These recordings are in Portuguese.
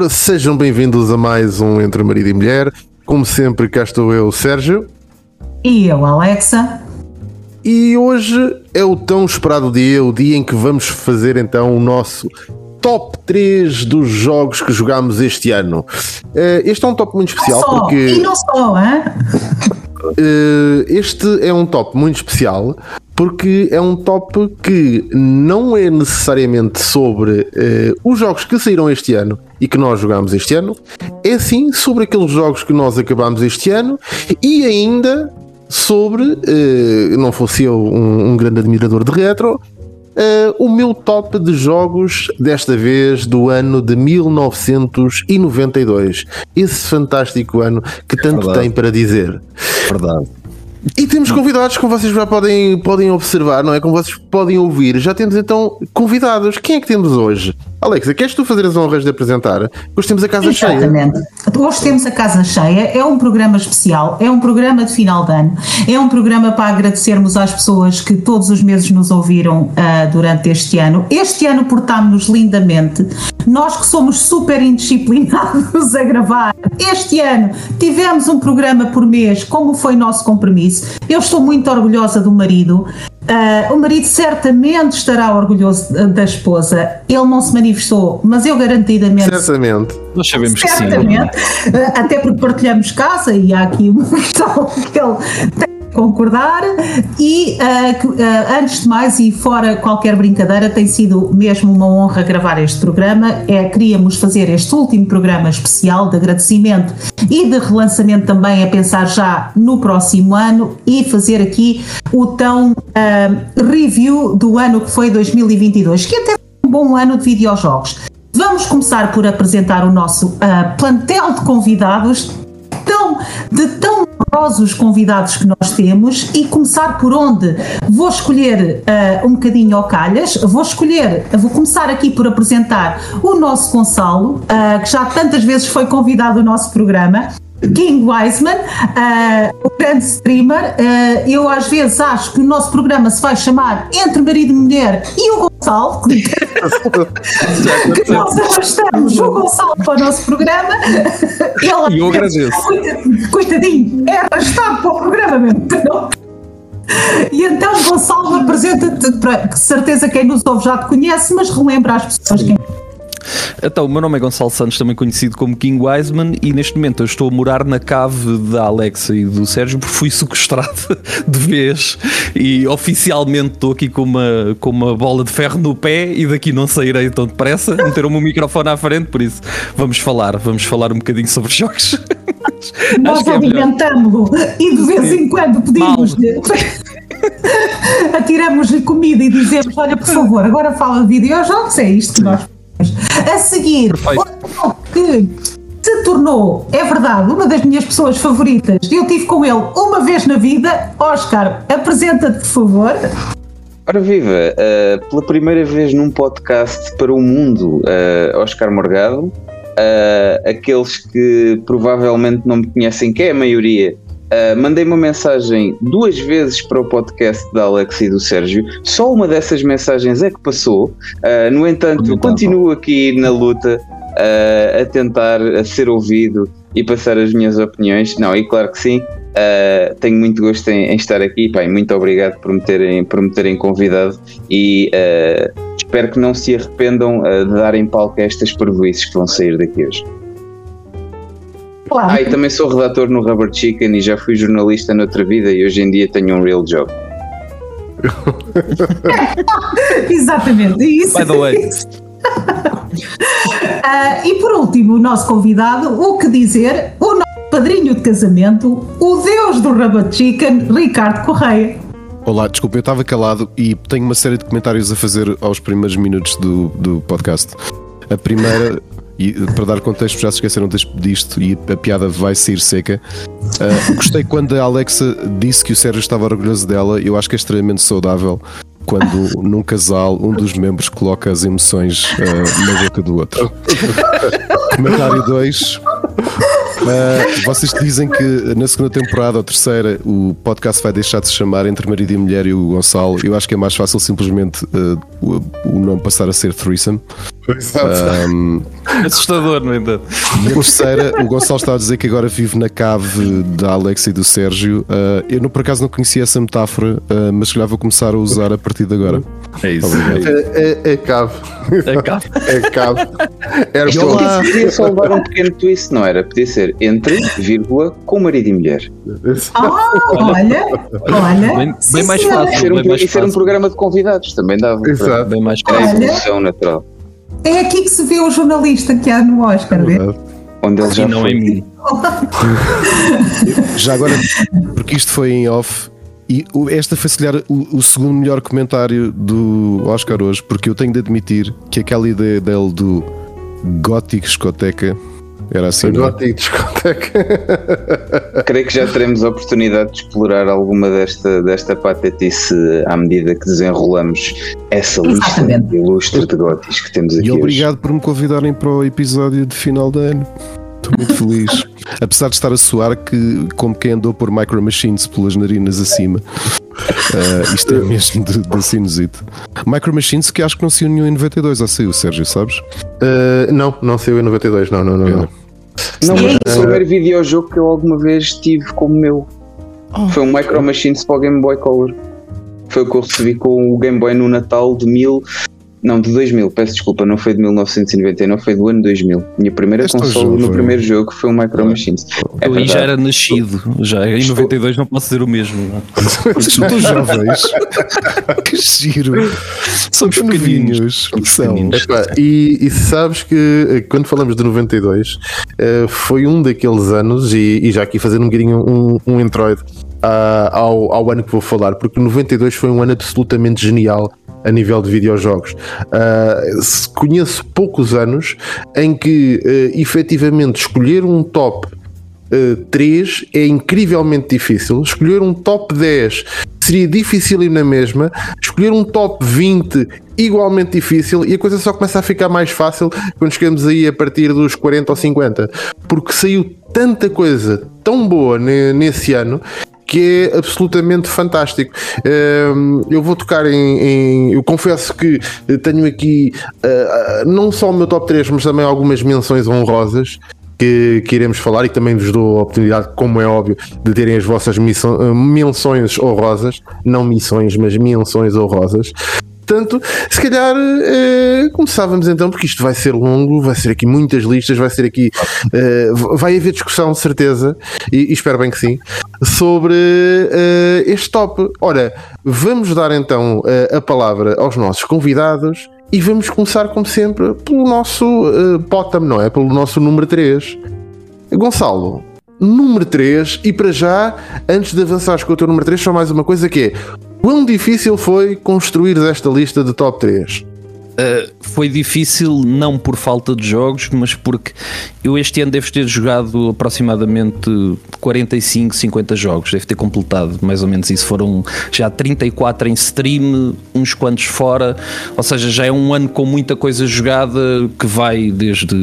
Ora, sejam bem-vindos a mais um Entre Marido e Mulher. Como sempre, cá estou eu, Sérgio. E eu, Alexa. E hoje é o tão esperado dia, o dia em que vamos fazer então o nosso top 3 dos jogos que jogámos este ano. Eh, este é um top muito especial só, porque. E não só, hein? Eh, este é um top muito especial porque é um top que não é necessariamente sobre eh, os jogos que saíram este ano e que nós jogámos este ano, é sim sobre aqueles jogos que nós acabámos este ano e ainda sobre, eh, não fosse eu um, um grande admirador de retro, eh, o meu top de jogos, desta vez do ano de 1992. Esse fantástico ano que tanto Verdade. tem para dizer. Verdade. E temos convidados, como vocês já podem, podem observar, não é? Como vocês podem ouvir. Já temos então convidados. Quem é que temos hoje? Alexa, queres tu fazer as honras de apresentar? Hoje temos a casa cheia. Exatamente. Hoje temos a Casa Cheia, é um programa especial, é um programa de final de ano, é um programa para agradecermos às pessoas que todos os meses nos ouviram ah, durante este ano. Este ano portámos-nos lindamente. Nós que somos super indisciplinados a gravar, este ano tivemos um programa por mês, como foi nosso compromisso. Eu estou muito orgulhosa do marido. Ah, o marido certamente estará orgulhoso da- esposa. Ele não se manifestou, mas eu garantidamente Certamente. Nós sabemos que sim. Certamente, Eh, até porque partilhamos casa e há aqui uma questão que ele tem concordar. E eh, que, eh, antes de mais, e fora qualquer brincadeira, tem sido mesmo uma honra gravar este programa. É, queríamos fazer este último programa especial de agradecimento e de relançamento também, a pensar já no próximo ano e fazer aqui o tão eh, review do ano que foi 2022, que até foi um bom ano de videojogos. Vamos começar por apresentar o nosso plantel de convidados, tão, de tão numerosos convidados que nós temos, e começar por onde? Vou escolher ah, um bocadinho ao calhas, vou escolher, vou começar aqui por apresentar o nosso Gonçalo, ah, que já tantas vezes foi convidado ao nosso programa. King Wiseman, ah, o grande streamer. Ah, eu às vezes acho que o nosso programa se vai chamar Entre Marido e Mulher e o Gonçalo, que nós arrastamos o Gonçalo para o nosso programa. Ele, E eu agradeço. Coitadinho, é arrastado para o programa mesmo. não? E então, Gonçalo, apresenta-te, certeza quem nos ouve já te conhece, mas relembra às pessoas quem Então, o meu nome é Gonçalo Santos, também conhecido como King Wiseman, e neste momento eu estou a morar na cave da Alexa e do Sérgio porque fui sequestrado de vez e oficialmente estou aqui com uma, com uma bola de ferro no pé e daqui não sairei tão depressa. Meteram-me o microfone à frente, por isso vamos falar, vamos falar um bocadinho sobre jogos. nós é melhor. alimentamos-lo e de vez em quando pedimos-lhe. Atiramos-lhe comida e dizemos: Olha, por favor, agora fala de videojogos, é isto que nós. A seguir, outro que se tornou, é verdade, uma das minhas pessoas favoritas. Eu tive com ele uma vez na vida. Oscar, apresenta-te, por favor. Ora viva, eh, pela primeira vez num podcast para o mundo, eh, Oscar Morgado, eh, aqueles que provavelmente não me conhecem, que é a maioria, eh, mandei uma mensagem duas vezes para o podcast da Alex e do Sérgio, só uma dessas mensagens é que passou, Eh, no entanto, continuo aqui na luta eh, a tentar a ser ouvido e passar as minhas opiniões, não, e claro que sim, Uh, tenho muito gosto em, em estar aqui. E muito obrigado por me terem, por me terem convidado. E uh, espero que não se arrependam uh, de darem palco a estas parvoices que vão sair daqui hoje. Claro. Ah, e também sou redator no Rubber Chicken e já fui jornalista noutra vida e hoje em dia tenho um real job. Exatamente, isso. By the way. Ah, e por último, o nosso convidado, o que dizer, o nosso padrinho de casamento, o deus do Rabat Chicken, Ricardo Correia. Olá, desculpa, eu estava calado e tenho uma série de comentários a fazer aos primeiros minutos do, do podcast. A primeira, e para dar contexto, já se esqueceram dis- disto e a piada vai sair seca. Ah, gostei quando a Alexa disse que o Sérgio estava orgulhoso dela. Eu acho que é extremamente saudável quando num casal um dos membros coloca as emoções ah, na boca do outro. Comentário 2. vocês dizem que na segunda temporada ou terceira o podcast vai deixar de se chamar Entre Marido e Mulher e o Gonçalo. Eu acho que é mais fácil simplesmente uh, o, o nome passar a ser Threesome. Exato. Um, Assustador, no entanto. e a terceira, o Gonçalo está a dizer que agora vive na cave da Alex e do Sérgio. Uh, eu não, por acaso não conhecia essa metáfora, uh, mas se calhar vou começar a usar a partir de agora. É isso. É, é, é cave. É cá. É cave. Era E só- olá. Podia só levar um pequeno twist, não era? Podia ser entre, vírgula, com marido e mulher. Ah, olha, olha. Bem, bem mais. E fácil. ser um, Bem mais e ser um fácil. programa de convidados também dava. Exato. Bem mais fácil. Olha. evolução natural. É aqui que se vê o jornalista que há no Oscar, vê? Onde ele já E não foi. em mim. Já agora, porque isto foi em off, e esta foi se calhar o, o segundo melhor comentário do Oscar hoje, porque eu tenho de admitir que aquela ideia dele do gótico escoteca era assim. não é? Gótico discoteca. Creio que já teremos a oportunidade de explorar alguma desta, desta patetice à medida que desenrolamos essa lista Exatamente. ilustre de gótis que temos aqui E hoje. obrigado por me convidarem para o episódio de final de ano. Estou muito feliz. Apesar de estar a soar que, como quem andou por Micro Machines pelas narinas acima. Ah, isto é mesmo de- da sinusite. Micro Machines que acho que não se uniu em 92, ou saiu, Sérgio, sabes? Uh, não, não saiu em 92, não, não, não. não. Não, mas foi o primeiro videojogo que eu alguma vez tive como meu. foi um Micro Machines para o Game Boy Color. Foi o que eu recebi com o Game Boy no Natal de mil. Não, de 2000, peço desculpa, não foi de 1999, foi do ano 2000. Minha primeira És tão console no primeiro jogo foi um Micro Machines. É Eu aí já era nascido. Já, em 92 não posso dizer o mesmo. são tão jovens. que giro. Somos Que pequeninos. e, e sabes que eh, quando falamos de 92 eh, foi um daqueles anos, e, e já aqui fazendo um bocadinho um, um introito ah, ao, ao ano que vou falar, porque 92 foi um ano absolutamente genial a nível de videojogos. Se- conheço poucos anos em que eh, efetivamente escolher um top 3 é incrivelmente difícil. Escolher um top 10 seria difícil na mesma. Escolher um top 20 igualmente difícil e a coisa só começa a ficar mais fácil quando chegamos aí a partir dos 40 ou 50. Porque saiu tanta coisa tão boa ne- nesse ano que é absolutamente fantástico. Hum, eu vou tocar em, em- Eu confesso que tenho aqui ah, ah, não só o meu top 3, mas também algumas menções honrosas que, que iremos falar e que também vos dou a oportunidade, como é óbvio, de terem as vossas ah, menções honrosas, não missões, mas menções honrosas. Portanto, se calhar eh, começávamos então, porque isto vai ser longo, vai ser aqui muitas listas, vai ser aqui, eh, vai haver discussão de certeza, e, e espero bem que sim, sobre eh, este top. Ora, vamos dar então a palavra aos nossos convidados e vamos começar, como sempre, pelo nosso eh, bottom, não é? Pelo nosso número 3. Gonçalo, número 3, e para já, antes de avançares com o teu número 3, só mais uma coisa que é: quão difícil foi construir esta lista de top 3? Uh, foi difícil não por falta de jogos, mas porque eu este ano devo ter jogado aproximadamente 45, 50 jogos, devo ter completado mais ou menos isso. Foram já 34 em stream, uns quantos fora, ou seja, já é um ano com muita coisa jogada que vai desde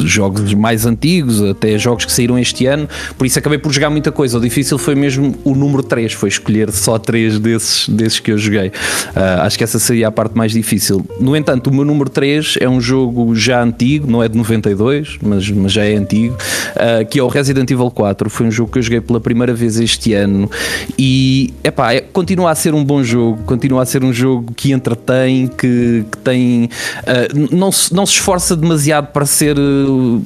jogos mais antigos até jogos que saíram este ano, por isso acabei por jogar muita coisa. O difícil foi mesmo o número 3, foi escolher só 3 desses, desses que eu joguei. Uh, acho que essa seria a parte mais difícil. No entanto, o meu número 3 é um jogo já antigo, não é de 92, mas, mas já é antigo, uh, que é o Resident Evil 4. Foi um jogo que eu joguei pela primeira vez este ano e epá, é, continua a ser um bom jogo, continua a ser um jogo que entretém, que, que tem. Uh, não, se, não se esforça demasiado para ser.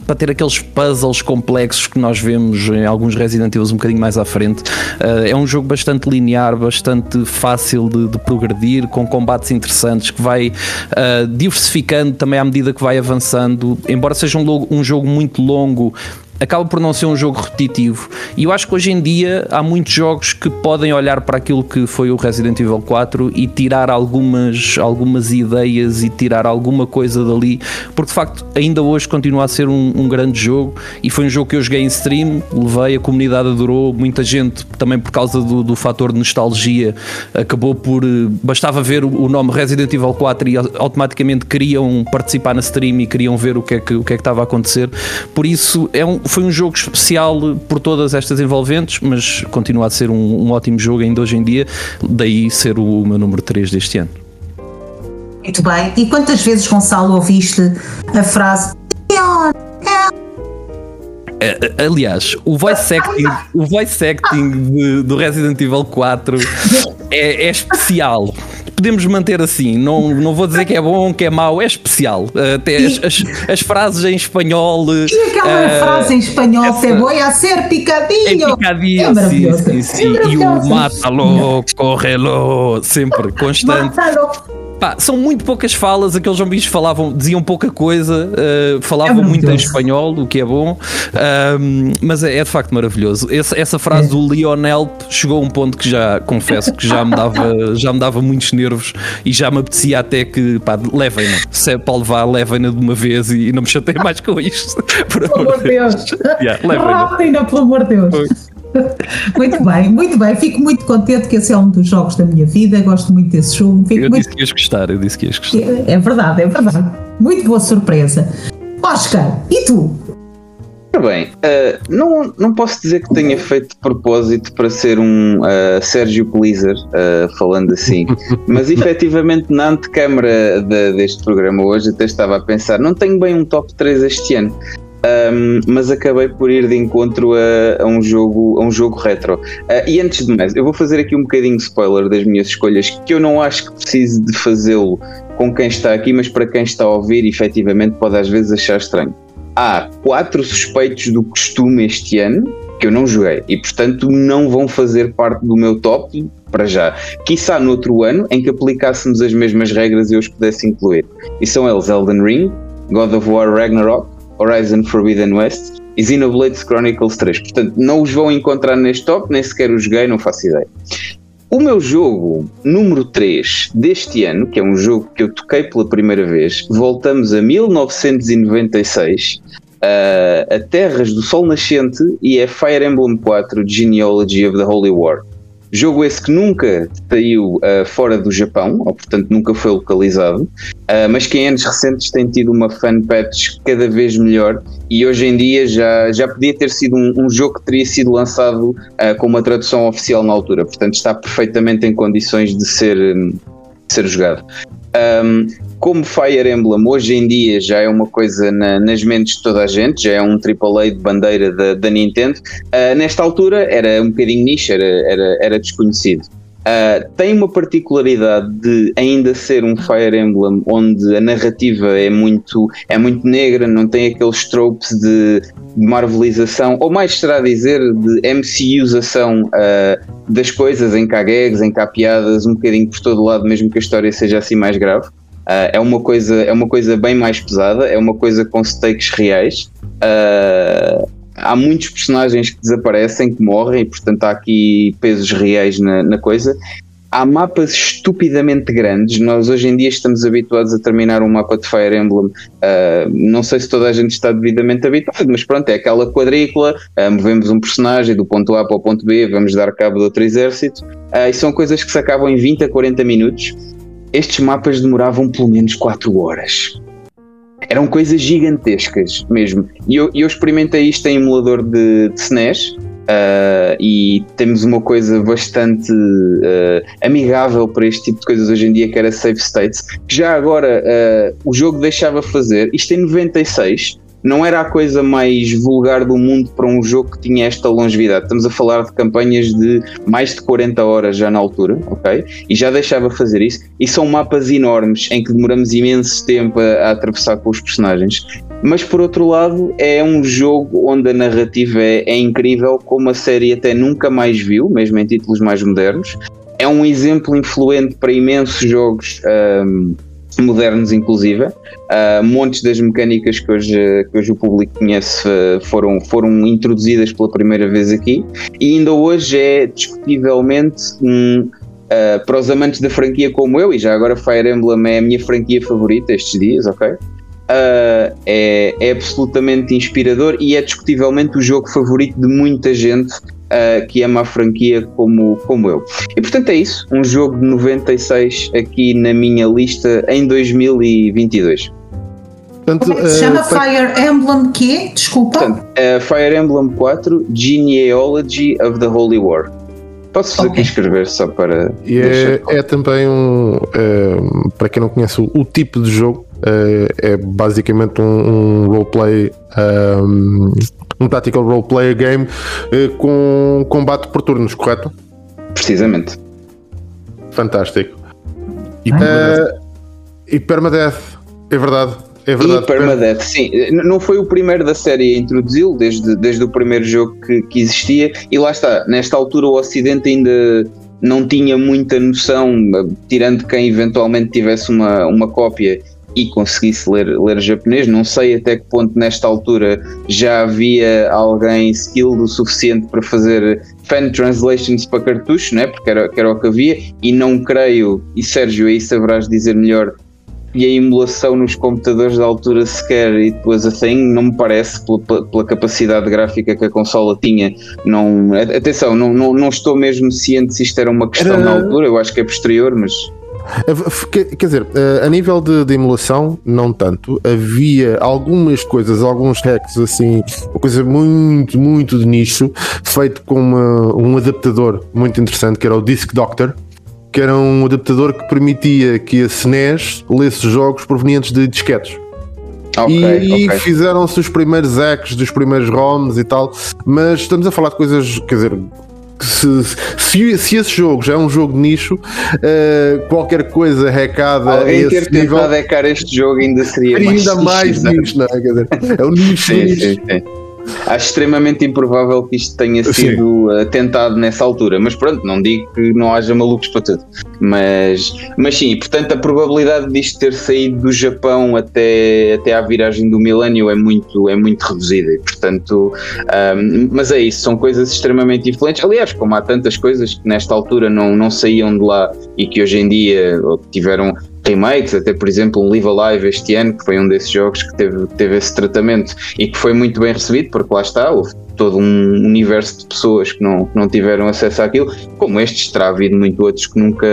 para ter aqueles puzzles complexos que nós vemos em alguns Resident Evil um bocadinho mais à frente. Uh, é um jogo bastante linear, bastante fácil de, de progredir, com combates interessantes, que vai uh, diversificando também à medida que vai avançando. Embora seja um, logo- um jogo muito longo, acaba por não ser um jogo repetitivo. E eu acho que hoje em dia há muitos jogos que podem olhar para aquilo que foi o Resident Evil 4 e tirar algumas, algumas ideias e tirar alguma coisa dali, porque de facto ainda hoje continua a ser um, um grande jogo e foi um jogo que eu joguei em stream, levei, a comunidade adorou, muita gente também por causa do, do fator de nostalgia acabou por. eh, Bastava ver o nome Resident Evil 4 e au- automaticamente queriam participar na stream e queriam ver o que é que, o que, é que estava a acontecer. Por isso é um, foi um jogo especial por todas estas envolventes, mas continua a ser um, um ótimo jogo ainda hoje em dia, daí ser o, meu número 3 deste ano. Muito bem. E quantas vezes, Gonçalo, ouviste a frase Leon, É, Aliás, o voice acting, o voice acting de- do Resident Evil 4 é, é especial. Podemos manter assim, não, não vou dizer que é bom, que é mau, é especial. Até as, as, as frases em espanhol. E aquela eh, frase em espanhol, essa- te voy a hacer É picadinho. picadinho, É sim, maravilhoso. sim, É sim. E o mátalo, correlo, sempre constante. Mátalo. Pá, são muito poucas falas, aqueles zumbis falavam, diziam pouca coisa, uh, falavam É muito em espanhol, o que é bom, Um, mas é, é de facto maravilhoso. Essa, essa frase É. do Lionel chegou a um ponto que já confesso que já me dava, já me dava muitos nervos e já me apetecia até que pá, levem-na. Se é para levar, levem-na de uma vez e, e não me chatei mais com isto. Por Pelo amor de Deus. Yeah, levem-na. Pelo amor de Deus. Muito bem, muito bem. Fico muito contente que esse é um dos jogos da minha vida. Gosto muito desse jogo. Fico Eu muito... disse que ias gostar, eu disse que ias gostar. É verdade, é verdade. Muito boa surpresa. Oscar, e tu? Ora bem, uh, não, não posso dizer que tenha feito de propósito para ser um uh, Sérgio Pelizar, uh, falando assim, mas efetivamente na antecâmara de- deste programa hoje até estava a pensar, não tenho bem um top 3 este ano. Um, mas acabei por ir de encontro a, a um, jogo, a um jogo retro. Uh, e antes de mais, eu vou fazer aqui um bocadinho de spoiler das minhas escolhas, que eu não acho que precise de fazê-lo com quem está aqui, mas para quem está a ouvir, efetivamente pode às vezes achar estranho há quatro suspeitos do costume este ano que eu não joguei e portanto não vão fazer parte do meu top para já. Quiçá no outro ano em que aplicássemos as mesmas regras e eu os pudesse incluir. E são eles Elden Ring, God of War Ragnarok, Horizon Forbidden West e Xenoblade Chronicles 3. Portanto, não os vão encontrar neste top, nem sequer os joguei, não faço ideia. O meu jogo número 3 deste ano, que é um jogo que eu toquei pela primeira vez, voltamos a 1996, uh, a Terras do Sol Nascente e é Fire Emblem 4 Genealogy of the Holy War. Jogo esse que nunca saiu uh, fora do Japão, ou portanto nunca foi localizado, uh, mas que em anos recentes tem tido uma fan patch cada vez melhor e hoje em dia já, já podia ter sido um, um jogo que teria sido lançado uh, com uma tradução oficial na altura, portanto está perfeitamente em condições de ser, um, de ser jogado. Um, como Fire Emblem hoje em dia já é uma coisa na, nas mentes de toda a gente, já é um AAA de bandeira da, Nintendo, uh, nesta altura era um bocadinho nicho, era, era, era desconhecido. Uh, tem uma particularidade de ainda ser um Fire Emblem onde a narrativa é muito, é muito negra, não tem aqueles tropes de, marvelização, ou mais será dizer, de MCUização uh, das coisas, em que em que um bocadinho por todo lado, mesmo que a história seja assim mais grave. Uh, é, uma coisa, é uma coisa bem mais pesada, é uma coisa com stakes reais. Uh, há muitos personagens que desaparecem, que morrem, e portanto há aqui pesos reais na, na coisa. Há mapas estupidamente grandes. Nós hoje em dia estamos habituados a terminar um mapa de Fire Emblem. Uh, não sei se toda a gente está devidamente habituado, mas pronto, é aquela quadrícula. Uh, movemos um personagem do ponto A para o ponto B, vamos dar cabo de outro exército. E são coisas que se acabam em 20 a 40 minutos. Estes mapas demoravam pelo menos 4 horas eram coisas gigantescas mesmo. E eu, eu experimentei isto em emulador de, de SNES uh, e temos uma coisa bastante uh, amigável para este tipo de coisas hoje em dia, que era Save States. Já agora uh, o jogo deixava fazer, isto em 96. Não era a coisa mais vulgar do mundo para um jogo que tinha esta longevidade. Estamos a falar de campanhas de mais de 40 horas já na altura, ok? E já deixava fazer isso. E são mapas enormes em que demoramos imenso tempo a, a atravessar com os personagens. Mas por outro lado, é um jogo onde a narrativa é, é incrível, como a série até nunca mais viu, mesmo em títulos mais modernos. É um exemplo influente para imensos jogos. Um, modernos inclusive uh, montes das mecânicas que hoje, que hoje o público conhece uh, foram, foram introduzidas pela primeira vez aqui e ainda hoje é discutivelmente um, uh, para os amantes da franquia como eu e já agora Fire Emblem é a minha franquia favorita estes dias, ok? Uh, é, é, absolutamente inspirador e é discutivelmente o jogo favorito de muita gente uh, que ama a franquia como, como eu. E portanto é isso, um jogo de 96 aqui na minha lista em 2022. Portanto, Como é que se chama uh, Fire Emblem quê? Desculpa. Portanto, Fire Emblem 4 Genealogy of the Holy War. Posso aqui escrever só para. E é, é também um. é, para quem não conhece o, o tipo de jogo, é, é basicamente um, um roleplay. Um, um tactical roleplay game é, com combate por turnos, correto? Precisamente. Fantástico. E É, e Permadeath, é verdade. É verdade. E Permadeath, sim. Não foi o primeiro da série a introduzi-lo, desde, desde o primeiro jogo que, que existia. E lá está, nesta altura o Ocidente ainda não tinha muita noção, eh, tirando quem eventualmente tivesse uma, uma cópia e conseguisse ler, ler japonês. Não sei até que ponto nesta altura já havia alguém skilled o suficiente para fazer fan translations para cartucho, né? porque era, era o que havia, e não creio, e Sérgio aí saberás dizer melhor, e a emulação nos computadores da altura sequer it was a thing, não me parece, pela, pela- capacidade gráfica que a consola tinha. Não, atenção, não, não, não estou mesmo ciente se isto era uma questão Era- na altura, eu acho que é posterior, mas Quer dizer, eh, a nível de, de emulação, não tanto. Havia algumas coisas, alguns hacks assim, uma coisa muito, muito de nicho, feito com uma- um adaptador muito interessante que era o Disc Doctor. Que era um adaptador que permitia que a SNES lesse jogos provenientes de disquetes. ok, e ok. fizeram-se os primeiros hacks dos primeiros ROMs e tal, mas estamos a falar de coisas, quer dizer, se, se, se esse jogo já é um jogo de nicho, eh, qualquer coisa hackada a Alguém ter nível tentado hacker este jogo ainda seria seria mais ainda mais nicho, não é? Quer dizer, é o nicho. Sim, nicho. sim, sim. Acho extremamente improvável que isto tenha sido uh, tentado nessa altura, mas pronto, não digo que não haja malucos para tudo. Mas, mas sim, portanto, a probabilidade disto ter saído do Japão até, até à viragem do milénio é muito, é muito reduzida. E, portanto, um, mas é isso, são coisas extremamente influentes. Aliás, como há tantas coisas que nesta altura não, não saíam de lá e que hoje em dia tiveram remakes, até por exemplo um Live Alive este ano, que foi um desses jogos que teve, teve esse tratamento e que foi muito bem recebido, porque lá está, houve todo um universo de pessoas que não, não tiveram acesso àquilo, como estes, terá havido muito outros que nunca,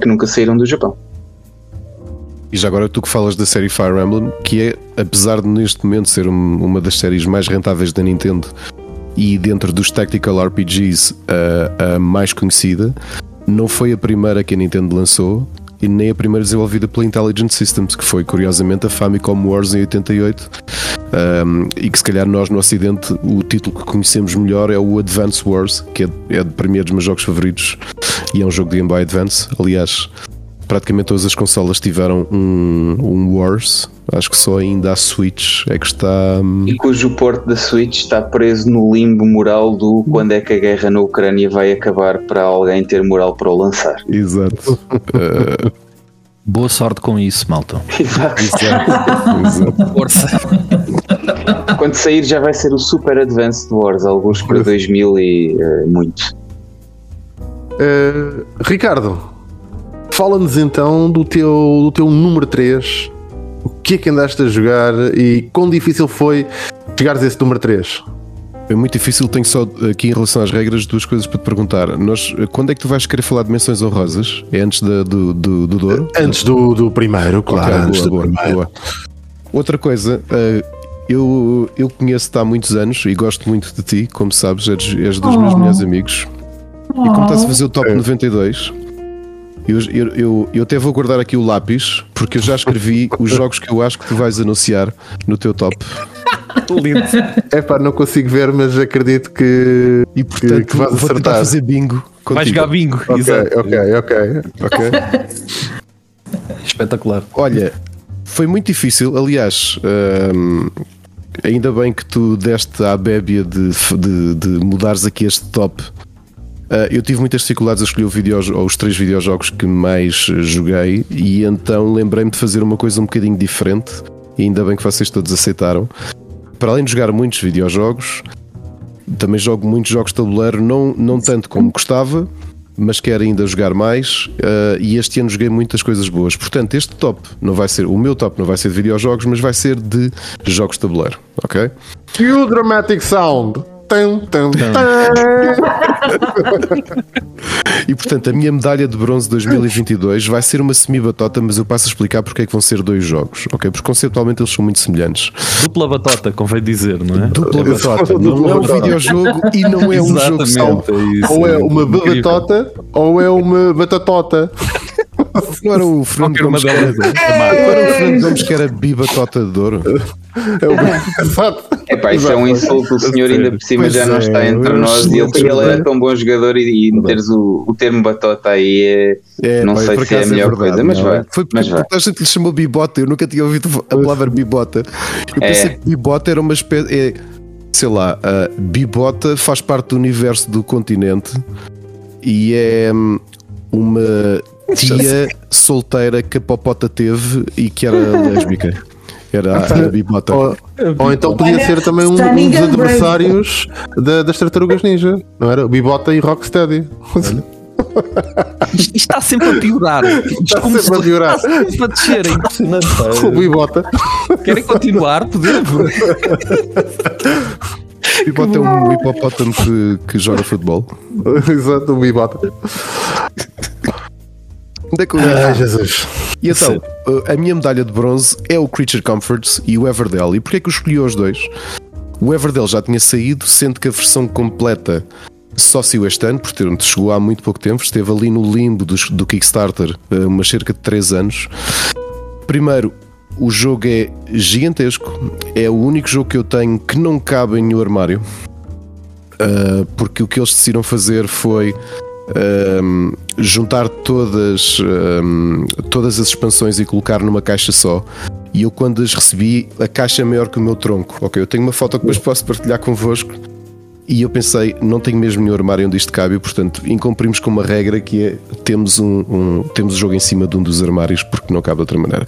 que nunca saíram do Japão. E já agora tu que falas da série Fire Emblem, que é, apesar de neste momento ser um- uma das séries mais rentáveis da Nintendo e dentro dos Tactical RPGs a, a mais conhecida, não foi a primeira que a Nintendo lançou e nem a primeira desenvolvida pela Intelligent Systems, que foi curiosamente a Famicom Wars em 88. Um, e que se calhar nós no Ocidente o título que conhecemos melhor é o Advance Wars, que é, é para dos meus jogos favoritos e é um jogo de Game Boy Advance. Aliás, praticamente todas as consolas tiveram um, um Wars. Acho que só ainda a Switch é que está. hum, E cujo porte da Switch está preso no limbo moral do quando é que a guerra na Ucrânia vai acabar para alguém ter moral para o lançar. Exato. Uh, Boa sorte com isso, malta. Exato. Força. Quando sair já vai ser o Super Advanced Wars, alguns para 2000 e eh, muito. Eh, Ricardo, fala-nos então do teu, do teu número 3. O que é que andaste a jogar e quão difícil foi chegares a esse número 3? É muito difícil, tenho só aqui em relação às regras duas coisas para te perguntar. Nós, quando é que tu vais querer falar de menções honrosas? É antes da- do, do, do Douro? Antes do, do primeiro, claro. Ok, antes boa, do boa, primeiro. boa. Outra coisa, eh, eu, eu conheço-te há muitos anos e gosto muito de ti, como sabes, és, és dos meus Oh. melhores amigos. E como estás a fazer o top 92, eu, eu, eu, eu até vou guardar aqui o lápis, porque eu já escrevi os jogos que eu acho que tu vais anunciar no teu top. Lindo. É pá, não consigo ver, mas acredito que, E portanto, que, que vais vou tentar acertar. fazer bingo. Vai contigo. jogar bingo. Ok, Exato. ok, ok. Ok? Espetacular. Olha, foi muito difícil. Aliás, hum, ainda bem que tu deste à bébia de, de, de mudares aqui este top. Ah, eu tive muitas dificuldades a escolher o videojo- os três videojogos que mais joguei e então lembrei-me de fazer uma coisa um bocadinho diferente. E ainda bem que vocês todos aceitaram. Para além de jogar muitos videojogos, também jogo muitos jogos de tabuleiro, não, não tanto como gostava, mas quero ainda jogar mais. eh, e este ano joguei muitas coisas boas. Portanto, este top não vai ser, o meu top não vai ser de videojogos, mas vai ser de jogos de tabuleiro, ok? Cue dramatic sound. Tum, tum, tum. E portanto, a minha medalha de bronze 2022 vai ser uma semi-batota, mas eu passo a explicar porque é que vão ser dois jogos, ok? Porque conceptualmente eles são muito semelhantes. Dupla batota, convém dizer, não é? Dupla Eu batota, não dupla é um batota. videojogo e não é um jogo só. É isso. Ou é uma Incrível. babatota ou é uma batatota. Não era o Fernando Gomes que era, era o Fernando Gomes que era bibatota de ouro. É. Exato. Epá, isso é um insulto, o senhor ainda por cima Pois já não é, está entre é nós e ele, ele era jogador. tão bom jogador e, e meteres o, o termo batota aí é, É, não pá, sei se é a melhor verdade, coisa, mas não. vai. Foi porque mas vai. a gente lhe chamou bibota, eu nunca tinha ouvido a palavra bibota. Eu pensei É. que bibota era uma espécie. É, sei lá, a bibota faz parte do universo do continente e é hum, uma tia solteira que a Popota teve e que era lésbica. Era a, a bibota. Ou, ou então podia ser também um, um dos adversários da- das tartarugas ninja, não era? Bibota e Rocksteady. Isto, isto está sempre a piorar. Isto Está sempre se- a piorar. Está sempre a descer, é o Bibota. Querem continuar? Podemos. Bibota é um hipopótamo que, que joga futebol. Exato, o Bibota. Onde é que eu ia? Ai, Jesus. E então, uh, a minha medalha de bronze é o Creature Comforts e o Everdell. E porquê é que eu escolhi os dois? O Everdell já tinha saído, sendo que a versão completa só saiu este ano, portanto chegou há muito pouco tempo, esteve ali no limbo dos- do, Kickstarter uh, umas cerca de 3 anos. Primeiro, o jogo é gigantesco, é o único jogo que eu tenho que não cabe em nenhum armário. Uh, porque o que eles decidiram fazer foi um, juntar todas, um, todas as expansões e colocar numa caixa só. E eu, quando as recebi, a caixa é maior que o meu tronco. Ok, eu tenho uma foto que depois posso partilhar convosco. E eu pensei, não tenho mesmo nenhum armário onde isto cabe, e, portanto, incumprimos com uma regra que é temos, um, um- temos o jogo em cima de um dos armários porque não cabe de outra maneira.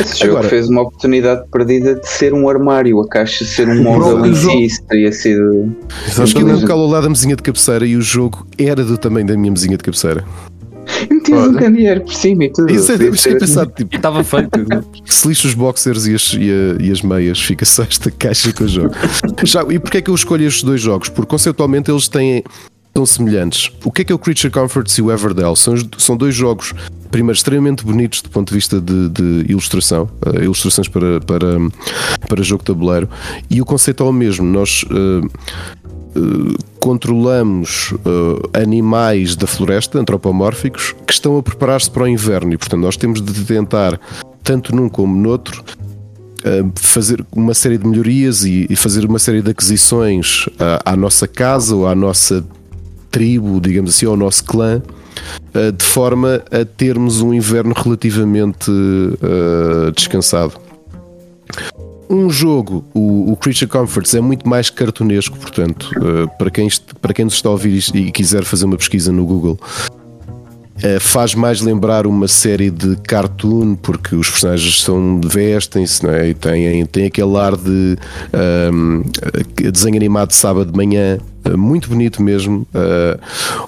Esse jogo Agora- fez uma oportunidade perdida de ser um armário, a caixa ser um móvel em jogo. si, isso teria sido. Sabes que eu ao lado da mesinha de cabeceira e o jogo era do tamanho da minha mesinha de cabeceira. Metias um candeeiro por cima e tudo. Isso é, eu fiquei pensar, tipo, Estava feito. se lixa os boxers e as, e, a- e as meias, fica só esta caixa com o jogo. Já, e porquê é que eu escolho estes dois jogos? Porque conceptualmente eles têm tão semelhantes. O que é que é o Creature Comforts e o Everdell? São, são dois jogos, primeiro, extremamente bonitos do ponto de vista de, de ilustração, eh, ilustrações para, para, para jogo de tabuleiro, e o conceito é o mesmo. Nós. eh, controlamos eh, animais da floresta antropomórficos que estão a preparar-se para o inverno e portanto nós temos de tentar tanto num como noutro eh, fazer uma série de melhorias e, fazer uma série de aquisições à nossa casa ou à nossa tribo, digamos assim, ao nosso clã, eh, de forma a termos um inverno relativamente eh, descansado. Um jogo, o, o Creature Comforts, é muito mais cartunesco, portanto, eh, para, quem, para quem nos está a ouvir e quiser fazer uma pesquisa no Google, eh, faz mais lembrar uma série de cartoon, porque os personagens são vestem-se é? e têm, têm aquele ar de ahm, eh, desenho animado de sábado de manhã, muito bonito mesmo. Eh,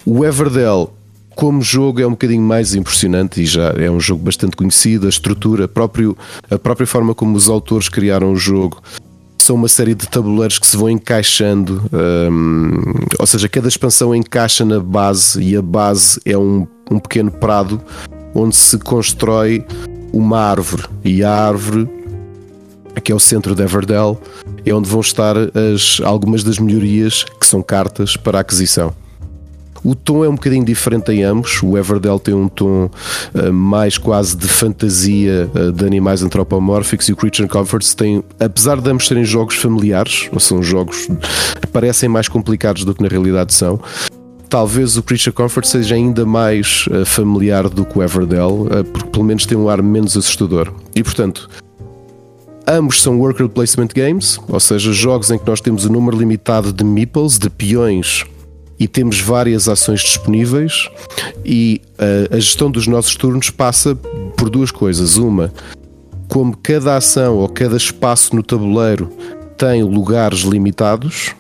o Everdell, como jogo, é um bocadinho mais impressionante e já é um jogo bastante conhecido. A estrutura, próprio, a própria forma como os autores criaram o jogo são uma série de tabuleiros que se vão encaixando, hum, ou seja, cada expansão encaixa na base e a base é um, um pequeno prado onde se constrói uma árvore e a árvore que é o centro de Everdell é onde vão estar as, algumas das melhorias que são cartas para aquisição. O tom é um bocadinho diferente em ambos. O Everdell tem um tom uh, mais quase de fantasia uh, de animais antropomórficos e o Creature Comforts tem, apesar de ambos serem jogos familiares, ou são jogos que parecem mais complicados do que na realidade são, talvez o Creature Comfort seja ainda mais uh, familiar do que o Everdell, uh, porque pelo menos tem um ar menos assustador. E portanto, ambos são worker placement games, ou seja, jogos em que nós temos um número limitado de meeples, de peões e temos várias ações disponíveis e uh, a gestão dos nossos turnos passa por duas coisas. Uma, como cada ação ou cada espaço no tabuleiro tem lugares limitados,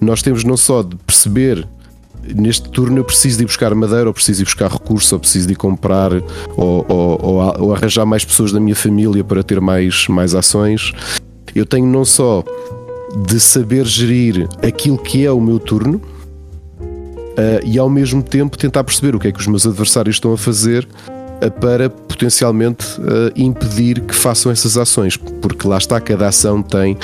nós temos não só de perceber neste turno eu preciso de ir buscar madeira, ou preciso de ir buscar recursos, ou preciso de ir comprar, ou, ou, ou, ou arranjar mais pessoas da minha família para ter mais, mais ações. Eu tenho não só de saber gerir aquilo que é o meu turno uh, e ao mesmo tempo tentar perceber o que é que os meus adversários estão a fazer uh, para potencialmente uh, impedir que façam essas ações, porque lá está, cada ação tem,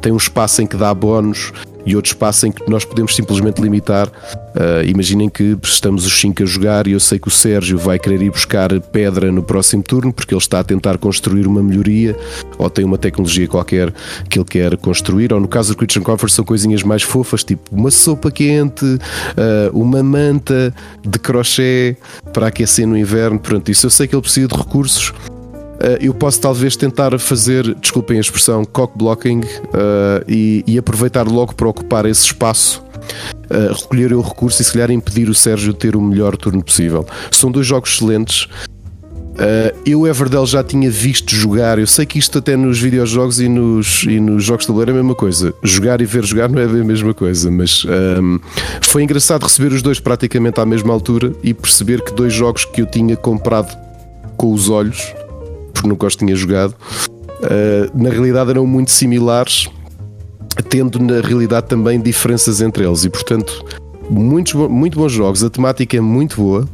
tem um espaço em que dá bónus e outro espaço em que nós podemos simplesmente limitar. Uh, imaginem que estamos os 5 a jogar e eu sei que o Sérgio vai querer ir buscar pedra no próximo turno porque ele está a tentar construir uma melhoria ou tem uma tecnologia qualquer que ele quer construir. Ou no caso do Christian Comfort são coisinhas mais fofas, tipo uma sopa quente, uh, uma manta de crochê para aquecer no inverno. Pronto, isso eu sei que ele precisa de recursos eu posso talvez tentar fazer, desculpem a expressão, cock blocking uh, e, e, aproveitar logo para ocupar esse espaço. Uh, recolher o recurso e se calhar impedir o Sérgio de ter o melhor turno possível. São dois jogos excelentes. Uh, eu, Everdell, já tinha visto jogar. Eu sei que isto, até nos videojogos e nos, e nos jogos de tabuleiro, é a mesma coisa. Jogar e ver jogar não é a mesma coisa, mas um, foi engraçado receber os dois praticamente à mesma altura e perceber que dois jogos que eu tinha comprado com os olhos porque nunca os tinha jogado, uh, na realidade eram muito similares, tendo na realidade também diferenças entre eles. E portanto, muitos, muito bons jogos, a temática é muito boa.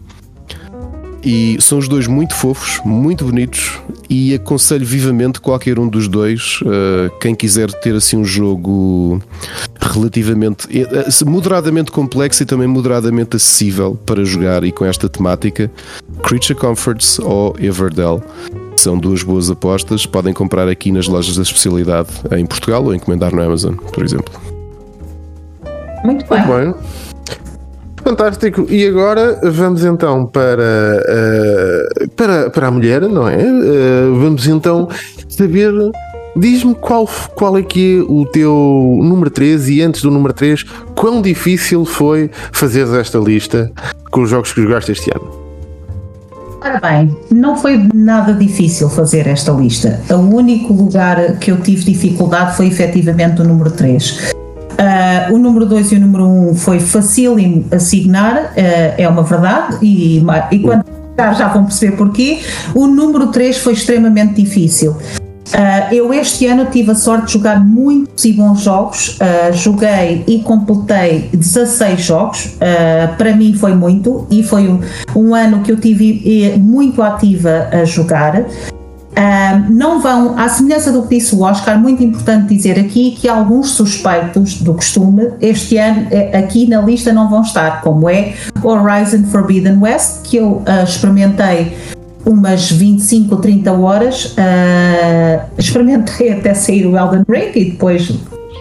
E são os dois muito fofos, muito bonitos e aconselho vivamente qualquer um dos dois, uh, quem quiser ter assim um jogo relativamente uh, moderadamente complexo e também moderadamente acessível para jogar e com esta temática, Creature Comforts ou Everdell. São duas boas apostas. Podem comprar aqui nas lojas da especialidade em Portugal ou encomendar no Amazon, por exemplo. Muito bem. Muito bem. Fantástico. E agora vamos então para, uh, para, para a mulher, não é? Uh, vamos então saber. Diz-me qual, qual é que é o teu número 3 e antes do número 3, quão difícil foi fazer esta lista com os jogos que jogaste este ano? Ora bem, não foi nada difícil fazer esta lista. O único lugar que eu tive dificuldade foi efetivamente o número 3. Uh, ah, o número 2 e o número 1 um foi facílimo assignar, uh, é uma verdade, e, e quando já vão perceber porquê. O número 3 foi extremamente difícil. Uh, eu este ano tive a sorte de jogar muitos e bons jogos. Uh, joguei e completei 16 jogos. Uh, para mim foi muito e foi um, um, ano que eu tive muito ativa a jogar. não vão, à semelhança do que disse o Oscar, muito importante dizer aqui que alguns suspeitos do costume este ano eh, aqui na lista não vão estar, como é Horizon Forbidden West, que eu experimentei umas 25 ou 30 horas, uh, experimentei até sair o Elden Ring e depois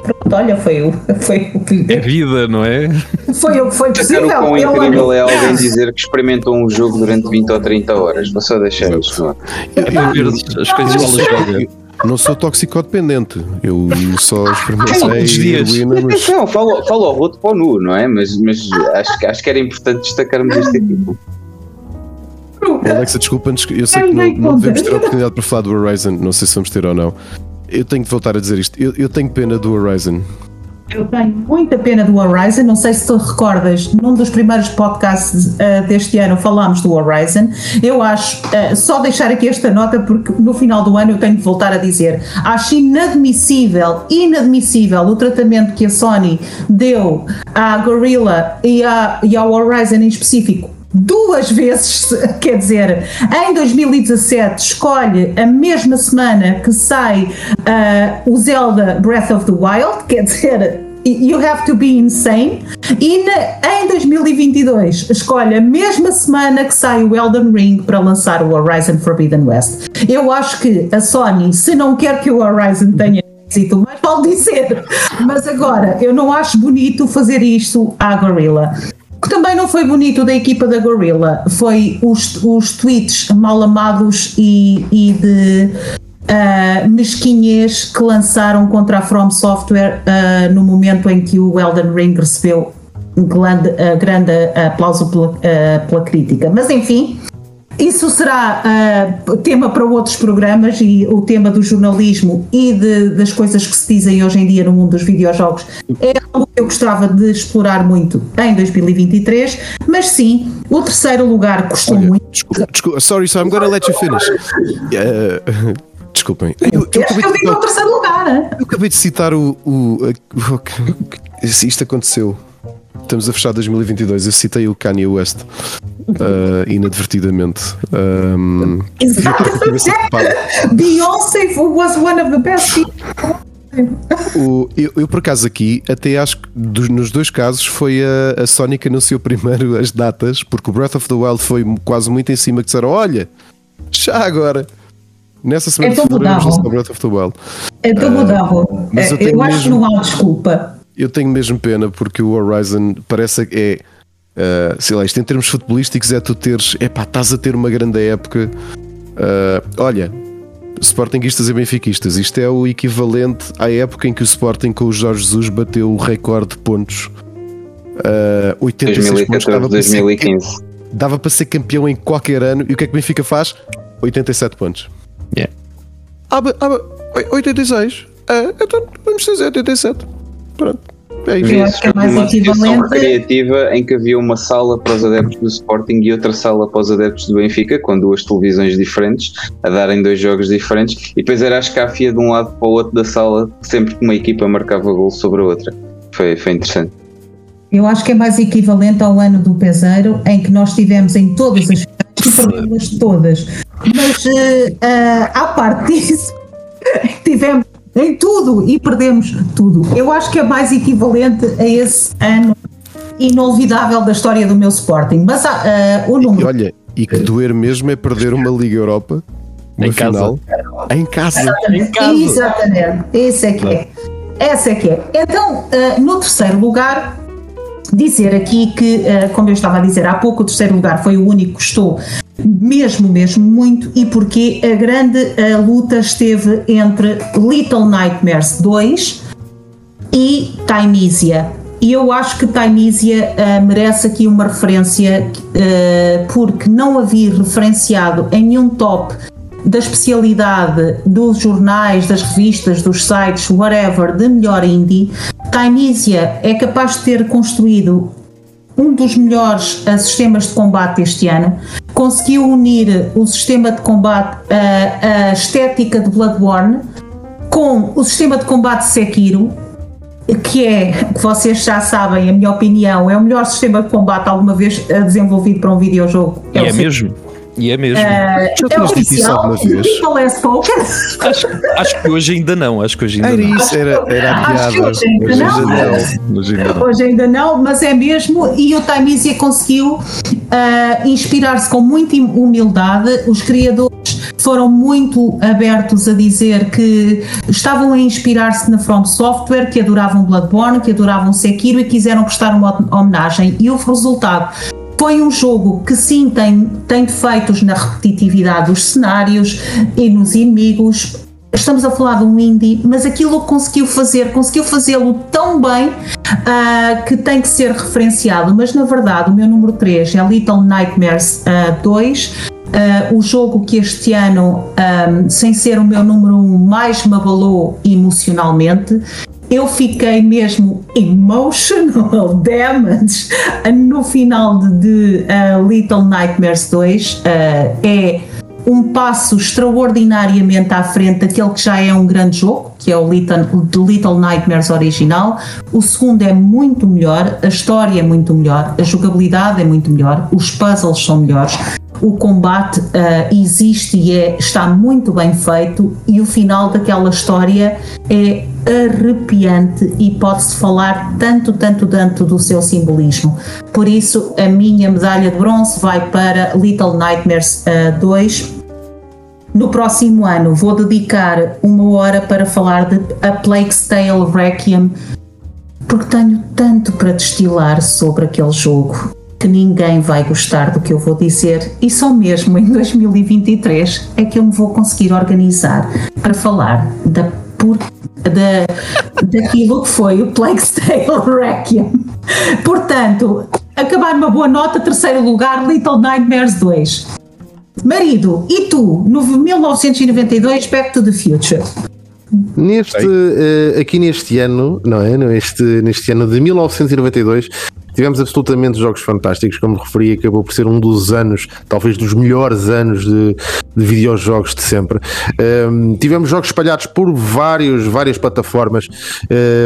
pronto, olha, foi o foi o que é vida, não é? Foi o que foi possível. O quão incrível é alguém dizer que experimentou um jogo durante 20 ou 30 horas. Vou só deixar isto. Eu, eu, as coisas que não sou toxicodependente, eu só experimentei. Heroína, mas... Não, falo, falo ao roto para o nu, não é? Mas, mas acho, acho que era importante destacarmos este tipo. Alexa, desculpa, eu sei que não, não devemos ter a oportunidade para falar do Horizon, não sei se vamos ter ou não. Eu tenho que voltar a dizer isto. Eu, eu tenho pena do Horizon. Eu tenho muita pena do Horizon. Não sei se tu recordas, num dos primeiros podcasts uh, deste ano falámos do Horizon. Eu acho, uh, só deixar aqui esta nota, porque no final do ano eu tenho que voltar a dizer: acho inadmissível, inadmissível o tratamento que a Sony deu à Gorilla e, à, e ao Horizon em específico duas vezes, quer dizer, em 2017 escolhe a mesma semana que sai uh, o Zelda Breath of the Wild, quer dizer, You Have to Be Insane. E na, em 2022 escolhe a mesma semana que sai o Elden Ring para lançar o Horizon Forbidden West. Eu acho que a Sony, se não quer que o Horizon tenha êxito, mais vale dizer. Mas agora, eu não acho bonito fazer isto à Gorilla que também não foi bonito da equipa da Gorilla foi os, os tweets mal amados e, e de uh, mesquinhez que lançaram contra a From Software uh, no momento em que o Elden Ring recebeu grande, uh, grande aplauso pela, pela crítica. Mas enfim, isso será uh, tema para outros programas e o tema do jornalismo e de, das coisas que se dizem hoje em dia no mundo dos videojogos é algo que eu gostava de explorar muito em 2023, mas sim, o terceiro lugar custou Olha, muito. Desculpa, desculpa, sorry, so I'm gonna let you finish. Uh, Desculpem. Eu, eu acabei eu de o citar- terceiro lugar? hein? eu acabei de citar o. o, a- o- isto aconteceu. Estamos a fechar 2022. Eu citei o Kanye West ah, inadvertidamente. Um, Exatamente. Beyoncé was one of the best people. O- eu, eu, por acaso aqui até acho que dos- nos dois casos foi a, a Sony que anunciou primeiro as datas, porque o Breath of the Wild foi quase muito em cima que disseram: olha, já agora. Nessa semana mudavam. lançar o Breath of the Wild. Então mudava. mas eu É, Eu, tenho acho que mesmo- não há desculpa. Eu tenho mesmo pena porque o Horizon parece que é. ah, sei lá, isto em termos futebolísticos é tu teres. Epá, estás a ter uma grande época. Ah, olha, Sportingistas e Benfiquistas, isto é o equivalente à época em que o Sporting com o Jorge Jesus bateu o recorde de pontos. Ah, 86 pontos 2014, dava para, ser, 2015. dava para ser campeão em qualquer ano. E o que é que o Benfica faz? 87 pontos. Yeah. Ah, ah, ba- 86. Ah, então vamos fazer 87. Pronto. É isso. Eu acho que é mais uma situação equivalente- recreativa em que havia uma sala para os adeptos do Sporting e outra sala para os adeptos do Benfica, com duas televisões diferentes, a darem dois jogos diferentes, e depois era a escáfia de um lado para o outro da sala, sempre que uma equipa marcava gol sobre a outra. Foi, foi interessante. Eu acho que é mais equivalente ao ano do peseiro, em que nós tivemos em todas as todas. Mas eh, eh, à parte disso, tivemos em tudo e perdemos tudo. Eu acho que é mais equivalente a esse ano inolvidável da história do meu Sporting. Mas eh, o E número olha, e que doer mesmo é perder uma Liga Europa uma Em casa. final em casa. Em casa. Exatamente, esse é que é. Essa é que é. Então, eh, no terceiro lugar, dizer aqui que, eh, como eu estava a dizer há pouco, o terceiro lugar foi o único que estou mesmo, mesmo muito, e porque a grande eh, luta esteve entre Little Nightmares 2 e Timeisia. E eu acho que Timeisia eh, merece aqui uma referência, eh, porque não havia referenciado em nenhum top da especialidade dos jornais, das revistas, dos sites, whatever, de melhor indie. Timeisia é capaz de ter construído um dos melhores eh, sistemas de combate este ano. Conseguiu unir o sistema de combate, eh, a estética de Bloodborne, com o sistema de combate Sekiro, que é, que vocês já sabem, a minha opinião, é o melhor sistema de combate alguma vez eh, desenvolvido para um videojogo. É Sekiro. mesmo. E é mesmo. Já É dito isso oficial, alguma vez? People has spoken. Acho, acho que hoje ainda não. Acho que hoje ainda Era não. isso, era, era a Acho que piada. hoje ainda Hoje não. ainda não. Hoje ainda não. Hoje ainda não, mas é mesmo. E o Timeisia conseguiu ah, inspirar-se com muita humildade. Os criadores foram muito abertos a dizer que estavam a inspirar-se na From Software, que adoravam Bloodborne, que adoravam Sekiro e quiseram prestar uma homenagem. E o resultado foi um jogo que sim tem, tem defeitos na repetitividade dos cenários e nos inimigos. Estamos a falar de um indie, mas aquilo conseguiu fazer, conseguiu fazê-lo tão bem ah, que tem que ser referenciado. Mas na verdade, o meu número 3 é Little Nightmares ah, 2. Ah, o jogo que este ano, ah, sem ser o meu número 1, mais me abalou emocionalmente. Eu fiquei mesmo emotional damage no final de, de, ah, Little Nightmares 2. Ah, é um passo extraordinariamente à frente daquele que já é um grande jogo, que é o Little, Little Nightmares original. O segundo é muito melhor, a história é muito melhor, a jogabilidade é muito melhor, os puzzles são melhores. O combate ah, existe e é, está muito bem feito, e o final daquela história é arrepiante e pode-se falar tanto, tanto, tanto do seu simbolismo. Por isso, a minha medalha de bronze vai para Little Nightmares ah, 2. No próximo ano vou dedicar uma hora para falar de A Plague's Tale Requiem, porque tenho tanto para destilar sobre aquele jogo que ninguém vai gostar do que eu vou dizer e só mesmo em 2023 é que eu me vou conseguir organizar para falar da por, da, daquilo que foi o Plague's Tale Requiem. Portanto, acabar numa boa nota, terceiro lugar, Little Nightmares 2. Marido, e tu, no 1992, Back to the Future? Neste, uh, aqui neste ano, não é? Neste, neste ano de 1992, tivemos absolutamente jogos fantásticos, como referi, acabou por ser um dos anos, talvez dos melhores anos de, de videojogos de sempre. Um, tivemos jogos espalhados por vários, várias plataformas,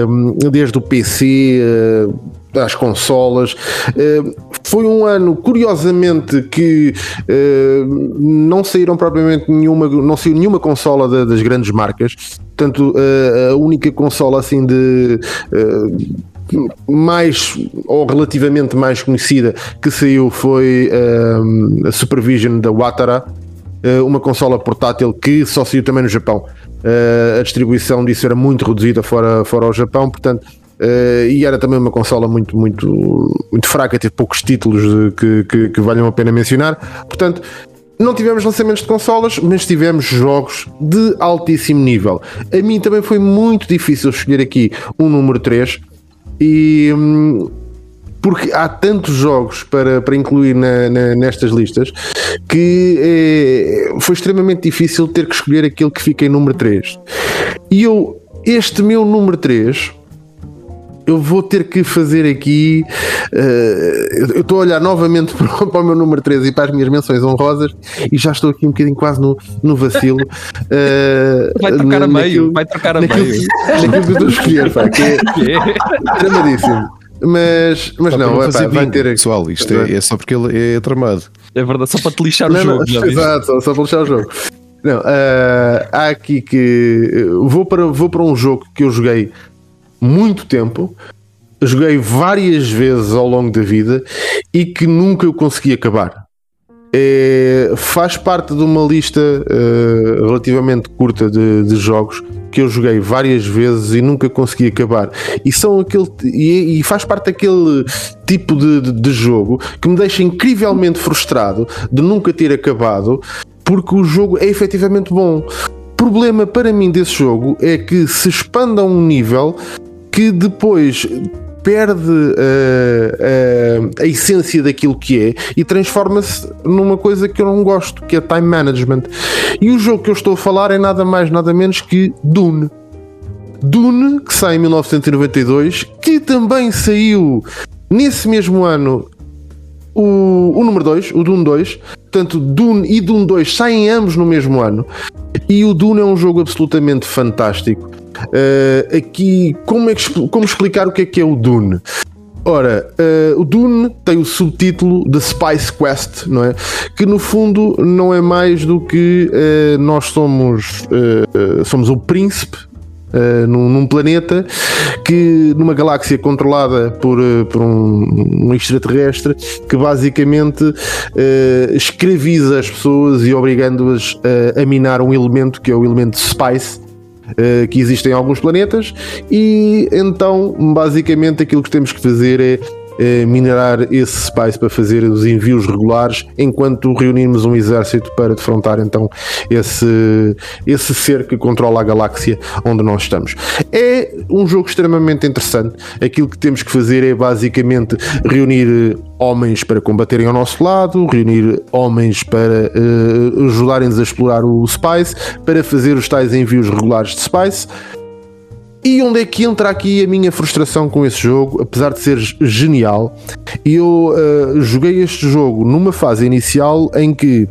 um, desde o PC. Uh, às consolas. foi um ano, curiosamente, que não saíram propriamente nenhuma, não saiu nenhuma consola das grandes marcas. Portanto, a única consola assim de mais ou relativamente mais conhecida que saiu foi um, a Supervision da Watara, uh, uma consola portátil que só saiu também no Japão. Uh, a distribuição disso era muito reduzida fora, fora o Japão, portanto. Uh, e era também uma consola muito, muito, muito fraca, teve poucos títulos que, que, que valham a pena mencionar. Portanto, não tivemos lançamentos de consolas, mas tivemos jogos de altíssimo nível. A mim também foi muito difícil escolher aqui um número 3, e hum, porque há tantos jogos para, para incluir na, na, nestas listas que é, foi extremamente difícil ter que escolher aquele que fica em número 3. E eu, este meu número 3, eu vou ter que fazer aqui. Uh, eu estou a olhar novamente para, para, o meu número 3 e para as minhas menções honrosas e já estou aqui um bocadinho quase no, no vacilo. Uh, vai trocar a meio, vai trocar a naquilo, meio. Naquilo que eu estou a escolher, pá, que é dramadíssimo. Mas, mas não, não epá, vai ter. Pessoal, isto é, é, só porque ele é tramado. É verdade, só para te lixar não, o jogo. Não, exato, só, só para lixar o jogo. Não, uh, há aqui que. Vou para, vou para um jogo que eu joguei muito tempo, joguei várias vezes ao longo da vida e que nunca eu consegui acabar. É, faz parte de uma lista uh, relativamente curta de, de, jogos que eu joguei várias vezes e nunca consegui acabar. E são aquele e, e faz parte daquele tipo de, de, de, jogo que me deixa incrivelmente frustrado de nunca ter acabado, porque o jogo é efetivamente bom. O problema para mim desse jogo é que se expanda um nível que depois perde uh, uh, a essência daquilo que é e transforma-se numa coisa que eu não gosto, que é time management. E o jogo que eu estou a falar é nada mais, nada menos que Dune. Dune, que sai em 1992, que também saiu nesse mesmo ano o, o número 2, o Dune 2. Portanto, Dune e Dune 2 saem ambos no mesmo ano. E o Dune é um jogo absolutamente fantástico. Uh, aqui, como, é que, como explicar o que é que é o Dune? Ora, uh, o Dune tem o subtítulo The Spice Quest, não é? Que no fundo não é mais do que uh, nós somos, uh, somos o príncipe num, num, planeta que numa galáxia controlada por, por um, um, extraterrestre que basicamente escraviza as pessoas e obrigando-as a minar um elemento que é o elemento spice uh, que existem em alguns planetas, e então basicamente aquilo que temos que fazer é eh, minerar esse spice para fazer os envios regulares enquanto reunimos um exército para defrontar então esse, esse ser que controla a galáxia onde nós estamos. É um jogo extremamente interessante. Aquilo que temos que fazer é basicamente reunir eh, homens para combaterem ao nosso lado, reunir homens para uh, ajudarem-nos a explorar o Spice, para fazer os tais envios regulares de Spice. E onde é que entra aqui a minha frustração com esse jogo, apesar de ser genial? Eu uh, joguei este jogo numa fase inicial em que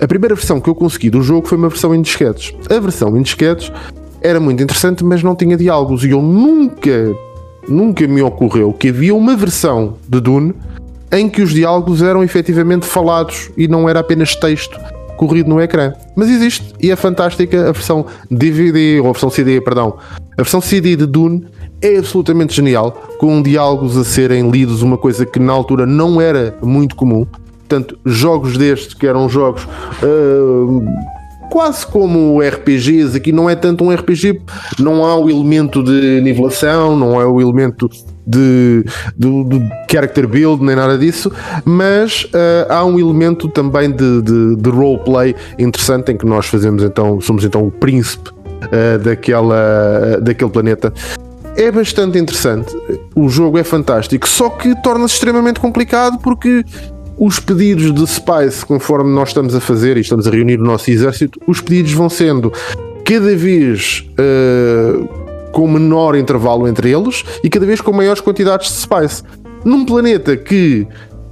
a primeira versão que eu consegui do jogo foi uma versão em disquetes. A versão em disquetes era muito interessante, mas não tinha diálogos e eu nunca, nunca me ocorreu que havia uma versão de Dune em que os diálogos eram efetivamente falados e não era apenas texto corrido no ecrã. Mas existe e é fantástica a versão DVD, ou a versão CD, perdão. A versão CD de Dune é absolutamente genial, com diálogos a serem lidos, uma coisa que na altura não era muito comum. Portanto, jogos destes que eram jogos. Uh, quase como RPGs, aqui não é tanto um RPG, não há o elemento de nivelação, não é o elemento de, de, de character build, nem nada disso, mas uh, há um elemento também de, de, de roleplay interessante em que nós fazemos então, somos então o príncipe uh, daquela, uh, daquele planeta. É bastante interessante, o jogo é fantástico, só que torna-se extremamente complicado porque os pedidos de Spice, conforme nós estamos a fazer e estamos a reunir o nosso exército, os pedidos vão sendo cada vez uh, com menor intervalo entre eles e cada vez com maiores quantidades de spice. Num planeta que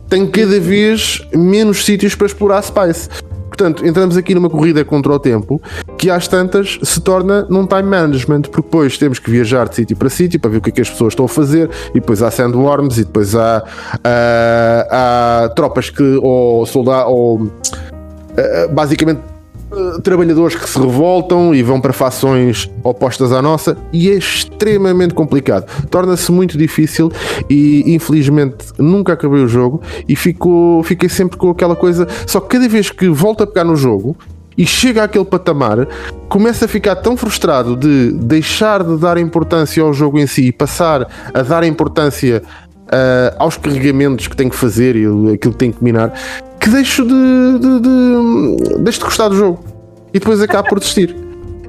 tem cada vez menos sítios para explorar spice. Portanto, entramos aqui numa corrida contra o tempo que às tantas se torna num time management, porque depois temos que viajar de sítio para sítio para ver o que é que as pessoas estão a fazer, e depois há sandworms, e depois há, há, há tropas que, ou soldados, ou basicamente eh, trabalhadores que se revoltam e vão para fações opostas à nossa e é extremamente complicado. Torna-se muito difícil e infelizmente nunca acabei o jogo e fico, fiquei sempre com aquela coisa. Só que cada vez que volto a pegar no jogo e chega àquele patamar, começa a ficar tão frustrado de deixar de dar importância ao jogo em si e passar a dar importância uh, aos carregamentos que tenho que fazer e aquilo que tenho que minar, que deixo de, de, de, deixo de gostar do jogo e depois acabo por desistir.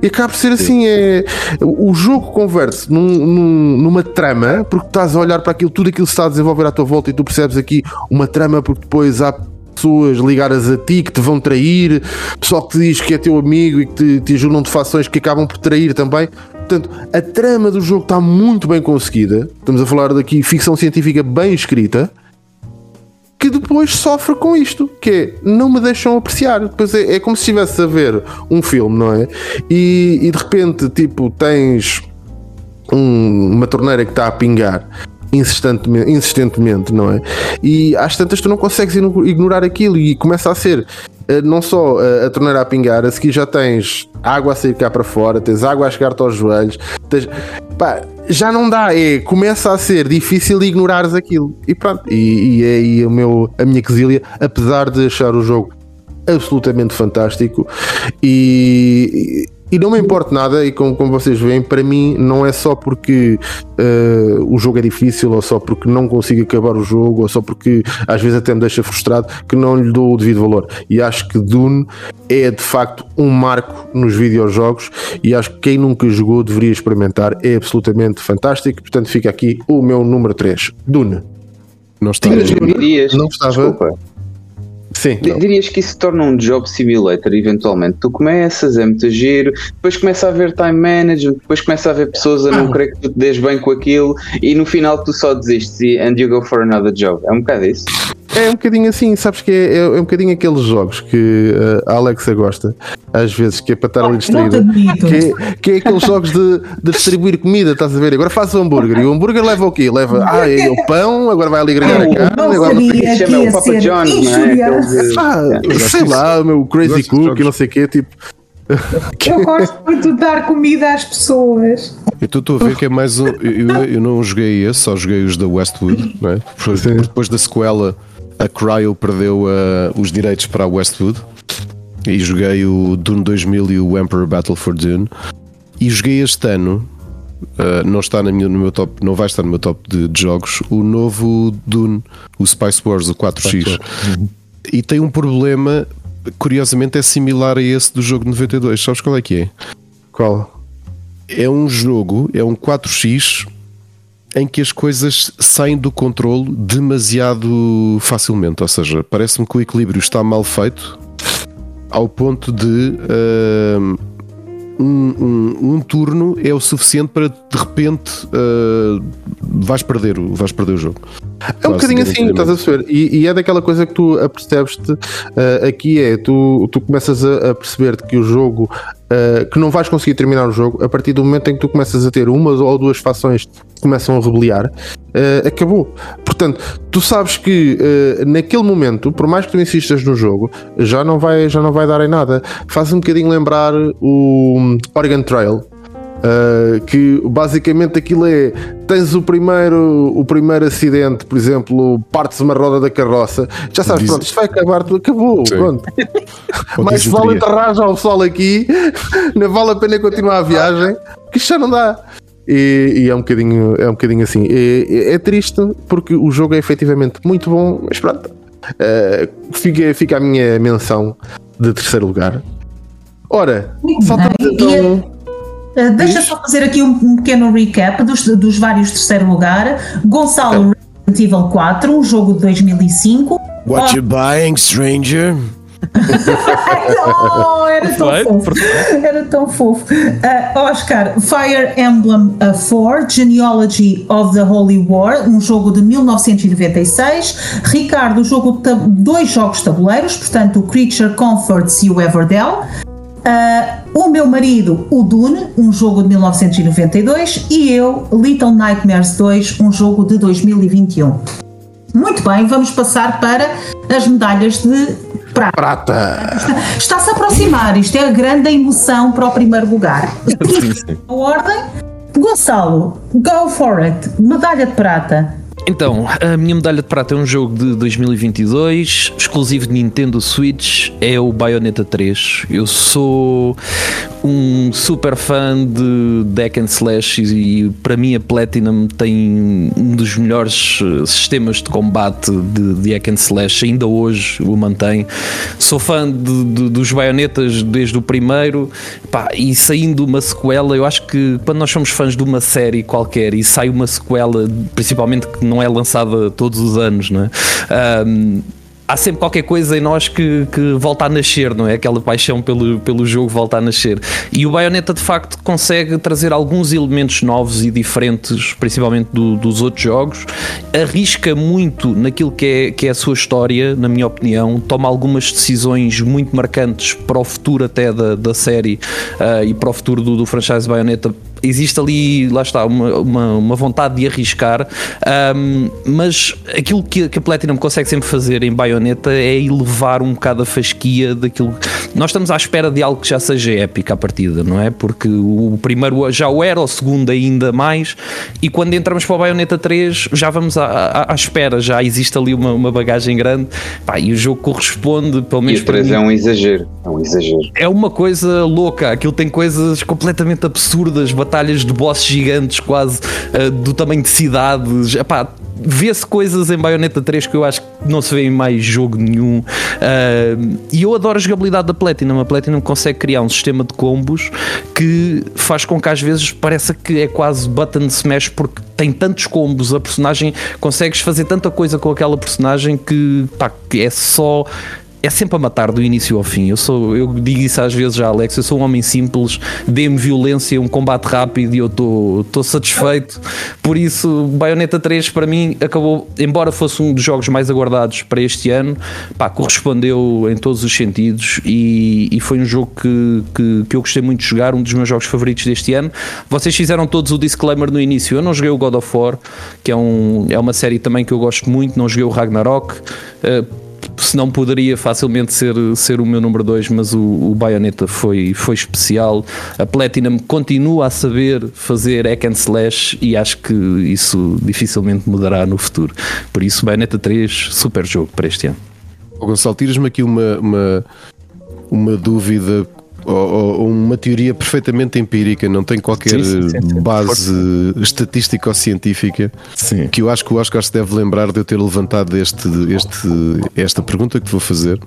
E acaba por ser assim: é, o jogo converte num, num, numa trama, porque estás a olhar para aquilo, tudo aquilo que se está a desenvolver à tua volta e tu percebes aqui uma trama, porque depois há pessoas ligadas a ti que te vão trair, pessoal que te diz que é teu amigo e que te, te ajudam de fações que acabam por trair também. Portanto, a trama do jogo está muito bem conseguida. Estamos a falar daqui ficção científica bem escrita que depois sofre com isto, que é não me deixam apreciar. Depois é, é como se estivesse a ver um filme, não é? E, e de repente, tipo, tens um, uma torneira que está a pingar insistentemente, insistentemente, não é? E às tantas tu não consegues ignorar aquilo e começa a ser eh, não só a, a torneira a pingar, a seguir já tens água a sair cá para fora, tens água a chegar-te aos joelhos, tens, pá, já não dá, é, começa a ser difícil ignorares aquilo. E pronto, e, e é aí o meu, a minha quesilha, apesar de achar o jogo absolutamente fantástico e, e não me importa nada, e como, como vocês veem, para mim não é só porque uh, o jogo é difícil, ou só porque não consigo acabar o jogo, ou só porque às vezes até me deixa frustrado, que não lhe dou o devido valor. E acho que Dune é de facto um marco nos videojogos, e acho que quem nunca jogou deveria experimentar, é absolutamente fantástico. Portanto, fica aqui o meu número 3, Dune. Não está. Não estava. Desculpa. Sim. Dirias que isso se torna um job simulator eventualmente. Tu começas, é muito giro, depois começa a haver time management, depois começa a haver pessoas a não ah. querer que tu te des bem com aquilo e no final tu só desistes e and you go for another job. É um bocado isso. É um bocadinho assim, sabes que é, é, é um bocadinho aqueles jogos que uh, a Alexa gosta, às vezes, que é para estar ali distraída. Que, é, que é aqueles jogos de, de, distribuir comida, estás a ver? Agora faz o hambúrguer e o hambúrguer leva o quê? Leva ah, é o pão, agora vai ali agregar a carne, agora não sei chama o Papa John's, não é? Ah, sei lá, o meu Crazy Cook e não sei o quê, tipo. Eu gosto muito de dar comida às pessoas. Então estou a ver que é mais um. Eu, eu não joguei esse, só joguei os da Westwood, não é? Depois da sequela a Cryo perdeu uh, os direitos para a Westwood e joguei o Dune 2000 e o Emperor Battle for Dune e joguei este ano uh, não está minha, no meu top não vai estar no meu top de, de jogos o novo Dune o Spice Wars o 4X uhum. e tem um problema curiosamente é similar a esse do jogo de 92 sabes qual é que é? qual? é um jogo é um 4X em que as coisas saem do controle demasiado facilmente. Ou seja, parece-me que o equilíbrio está mal feito ao ponto de uh, um, um, um, turno é o suficiente para de repente uh, vais, perder, vais perder o jogo. É um bocadinho assim, estás a perceber? E, e, é daquela coisa que tu apercebes-te uh, aqui é, tu, tu começas a, a perceber que o jogo, uh, que não vais conseguir terminar o jogo a partir do momento em que tu começas a ter uma ou duas fações começam a rebeliar, uh, acabou. Portanto, tu sabes que naquele momento, por mais que tu insistas no jogo, já não vai, já não vai dar em nada. Faz um bocadinho lembrar o Oregon Trail, Uh, que basicamente aquilo é tens o primeiro o primeiro acidente, por exemplo, partes uma roda da carroça, já sabes, Diz... pronto, isto vai acabar, tudo acabou, Sim. pronto. Mas vale enterrar já o sol aqui, não vale a pena continuar a viagem, que isto já não dá. E, e, é um bocadinho, é um bocadinho assim. É, é, triste porque o jogo é efetivamente muito bom, mas pronto. Uh, fica, fica a minha menção de terceiro lugar. Ora, falta então. Uh, deixa só fazer aqui um, um, pequeno recap dos, dos vários terceiro lugar. Gonçalo Resident Evil 4, um jogo de 2005. What oh, you buying, stranger? oh, era tão Vai, fofo. Era tão fofo. Uh, Oscar, Fire Emblem 4, Genealogy of the Holy War, um jogo de 1996. Ricardo, jogo dois jogos tabuleiros, portanto, o Creature Comforts e o Everdell. Uh, o meu marido, o Dune, um jogo de 1992. E eu, Little Nightmares 2, um jogo de 2021. Muito bem, vamos passar para as medalhas de prata. Prata! Está-se a aproximar, isto é a grande emoção para o primeiro lugar. Sim, sim. A ordem, Gonçalo, go for it, medalha de prata. Então, a minha medalha de prata é um jogo de 2022, exclusivo de Nintendo Switch, é o Bayonetta 3. Eu sou um super fã de Deck and Slash e, e para mim a Platinum tem um dos melhores eh, sistemas de combate de, de Deck and Slash, ainda hoje o mantém. Sou fã de- de- dos Bayonetas desde o primeiro pá, e saindo uma sequela, eu acho que quando nós somos fãs de uma série qualquer e sai uma sequela, principalmente que não é lançada todos os anos, não é? Ahm, há sempre qualquer coisa em nós que, que volta a nascer, não é? Aquela paixão pelo, pelo jogo volta a nascer. E o Bayonetta de facto consegue trazer alguns elementos novos e diferentes, principalmente do- dos outros jogos. Arrisca muito naquilo que é, que é a sua história, na minha opinião. Toma algumas decisões muito marcantes para o futuro até da, da série ah, e para o futuro do, do franchise Bayonetta existe ali, lá está, uma, uma, uma vontade de arriscar, ahm, mas aquilo que, que a Platinum consegue sempre fazer em Bayonetta é elevar um bocado a fasquia daquilo. Nós estamos à espera de algo que já seja épico à partida, não é? Porque o primeiro já o era, o segundo ainda mais, e quando entramos para o Bayonetta 3 já vamos à, à, à espera, já existe ali uma, uma bagagem grande, Pá, e o jogo corresponde, pelo E menos o para 3 mim, é um exagero. É um exagero. é uma coisa louca. Aquilo tem coisas completamente absurdas, batalhas de bosses gigantes, quase ah, do tamanho de cidades. Epá, Vê-se coisas em Bayonetta 3 que eu acho que não se vê em mais jogo nenhum. Ah, e eu adoro a jogabilidade da Platinum. A Platinum consegue criar um sistema de combos que faz com que às vezes pareça que é quase button smash porque tem tantos combos, a personagem consegues fazer tanta coisa com aquela personagem que, pá, que é só é sempre a matar do início ao fim. Eu sou, eu digo isso às vezes já, Alex. Eu sou um homem simples, dê-me violência, um combate rápido e eu estou satisfeito. Por isso, Bayonetta 3 para mim acabou, embora fosse um dos jogos mais aguardados para este ano, pá, correspondeu em todos os sentidos e, e foi um jogo que, que, que eu gostei muito de jogar, um dos meus jogos favoritos deste ano. Vocês fizeram todos o disclaimer no início. Eu não joguei o God of War, que é, um, é uma série também que eu gosto muito, não joguei o Ragnarok. Uh, se não poderia facilmente ser, ser o meu número 2, mas o, o Bayonetta foi, foi especial. A Platinum continua a saber fazer hack and slash e acho que isso dificilmente mudará no futuro. Por isso, Bayonetta 3, super jogo para este ano. Ô, Gonçalo, tiras-me aqui uma, uma, uma dúvida ou, ou uma teoria perfeitamente empírica, não tem qualquer Sim, sim, sim, base estatística ou científica. Sim. Que eu acho que o Oscar se deve lembrar de eu ter levantado este, este, esta pergunta que te vou fazer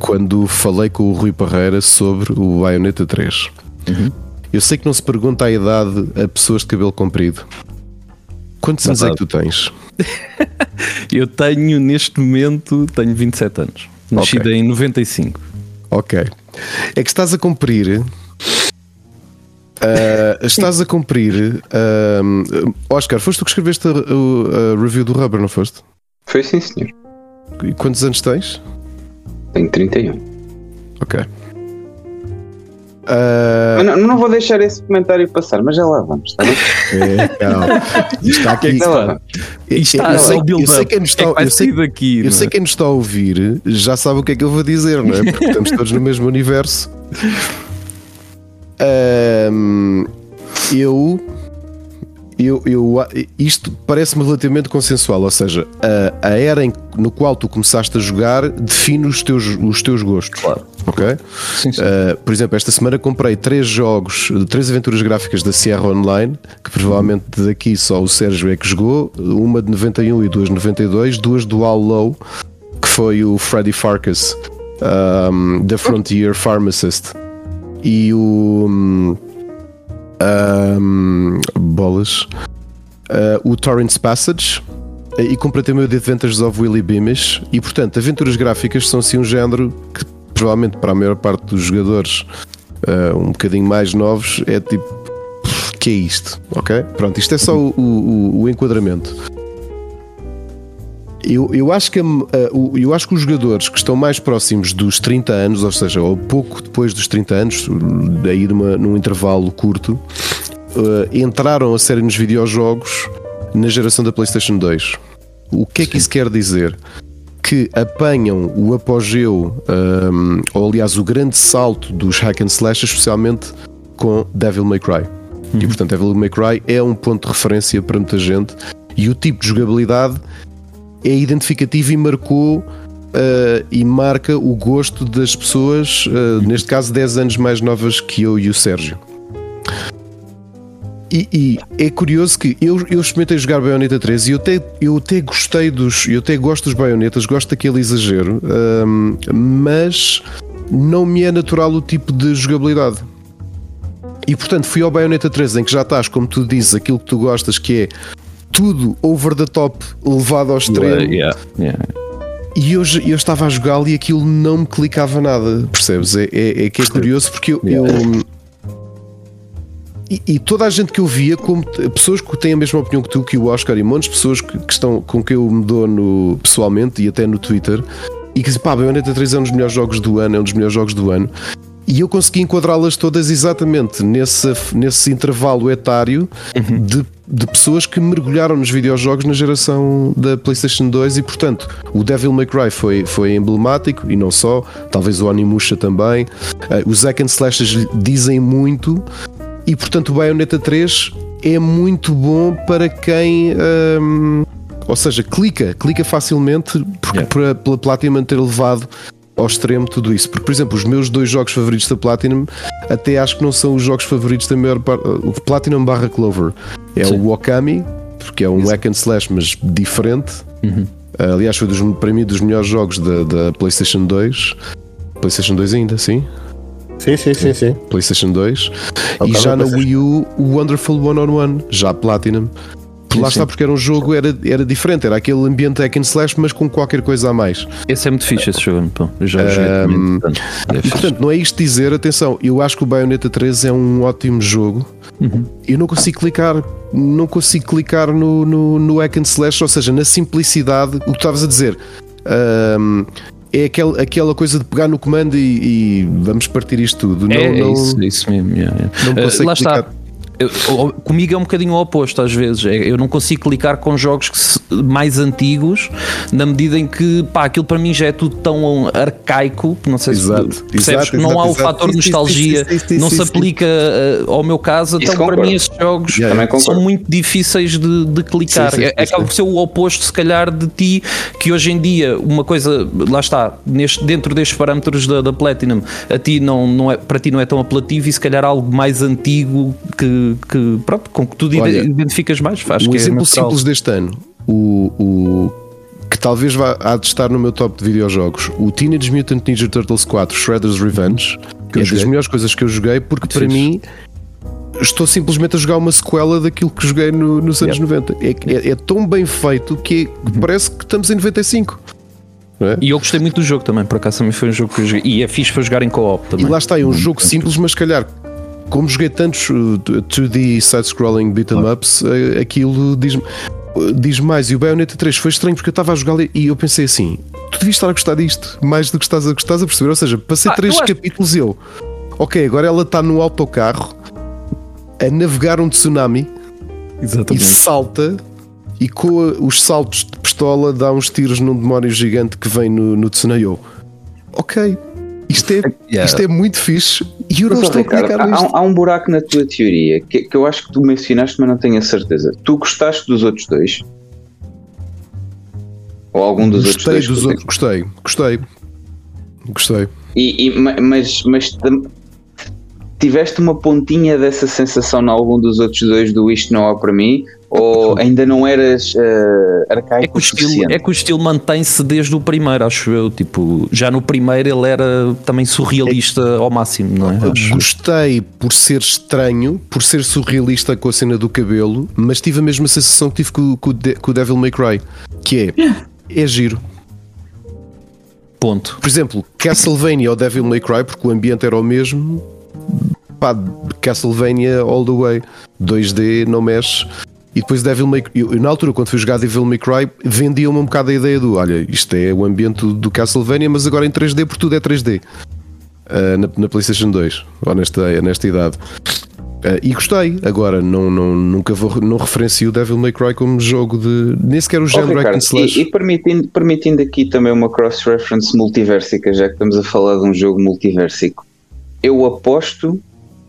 quando falei com o Rui Parreira sobre o Bayonetta 3. Uhum. Eu sei que não se pergunta a idade a pessoas de cabelo comprido. Quantos anos é que tu tens? Eu tenho neste momento tenho 27 anos. Nascida Ok. em 95. Ok. É que estás a cumprir. ah, estás a cumprir. ah, Oscar, foste tu que escreveste a, a- a review do Rubber, não foste? Foi sim, senhor. E quantos anos tens? Tenho 31. Ok. Mas não, não vou deixar esse comentário passar, mas já lá vamos, está bem? é. Está aqui. Já lá vamos. E está eu sei, eu sei quem nos está, é que eu sei, daqui. eu sei é? quem nos está a ouvir já sabe o que é que eu vou dizer, não é? Porque estamos todos no mesmo universo. Ahm, eu, eu, eu, isto parece-me relativamente consensual, ou seja, a, a era em, no qual tu começaste a jogar define os teus, os teus gostos. Claro. Ok? Sim, sim. Uh, por exemplo, esta semana comprei três jogos, três aventuras gráficas da Sierra Online, que provavelmente daqui só o Sérgio é que jogou, uma de 91 e duas de 92, duas do All Low, que foi o Freddy Farkas, um, The Frontier Pharmacist, e o. um, um, bolas. Uh, o Torrents Passage. E comprei também o The Adventures of Willy Beamish. E portanto, aventuras gráficas são assim um género que provavelmente para a maior parte dos jogadores uh, um bocadinho mais novos, é tipo, que é isto? Ok? Pronto, isto é só o, o, o enquadramento. Eu, eu, acho que, uh, eu acho que os jogadores que estão mais próximos dos 30 anos, ou seja, ou pouco depois dos 30 anos, daí numa, num intervalo curto, uh, entraram a série nos videojogos na geração da PlayStation 2. O que é que Sim. isso quer dizer? Que apanham o apogeu, um, ou aliás, o grande salto dos hack and slash, especialmente com Devil May Cry. Uhum. E portanto, Devil May Cry é um ponto de referência para muita gente e o tipo de jogabilidade é identificativo e marcou uh, e marca o gosto das pessoas, uh, neste caso 10 anos mais novas que eu e o Sérgio. E, e, é curioso que eu, eu experimentei jogar Bayonetta 3 e eu até, eu até gostei dos. Eu até gosto dos baionetas, gosto daquele exagero, um, mas não me é natural o tipo de jogabilidade. E portanto fui ao Bayonetta 3 em que já estás, como tu dizes, aquilo que tu gostas, que é tudo over the top, levado ao extremo. Yeah, yeah. E eu, eu estava a jogá-lo e aquilo não me clicava nada, percebes? É, é, é que é curioso porque eu, eu e, e, toda a gente que eu via, como pessoas que têm a mesma opinião que tu, que o Oscar, e montes pessoas que, que estão com quem eu me dou no, pessoalmente e até no Twitter, e que dizem, pá, Bayonetta 3 é um dos melhores jogos do ano, é um dos melhores jogos do ano. E eu consegui enquadrá-las todas exatamente nesse, nesse intervalo etário uhum. de, de pessoas que mergulharam nos videojogos na geração da PlayStation 2 e, portanto, o Devil May Cry foi, foi emblemático e não só, talvez o Onimusha também. Uh, os Zack and Slashes dizem muito e, portanto, o Bayonetta 3 é muito bom para quem. Um, ou seja, clica, clica facilmente porque yeah. para, pela Platinum ter levado ao extremo tudo isso. Porque, por exemplo, os meus dois jogos favoritos da Platinum até acho que não são os jogos favoritos da maior parte. O Platinum barra Clover é Sim. o Okami, porque é um hack and slash, mas diferente. Uhum. Aliás, foi dos, para mim dos melhores jogos da, da PlayStation 2. PlayStation 2 ainda, sim? Sim, sim, sim, sim. PlayStation 2. Okay, e já na Wii U, o Wonderful One on One, já Platinum. Sim, lá sim. está, porque era um jogo, era, era diferente, era aquele ambiente hack and slash, mas com qualquer coisa a mais. Esse é muito fixe, esse jogo. Eu já. Um, é e, portanto, não é isto dizer, atenção, eu acho que o Bayonetta 3 é um ótimo jogo. Uhum. Eu não consigo clicar, não consigo clicar no, no, no hack and slash, ou seja, na simplicidade, o que estavas a dizer. Um, é aquel, aquela coisa de pegar no comando e, e vamos partir isto tudo. Não, é, não, é isso, é isso mesmo. Yeah, yeah. Não uh, lá clicar. está eu, comigo é um bocadinho o oposto às vezes. É, eu não consigo clicar com jogos se, mais antigos na medida em que pá, aquilo para mim já é tudo tão arcaico. Não sei exato, se percebes que não exato, há o fator nostalgia, não se aplica uh, ao meu caso. Então, para mim, esses jogos yeah, são muito difíceis de, de clicar. Sim, sim, é, acaba por ser o oposto, se calhar, de ti, que hoje em dia, uma coisa, lá está, neste, dentro destes parâmetros da, da Platinum, a ti não, não é, para ti não é tão apelativo e se calhar algo mais antigo que que, pronto, com que tu Olha, identificas mais. Faz um é exemplo é simples deste ano, o, o que talvez vá a de estar no meu top de videojogos, o Teenage Mutant Ninja Turtles 4 Shredder's Revenge, que é das melhores coisas que eu joguei, porque para mim estou simplesmente a jogar uma sequela daquilo que joguei no, nos anos yeah. 90. É, é, é, tão bem feito que, é, que parece que estamos em 95. É? E eu gostei muito do jogo também, por acaso também foi um jogo que eu joguei. E é fixe para jogar em co-op também. E lá está, é um jogo simples, mas calhar como joguei tantos 2D uh, side-scrolling beat'em ups, uh, aquilo diz diz mais. E o Bayonetta 3 foi estranho porque eu estava a jogar e eu pensei assim: tu devias estar a gostar disto mais do que estás a, estás a perceber. Ou seja, passei ah, três capítulos e eu, ok, agora ela está no autocarro a navegar um tsunami Exatamente. e salta. E com os saltos de pistola dá uns tiros num demónio gigante que vem no, no Tsunayo. Ok, isto é, yeah. isto é muito fixe e eu não estou Ricardo, a há, há, um buraco na tua teoria que, que eu acho que tu mencionaste, mas não tenho a certeza. Tu gostaste dos outros dois? Ou algum dos gostei outros dois? Dos outros, gostei, gostei. Gostei. E, e, mas, mas tiveste uma pontinha dessa sensação em algum dos outros dois do Isto Não Há Para Mim? Ou ainda não eras uh, arcaico é que o estilo, é que o estilo mantém-se desde o primeiro, acho eu. Tipo, já no primeiro ele era também surrealista é, ao máximo, não é? Gostei por ser estranho, por ser surrealista com a cena do cabelo, mas tive a mesma sensação que tive com, com, com o Devil May Cry, que é, é giro Ponto. Por exemplo, Castlevania ou Devil May Cry, porque o ambiente era o mesmo. Pá, Castlevania all the way. 2D, não mexe. E depois Devil May eu, na altura, quando fui jogar Devil May Cry, vendia-me um bocado a ideia do olha, isto é o ambiente do, Castlevania, mas agora em 3D, porque tudo é 3D. Uh, na, na, PlayStation 2, ou nesta, nesta idade. Uh, e gostei. Agora, não, não, nunca vou, não referencio Devil May Cry como jogo de. Nem sequer o género oh, slash. E, e, permitindo, permitindo aqui também uma cross-reference multiversica, já que estamos a falar de um jogo multiversico. Eu aposto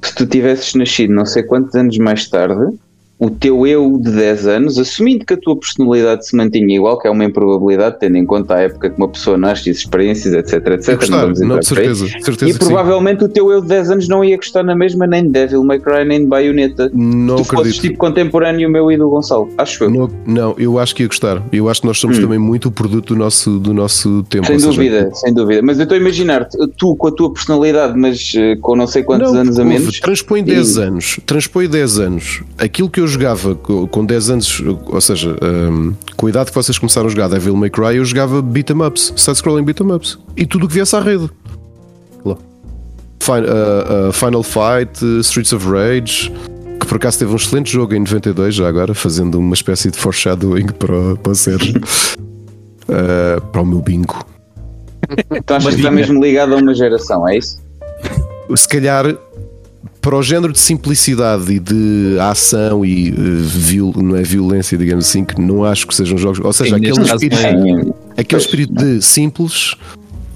que se tu tivesses nascido não sei quantos anos mais tarde, o teu eu de 10 anos, assumindo que a tua personalidade se mantinha igual, que é uma improbabilidade, tendo em conta a época que uma pessoa nasce, as experiências, etc, etc. Gostar, não, vamos não certeza, certeza, E provavelmente sim. o teu eu de 10 anos não ia gostar na mesma nem de Devil May Cry, nem de Bayonetta. Não tu acredito. fosses tipo contemporâneo meu e do Gonçalo, acho eu. Não, não, eu acho que ia gostar. Eu acho que nós somos hum. também muito o produto do nosso, do nosso tempo. Sem dúvida, seja, sem dúvida. Mas eu estou a imaginar tu com a tua personalidade, mas eh, com não sei quantos não, anos a menos. Transpõe 10 e... anos, transpõe 10 anos. Aquilo que eu jogava com 10 anos, ou seja, um, com a idade que vocês começaram a jogar Devil May Cry, eu jogava beat'em ups, side-scrolling beat'em ups. E tudo o que viesse à rede. Final, uh, uh, Final Fight, uh, Streets of Rage, que por acaso teve um excelente jogo em 92, já agora, fazendo uma espécie de foreshadowing para, para. Uh, para o meu bingo. Então achas que está mesmo ligado a uma geração, é isso? Se calhar para o género de simplicidade e de ação e uh, viol, não é violência, digamos assim, que não acho que sejam jogos. Ou seja, aquele espírito, é. aquele espírito de simples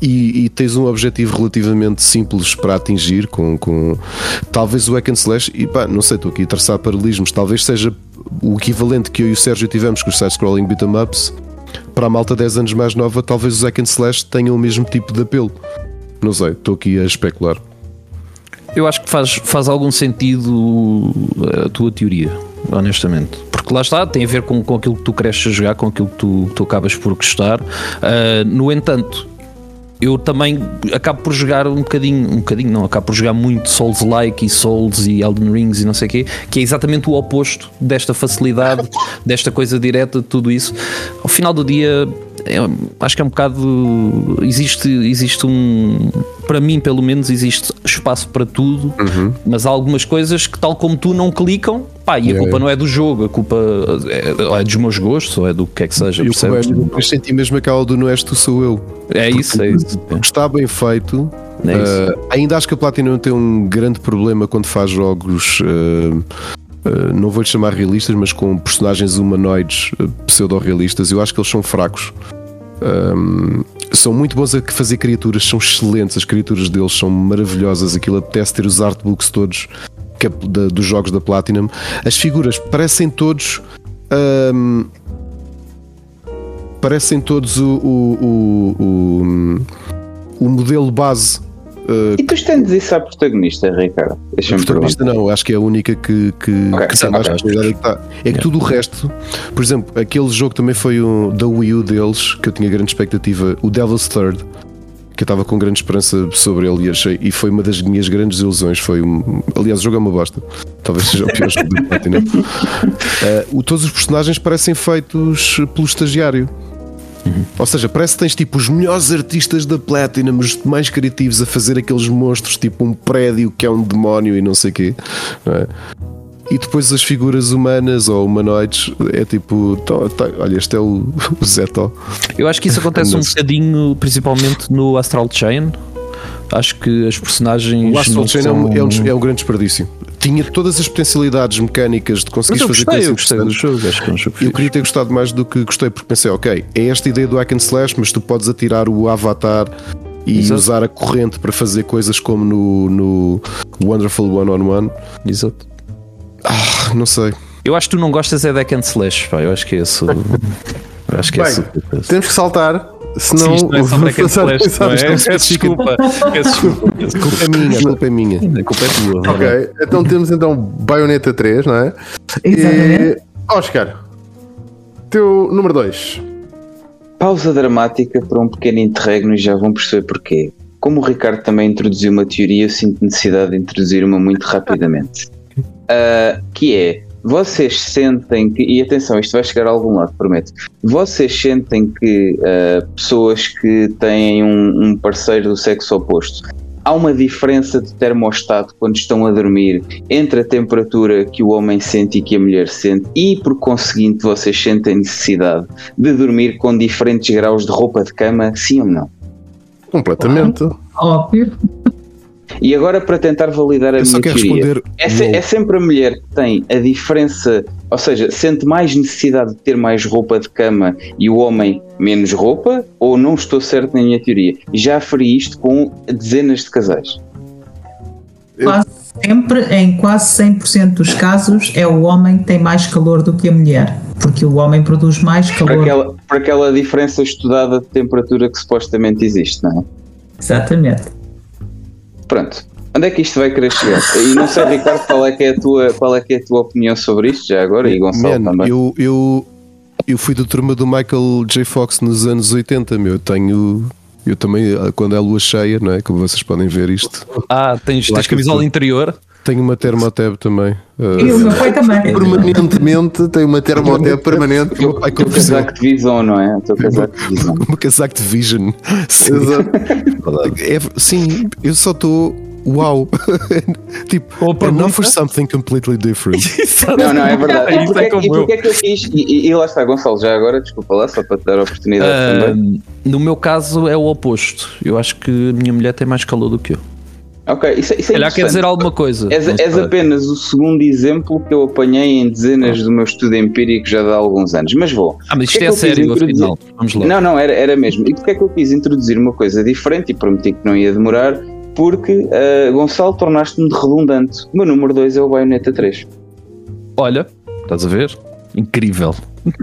e, e, tens um objetivo relativamente simples para atingir com, com talvez o hack and slash e pá, não sei, estou aqui a traçar paralelismos, talvez seja o equivalente que eu e o Sérgio tivemos com os side-scrolling beat'em ups para a malta 10 anos mais nova, talvez os hack and slash tenham o mesmo tipo de apelo. Não sei, estou aqui a especular. Eu acho que faz, faz algum sentido a tua teoria, honestamente. Porque lá está, tem a ver com, com aquilo que tu cresces a jogar, com aquilo que tu, tu acabas por gostar. Uh, no entanto, eu também acabo por jogar um bocadinho, um bocadinho não, acabo por jogar muito Souls-like e Souls e Elden Rings e não sei o quê, que é exatamente o oposto desta facilidade, desta coisa direta, tudo isso. Ao final do dia, é, acho que é um bocado. Existe, existe um. Para mim, pelo menos, existe espaço para tudo, uhum. mas há algumas coisas que, tal como tu, não clicam. Pá, e a culpa não é do jogo, a culpa é, é, dos meus gostos ou é do que é que seja. Eu, eu senti mesmo aquela do não és tu, sou eu. É isso, é isso. Está bem feito. É uh, ainda acho que a Platinum tem um grande problema quando faz jogos. Uh, Uh, não vou-lhe chamar realistas, mas com personagens humanoides uh, pseudo-realistas, eu acho que eles são fracos. Um, são muito bons a fazer criaturas, são excelentes, as criaturas deles são maravilhosas. Aquilo apetece ter os artbooks todos é da, dos jogos da Platinum. As figuras parecem todos. Um, parecem todos o, o, o, o modelo base Uh, e tu estendes isso à protagonista, Ricardo? A protagonista não, acho que é a única que, que, okay, que tem mais possibilidade que está. É que tudo o resto, por exemplo, aquele jogo também foi um, da Wii U deles, que eu tinha grande expectativa, o Devil's Third, que eu estava com grande esperança sobre ele e achei, e foi uma das minhas grandes ilusões. Foi um, aliás, o jogo é uma bosta, talvez seja o pior jogo do Platinum. Uh, todos os personagens parecem feitos pelo estagiário. Uhum. Ou seja, parece que tens tipo os melhores artistas da Platinum, os mais criativos a fazer aqueles monstros, tipo um prédio que é um demónio e não sei o quê. Não é? E depois as figuras humanas ou humanoides é tipo, tá, tá, olha, este é o, o Zeto. Eu acho que isso acontece um bocadinho, principalmente no Astral Chain. Acho que as personagens. O Astral Chain é são... é, um, é um grande desperdício tinha todas as potencialidades mecânicas de conseguir fazer coisas. Eu gostei do jogo, acho que é um jogo Eu queria ter gostado mais do que gostei, porque pensei, ok, é esta ideia do hack and slash, mas tu podes atirar o avatar e Exato. usar a corrente para fazer coisas como no, no Wonderful One on One. Exato. Ah, não sei. Eu acho que tu não gostas é de hack and slash, pá. Eu acho que é isso. acho que é Bem, Temos que saltar Senão, Sim, não é só não é? Peço desculpa. Desculpa. culpa é minha, a culpa é minha. A culpa é tua. Ok, então temos então Bayonetta 3, não é? Exatamente. E, Oscar, teu número 2. Pausa dramática para um pequeno interregno e já vão perceber porquê. Como o Ricardo também introduziu uma teoria, eu sinto necessidade de introduzir uma muito rapidamente. Uh, que é vocês sentem que, e atenção, isto vai chegar a algum lado, prometo. Vocês sentem que uh, pessoas que têm um, um parceiro do sexo oposto há uma diferença de termostato quando estão a dormir entre a temperatura que o homem sente e que a mulher sente e por conseguinte vocês sentem necessidade de dormir com diferentes graus de roupa de cama, sim ou não? Completamente. Óbvio. E agora para tentar validar a Eu minha só quero teoria, responder. é, se- é sempre a mulher que tem a diferença, ou seja, sente mais necessidade de ter mais roupa de cama e o homem menos roupa, ou não estou certo na minha teoria? Já aferi isto com dezenas de casais. Quase sempre, em quase 100% dos casos, é o homem que tem mais calor do que a mulher, porque o homem produz mais calor. aquela, por aquela diferença estudada de temperatura que supostamente existe, não é? Exatamente. Pronto. Onde é que isto vai querer chegar? E não sei, Ricardo, qual é que é a tua, qual é que é a tua opinião sobre isto já agora? E Gonçalo Man, também. eu, eu, eu fui da turma do Michael J. Fox nos anos 80, meu. Eu tenho. Eu também, quando é lua cheia, não é? Como vocês podem ver isto. Ah, tens, tens que camisola interior? Tenho uma Termotab também. Uh, E o meu pai também. Permanentemente tem uma termoté permanente. o meu pai confessou. casaco de visão, não é? O teu casaco de visão. Um casaco de Vision. Sim. É- sim, eu só estou. Uau! tipo, Ou and not for something completely different. Não, não, é verdade. E porque, é como e porque eu. é que eu quis? E, e- lá está, Gonçalo, já agora, desculpa lá, só para te dar a oportunidade Ah, também. no meu caso é o oposto. Eu acho que a minha mulher tem mais calor do que eu. Ok, isso, isso é Calhar quer dizer alguma coisa. És, és apenas o segundo exemplo que eu apanhei em dezenas do meu estudo empírico já de há alguns anos. Mas vou. Ah, mas isto é é sério, afinal. Vamos lá. Não, não, era, era mesmo. E porque é que eu quis introduzir uma coisa diferente e prometi que não ia demorar? Porque, ah, Gonçalo, tornaste-me redundante. O meu número 2 é o Bayonetta 3. Olha, estás a ver? Incrível.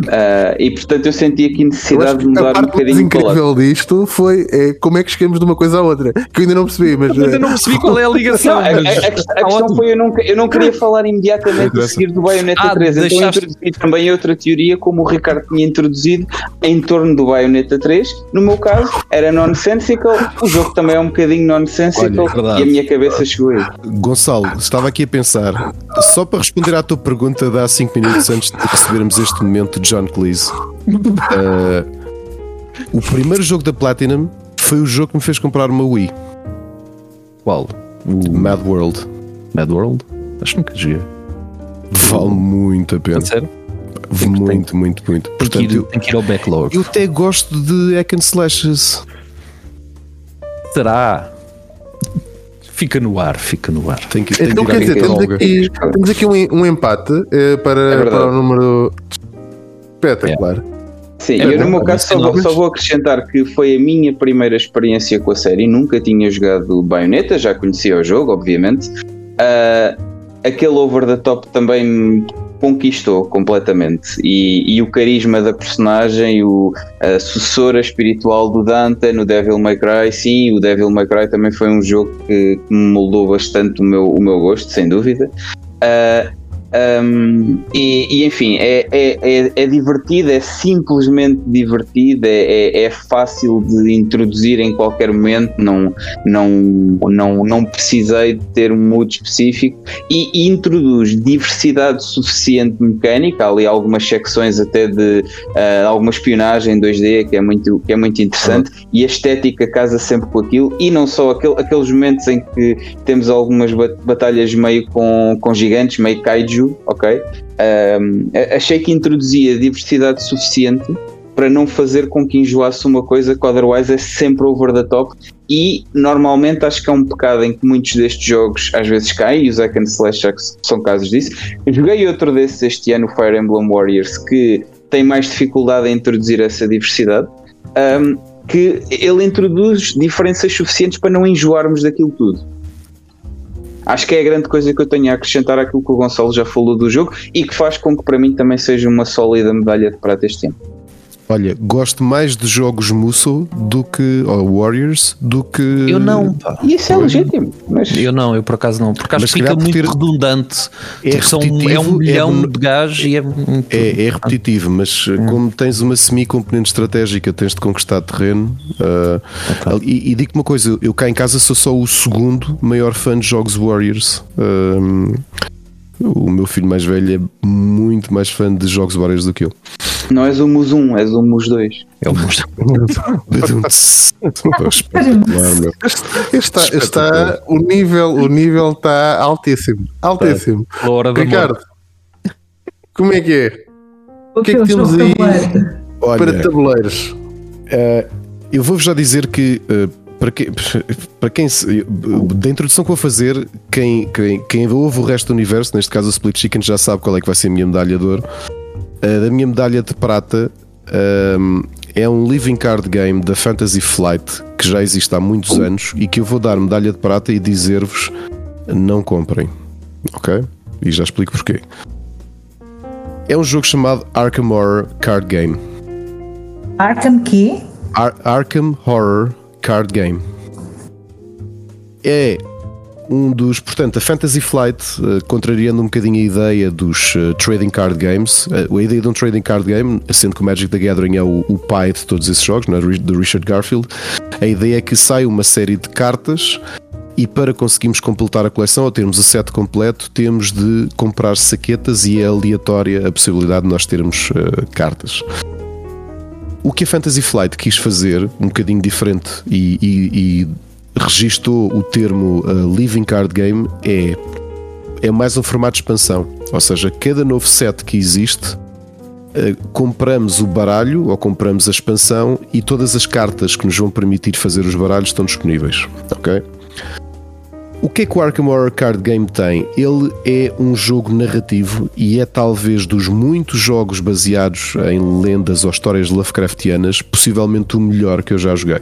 Ah, e portanto eu senti aqui Eu necessidade de mudar um bocadinho o incrível disto foi é, como é que chegamos de uma coisa à outra. Que eu ainda não percebi, mas. Eu ainda eh, não percebi qual é a ligação. Não, a, a- a a questão ótimo. foi eu não, eu não queria falar imediatamente a seguir do Bayonetta Ah, 3, então deixaste- introduzi também outra teoria como o Ricardo tinha introduzido em torno do Bayonetta 3. No meu caso era nonsensical, o jogo também é um bocadinho nonsensical Olha, e a minha cabeça chegou aí. Gonçalo, estava aqui a pensar, só para responder à tua pergunta de há 5 minutos antes de recebermos este momento de John Cleese. Uh, o primeiro jogo da Platinum foi o jogo que me fez comprar uma Wii, Qual? O Mad World. Mad World? Acho que nunca joguei. Vale muito a pena. Sério? Muito, muito, muito. Tem que, Portanto, ir, eu, tem que ir ao backlog. eu até gosto de hack and slashes. Será? Fica no ar, fica no ar. Tem que, tem Então que quer dizer, temos aqui, temos aqui um, um empate eh, para, É para o número espetacular. Sim, É eu no meu caso é só vou, só vou acrescentar que foi a minha primeira experiência com a série, nunca tinha jogado Bayonetta, já conhecia o jogo, obviamente. Ah, aquele over the top também me conquistou completamente e, e o carisma da personagem, o, a sucessora espiritual do Dante no Devil May Cry, sim, o Devil May Cry também foi um jogo que, que me moldou bastante o meu, o meu gosto, sem dúvida. Ah, um, e, e, enfim, é, é, é, é divertido, é simplesmente divertido, é, é, é fácil de introduzir em qualquer momento, não, não, não, não precisei de ter um mood específico e, e introduz diversidade suficiente mecânica, há ali algumas secções até de uh, alguma espionagem 2D que é muito, que é muito interessante e a estética casa sempre com aquilo e não só aquele, aqueles momentos em que temos algumas bat- batalhas meio com, com gigantes, meio kaiju, ok? Um, achei que introduzia diversidade suficiente para não fazer com que enjoasse uma coisa que otherwise é sempre over the top e normalmente acho que é um pecado em que muitos destes jogos às vezes caem e os hack and slash são casos disso. Joguei outro desses este ano, Fire Emblem Warriors, que tem mais dificuldade em introduzir essa diversidade. Um, que ele introduz diferenças suficientes para não enjoarmos daquilo tudo. Acho que é a grande coisa que eu tenho a acrescentar àquilo que o Gonçalo já falou do jogo e que faz com que para mim também seja uma sólida medalha de prata este ano. Olha, gosto mais de jogos Musou do que. ou Warriors do que. Eu não, pá. E isso é legítimo, mas Eu não, eu por acaso não. Porque acho Mas que fica muito ter- redundante. É Tipo, são- é um é milhão mon- de gajos e é muito. É, é repetitivo, mas uh, como tens uma semi-componente estratégica, tens de conquistar terreno. uh, e, e digo-te uma coisa: eu- cá em casa sou só o segundo maior fã de jogos Warriors. Um, O meu filho mais velho é muito mais fã de jogos baralhos do que eu. Não és o Mus 1, és o Mus 2. É o. Está, está, o nível o nível está altíssimo. Altíssimo. Da Ricardo, como é que é? O que é que temos aí? tabuleiro. Olha, Para tabuleiros. Eh, eu vou-vos já dizer que eh, para, que, para quem se- da introdução que vou fazer, quem, quem, quem ouve o resto do universo, neste caso o Split Chicken, já sabe qual é que vai ser a minha medalha de ouro. Eh, da minha medalha de prata ehm, é um living card game da Fantasy Flight que já existe há muitos anos e que eu vou dar medalha de prata e dizer-vos não comprem. Ok? E já explico porquê. É um jogo chamado Arkham Horror Card Game. Arkham quê? Ar- Arkham Horror Card Game. É um dos, portanto, a Fantasy Flight, eh, contrariando um bocadinho a ideia dos eh, trading card games, eh, a ideia de um trading card game, sendo que o Magic the Gathering é o, o pai de todos esses jogos, não é? do Richard Garfield, a ideia é que sai uma série de cartas e para conseguirmos completar a coleção ou termos o set completo, temos de comprar saquetas e é aleatória a possibilidade de nós termos cartas. O que a Fantasy Flight quis fazer, um bocadinho diferente, e, e, e registou o termo uh, Living Card Game, é, é mais um formato de expansão. Ou seja, cada novo set que existe, uh, compramos o baralho ou compramos a expansão e todas as cartas que nos vão permitir fazer os baralhos estão disponíveis. Ok? O que é que o Arkham Horror Card Game tem? Ele é um jogo narrativo e é talvez dos muitos jogos baseados em lendas ou histórias Lovecraftianas, possivelmente o melhor que eu já joguei.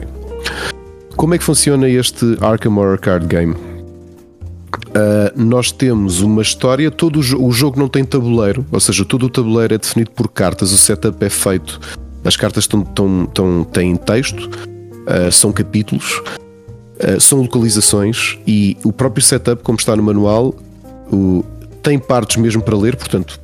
Como é que funciona este Arkham Horror Card Game? Uh, nós temos uma história, todo o, jo- o jogo não tem tabuleiro, ou seja, todo o tabuleiro é definido por cartas, o setup é feito, as cartas estão, estão, estão- têm texto, uh, são capítulos, Uh, são localizações e o próprio setup, como está no manual, o- tem partes mesmo para ler, portanto,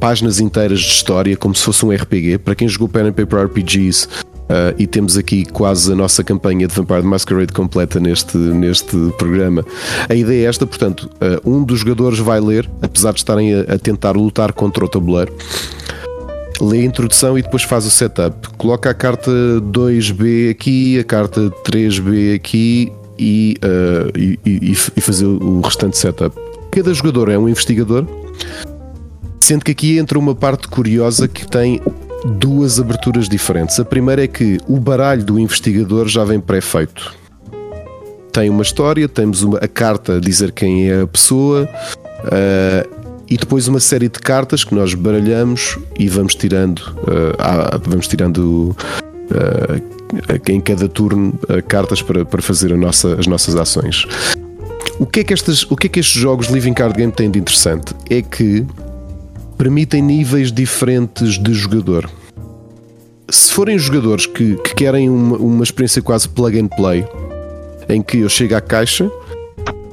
páginas inteiras de história, como se fosse um RPG. Para quem jogou Pen and Paper RPGs, uh, e temos aqui quase a nossa campanha de Vampire Masquerade completa neste, neste programa. A ideia é esta, portanto, uh, um dos jogadores vai ler, apesar de estarem a, a tentar lutar contra o tabuleiro lê a introdução e depois faz o setup. Coloca a carta 2B aqui, a carta 3B aqui e, uh, e, e- e fazer o restante setup. Cada jogador é um investigador, sendo que aqui entra uma parte curiosa que tem duas aberturas diferentes. A primeira é que o baralho do investigador já vem pré-feito. Tem uma história, temos uma, a carta a dizer quem é a pessoa, uh, e depois uma série de cartas que nós baralhamos e vamos tirando, uh, vamos tirando uh, em cada turno cartas para, para fazer nossa- as nossas ações. O que, é que o que é que estes jogos Living Card Game têm de interessante? É que permitem níveis diferentes de jogador. Se forem jogadores que, que querem uma, uma experiência quase plug and play, em que eu chego à caixa,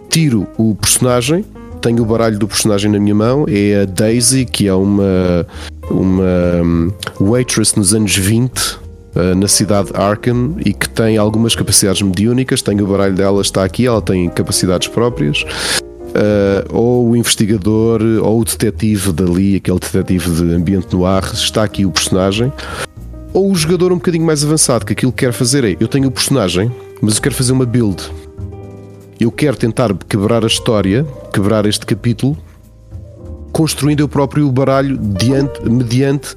tiro o personagem, tenho o baralho do personagem na minha mão, é a Daisy, que é uma, uma hum, waitress nos anos 20 uh, na cidade de Arkham e que tem algumas capacidades mediúnicas. Tenho o baralho dela, está aqui, ela tem capacidades próprias. Uh, ou o investigador, ou o detetive dali, aquele detetive de ambiente no ar, está aqui o personagem. Ou o jogador um bocadinho mais avançado, que aquilo que quer fazer é: eu tenho o personagem, mas eu quero fazer uma build. Eu quero tentar quebrar a história, quebrar este capítulo, construindo eu próprio o baralho diante, mediante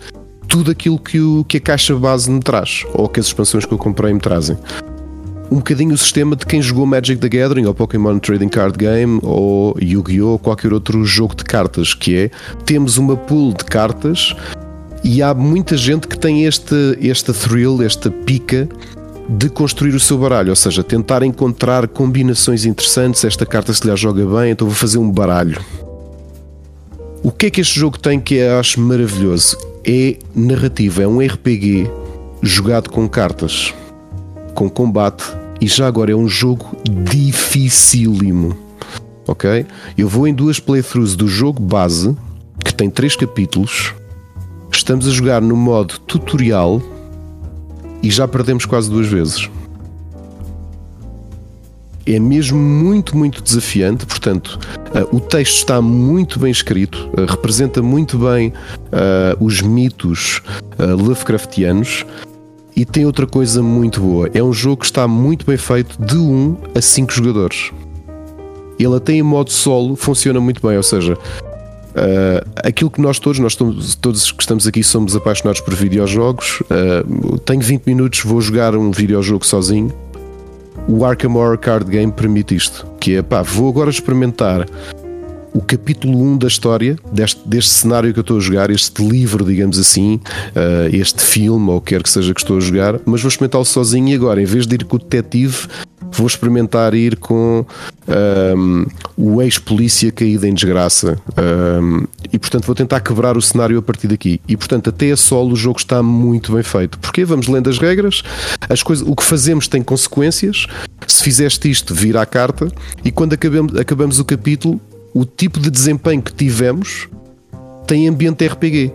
tudo aquilo que, o, que a caixa base me traz, ou que as expansões que eu comprei me trazem. Um bocadinho o sistema de quem jogou Magic the Gathering, ou Pokémon Trading Card Game, ou Yu-Gi-Oh!, ou qualquer outro jogo de cartas, que é temos uma pool de cartas e há muita gente que tem este, este thrill, esta pica de construir o seu baralho, ou seja, tentar encontrar combinações interessantes. Esta carta se lhe joga bem, então vou fazer um baralho. O que é que este jogo tem que eu acho maravilhoso? É narrativa, é um RPG jogado com cartas, com combate e já agora é um jogo dificílimo. Ok? Eu vou em duas playthroughs do jogo base, que tem três capítulos. Estamos a jogar no modo tutorial e já perdemos quase duas vezes. é mesmo muito, muito desafiante. Portanto, uh, o texto está muito bem escrito, uh, representa muito bem uh, os mitos Lovecraftianos. E tem outra coisa muito boa: é um jogo que está muito bem feito de 1 a 5 jogadores. Ele até em modo solo funciona muito bem, ou seja, Uh, aquilo que nós todos, nós todos, todos que estamos aqui somos apaixonados por videojogos. Uh, tenho 20 minutos, vou jogar um videojogo sozinho. O Arkham Horror Card Game permite isto, que é pá, vou agora experimentar o capítulo 1 da história deste, deste cenário que eu estou a jogar, este livro, digamos assim, uh, este filme ou o que quer que seja que estou a jogar, mas vou experimentá-lo sozinho e agora, em vez de ir com o detetive, vou experimentar ir com um, o ex-polícia caído em desgraça. Um, e portanto vou tentar quebrar o cenário a partir daqui. E portanto, até a solo o jogo está muito bem feito. Porque vamos lendo as regras, as coisas, o que fazemos tem consequências. Se fizeste isto, vira a carta, e quando acabamos, acabamos o capítulo, o tipo de desempenho que tivemos tem ambiente RPG.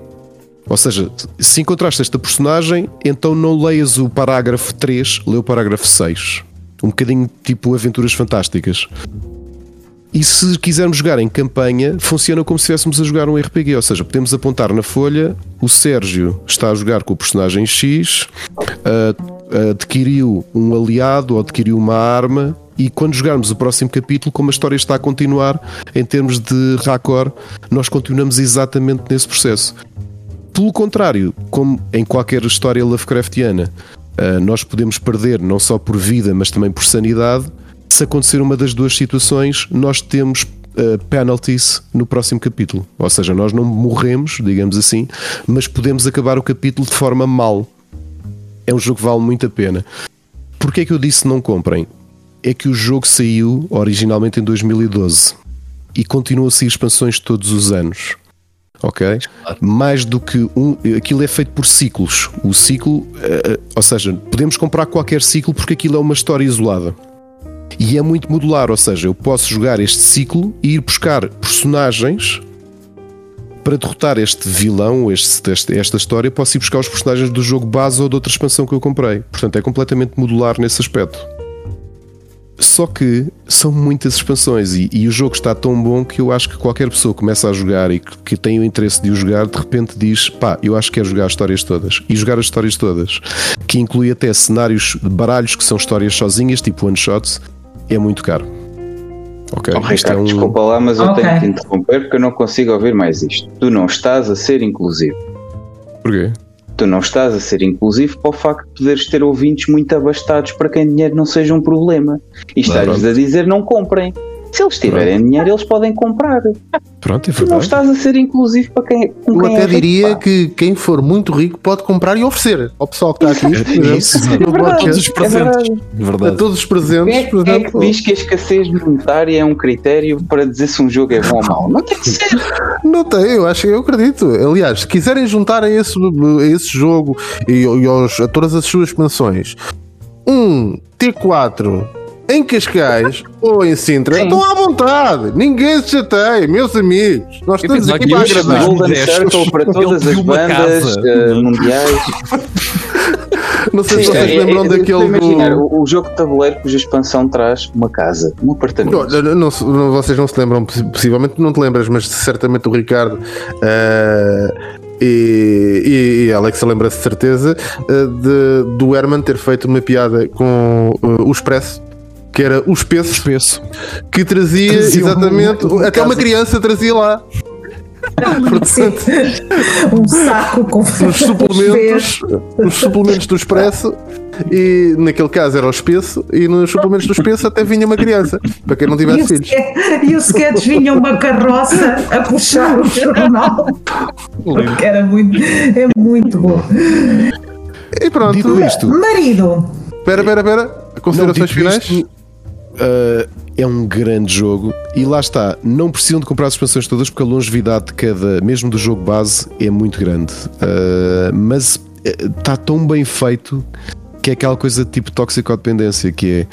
Ou seja, se encontraste esta personagem, então não leias o parágrafo 3, lê o parágrafo 6 um bocadinho tipo aventuras fantásticas. E se quisermos jogar em campanha, funciona como se estivéssemos a jogar um RPG, ou seja, podemos apontar na folha, o Sérgio está a jogar com o personagem X, adquiriu um aliado ou adquiriu uma arma, e quando jogarmos o próximo capítulo, como a história está a continuar, em termos de raccord, nós continuamos exatamente nesse processo. Pelo contrário, como em qualquer história Lovecraftiana, uh, nós podemos perder não só por vida, mas também por sanidade. Se acontecer uma das duas situações, nós temos uh, penalties no próximo capítulo. Ou seja, nós não morremos, digamos assim, mas podemos acabar o capítulo de forma mal. É um jogo que vale muito a pena. Porquê é que eu disse não comprem? É que o jogo saiu originalmente em 2012 e continua a sair expansões todos os anos ok? Mais do que um. Aquilo é feito por ciclos. O ciclo, uh, ou seja, podemos comprar qualquer ciclo porque aquilo é uma história isolada. E é muito modular, ou seja, eu posso jogar este ciclo e ir buscar personagens para derrotar este vilão, este, este, esta história, posso ir buscar os personagens do jogo base ou de outra expansão que eu comprei. Portanto, é completamente modular nesse aspecto. Só que são muitas expansões e, e, o jogo está tão bom que eu acho que qualquer pessoa que começa a jogar e que, que tem o interesse de o jogar, de repente diz: pá, eu acho que quero jogar as histórias todas. E jogar as histórias todas, que inclui até cenários, baralhos que são histórias sozinhas, tipo one shots, é muito caro. Ok, oh, Ricardo, é um... desculpa lá, mas eu okay. tenho que interromper porque eu não consigo ouvir mais isto. Tu não estás a ser inclusivo. Porquê? tu não estás a ser inclusivo para o facto de poderes ter ouvintes muito abastados para quem dinheiro não seja um problema. E estás-lhes a dizer não comprem. Se eles tiverem Pronto. dinheiro, eles podem comprar. Pronto, é verdade. Tu não estás a ser inclusivo para quem. Com Eu quem até é diria rico, que quem for muito rico pode comprar e oferecer ao pessoal que está aqui. É, isso, é verdade, todos os presentes. É verdade. A todos os presentes. Quem é, por exemplo, é que diz que a escassez monetária é um critério para dizer se um jogo é bom ou mau? Não tem que ser. Não tem, eu acho eu acredito. Aliás, se quiserem juntar a esse, a esse jogo e, e aos, a todas as suas expansões um T4 em Cascais ou em Sintra, estão à vontade. Ninguém se chateia, meus amigos. Nós estamos aqui para agradar. Golden Circle para todas as bandas uh, mundiais. Não sei se vocês é, lembram é, daquele. Imaginar, do... o, o jogo de tabuleiro cuja expansão traz uma casa, um apartamento. Não, não, não, vocês não se lembram, possivelmente não te lembras, mas certamente o Ricardo. Uh, e, e, Alex lembra-se de certeza uh, de, do Herman ter feito uma piada com uh, o Expresso que era o espesso, espesso. que trazia, trazia exatamente, um, um até uma criança trazia lá. Portanto, um saco com os suplementos, os suplementos do Expresso e naquele caso era o espesso e nos suplementos do espesso até vinha uma criança para quem não tivesse e filhos e o sketch vinha uma carroça a puxar o jornal. Porque era muito é muito bom. E pronto. Dito isto marido espera espera espera considerações não, finais? isto, Uh, é um grande jogo e lá está, não precisam de comprar as expansões todas porque a longevidade de cada, mesmo do jogo base, é muito grande. Uh, mas está eh, tão bem feito que é aquela coisa de tipo toxicodependência que é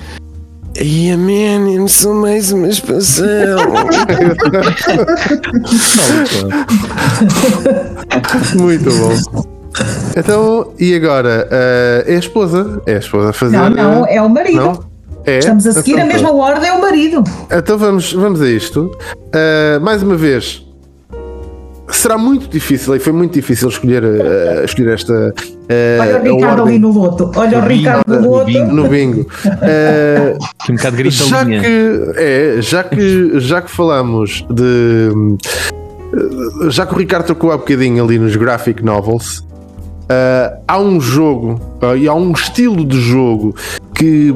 e a man, só mais uma expansão. muito bom. Então, e agora? Uh, é a esposa? É a esposa a fazer. Não, não, é o marido. Não? É? Estamos a seguir Então, a mesma ordem ao marido. Então vamos, vamos a isto. Uh, mais uma vez, será muito difícil, e foi muito difícil escolher, uh, escolher esta. Uh, Olha o Ricardo ordem ali no loto. Olha o Ricardo no loto. no bingo. Uh, Que um bocado já gritalinha. que é, já que já que falamos de já que o Ricardo tocou há bocadinho ali nos graphic novels uh, há um jogo uh, e há um estilo de jogo que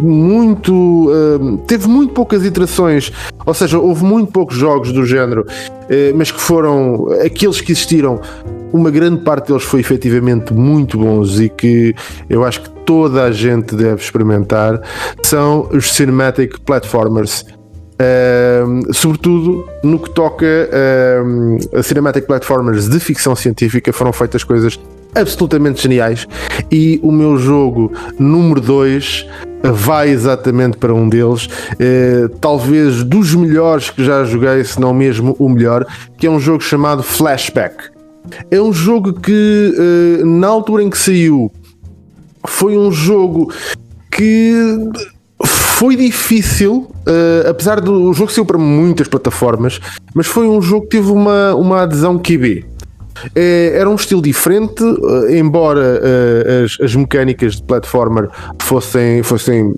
muito uh, teve muito poucas iterações ou seja, houve muito poucos jogos do género uh, mas que foram aqueles que existiram. Uma grande parte deles foi efetivamente muito bons e que eu acho que toda a gente deve experimentar. São os cinematic platformers Sobretudo no que toca uh, a cinematic platformers de ficção científica foram feitas coisas absolutamente geniais. E o meu jogo número 2 vai exatamente para um deles. Uh, talvez dos melhores que já joguei se não mesmo o melhor que é um jogo chamado Flashback. É um jogo que uh, na altura em que saiu foi um jogo que foi difícil, uh, apesar do jogo saiu para muitas plataformas, mas foi um jogo que teve uma, uma adesão QB. É, era um estilo diferente, uh, embora as, as, mecânicas de platformer fossem, fossem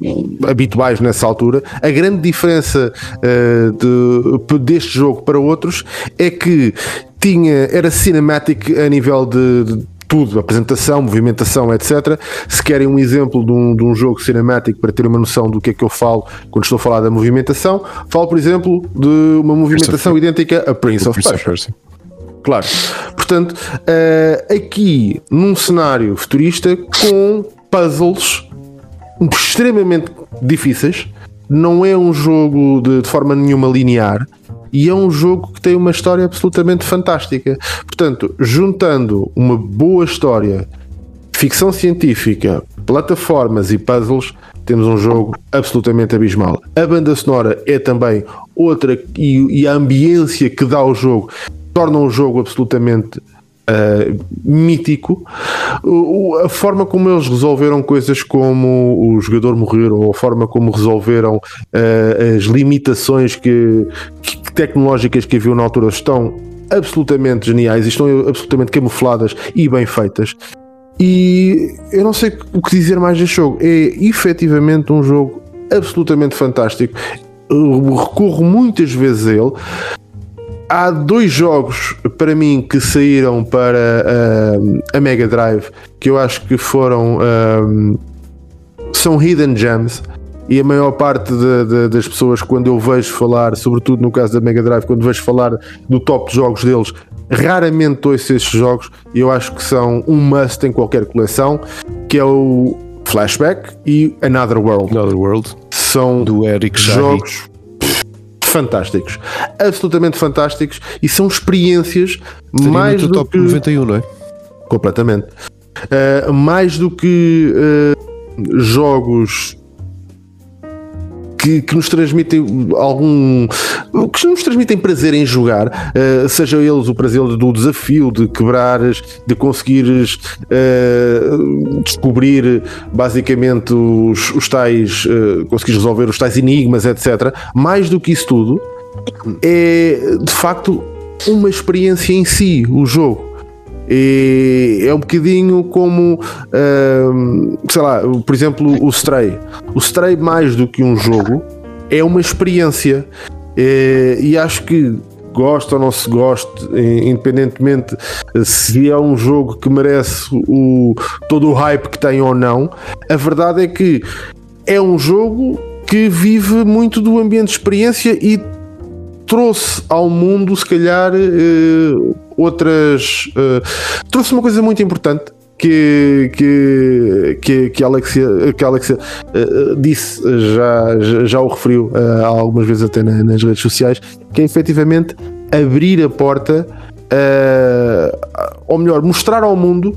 habituais nessa altura. A grande diferença de, deste jogo para outros é que tinha, era cinematic a nível de tudo, apresentação, movimentação, etc. Se querem um exemplo de um, de um jogo cinemático para ter uma noção do que é que eu falo quando estou a falar da movimentação, falo, por exemplo, de uma movimentação idêntica a Prince of Persia. Claro. Portanto, uh, aqui num cenário futurista com puzzles extremamente difíceis, não é um jogo de, de forma nenhuma linear e é um jogo que tem uma história absolutamente fantástica. Portanto, juntando uma boa história, ficção científica, plataformas e puzzles, temos um jogo absolutamente abismal. A banda sonora é também outra e, e a ambiência que dá ao jogo torna o jogo absolutamente Uh, mítico. A forma como eles resolveram coisas como o jogador morrer ou a forma como resolveram uh, as limitações que, que, tecnológicas que haviam na altura estão absolutamente geniais e estão absolutamente camufladas e bem feitas. E eu não sei o que dizer mais deste jogo. É efetivamente um jogo absolutamente fantástico. Eu recorro muitas vezes a ele há dois jogos para mim que saíram para uh, a Mega Drive que eu acho que foram uh, são hidden gems e a maior parte de, de, das pessoas quando eu vejo falar, sobretudo no caso da Mega Drive, quando vejo falar do top de jogos deles, raramente ouço esses jogos e eu acho que são um must em qualquer coleção, que é o Flashback e Another World. Another World são do Eric jogos fantásticos, absolutamente fantásticos e são experiências Seria mais do top que 91, não é? completamente Uh, mais do que uh, jogos que, que, nos transmitem algum que nos transmitem prazer em jogar, uh, seja eles o prazer do desafio de quebrares, de conseguires uh, descobrir basicamente os, os tais, uh, conseguires resolver os tais enigmas, etc. Mais do que isso tudo, é de facto uma experiência em si, o jogo. E é um bocadinho como, uh, sei lá, por exemplo, o Stray. O Stray, mais do que um jogo, é uma experiência. E, e acho que gosta ou não se goste, independentemente se é um jogo que merece o, todo o hype que tem ou não, a verdade é que é um jogo que vive muito do ambiente de experiência e trouxe ao mundo, se calhar, uh, outras. Uh, trouxe uma coisa muito importante que, que, que, que a Alexia, que a Alexia uh, disse, já, já, já o referiu algumas vezes até na, nas redes sociais, que é efetivamente abrir a porta. ou melhor, mostrar ao mundo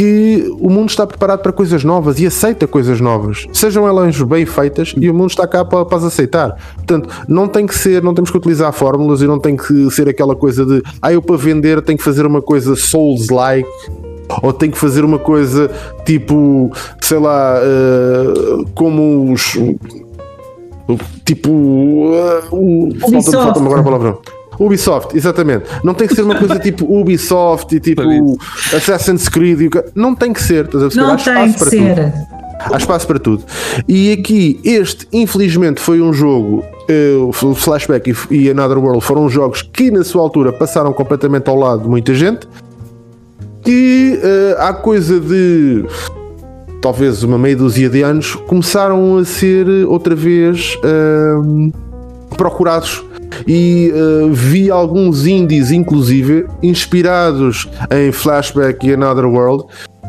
que o mundo está preparado para coisas novas e aceita coisas novas, sejam elas bem feitas e o mundo está cá para, para as aceitar. Portanto, não tem que ser, não temos que utilizar fórmulas e não tem que ser aquela coisa de ah, eu para vender tenho que fazer uma coisa Souls-like. ou tem que fazer uma coisa tipo, sei lá, uh, como os. Tipo. Uh, falta-me falta agora a palavra. Ubisoft, exatamente. Não tem que ser uma coisa tipo Ubisoft e tipo Assassin's Creed. Não tem que ser. Não tem que ser. Tudo. Há espaço para tudo. E aqui, este, infelizmente, foi um jogo. Uh, Flashback e, e Another World foram jogos que, na sua altura, passaram completamente ao lado de muita gente. Que uh, há coisa de talvez uma meia dúzia de anos começaram a ser outra vez uh, procurados e uh, vi alguns indies, inclusive, inspirados em Flashback e Another World,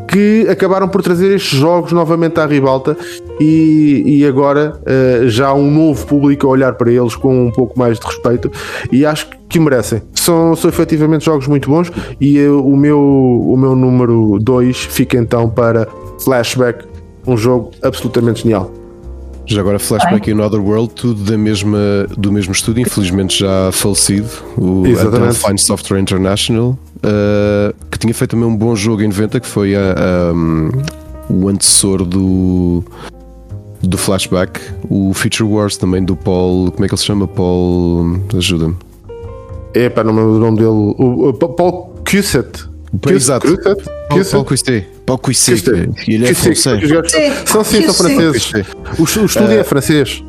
que acabaram por trazer estes jogos novamente à ribalta e, e agora uh, já há um novo público a olhar para eles com um pouco mais de respeito e acho que merecem. São, são efetivamente jogos muito bons e uh, o, meu, o meu número 2 fica então para Flashback, um jogo absolutamente genial. Já agora Flashback e Another World, tudo da mesma, do mesmo estúdio, infelizmente já falecido, o Delphine Software International, uh, que tinha feito também um bom jogo em 90, que foi a, um, o antecessor do, do Flashback, o Future Wars também do Paul, como é que ele se chama? Paul, ajuda-me. É, para não me lembro o nome dele, o, o Paul Cuset. Exato. Paul, Paul Cuisset. Paul Cuisset. Ele é francês. São sim, são franceses. O, o estúdio é francês.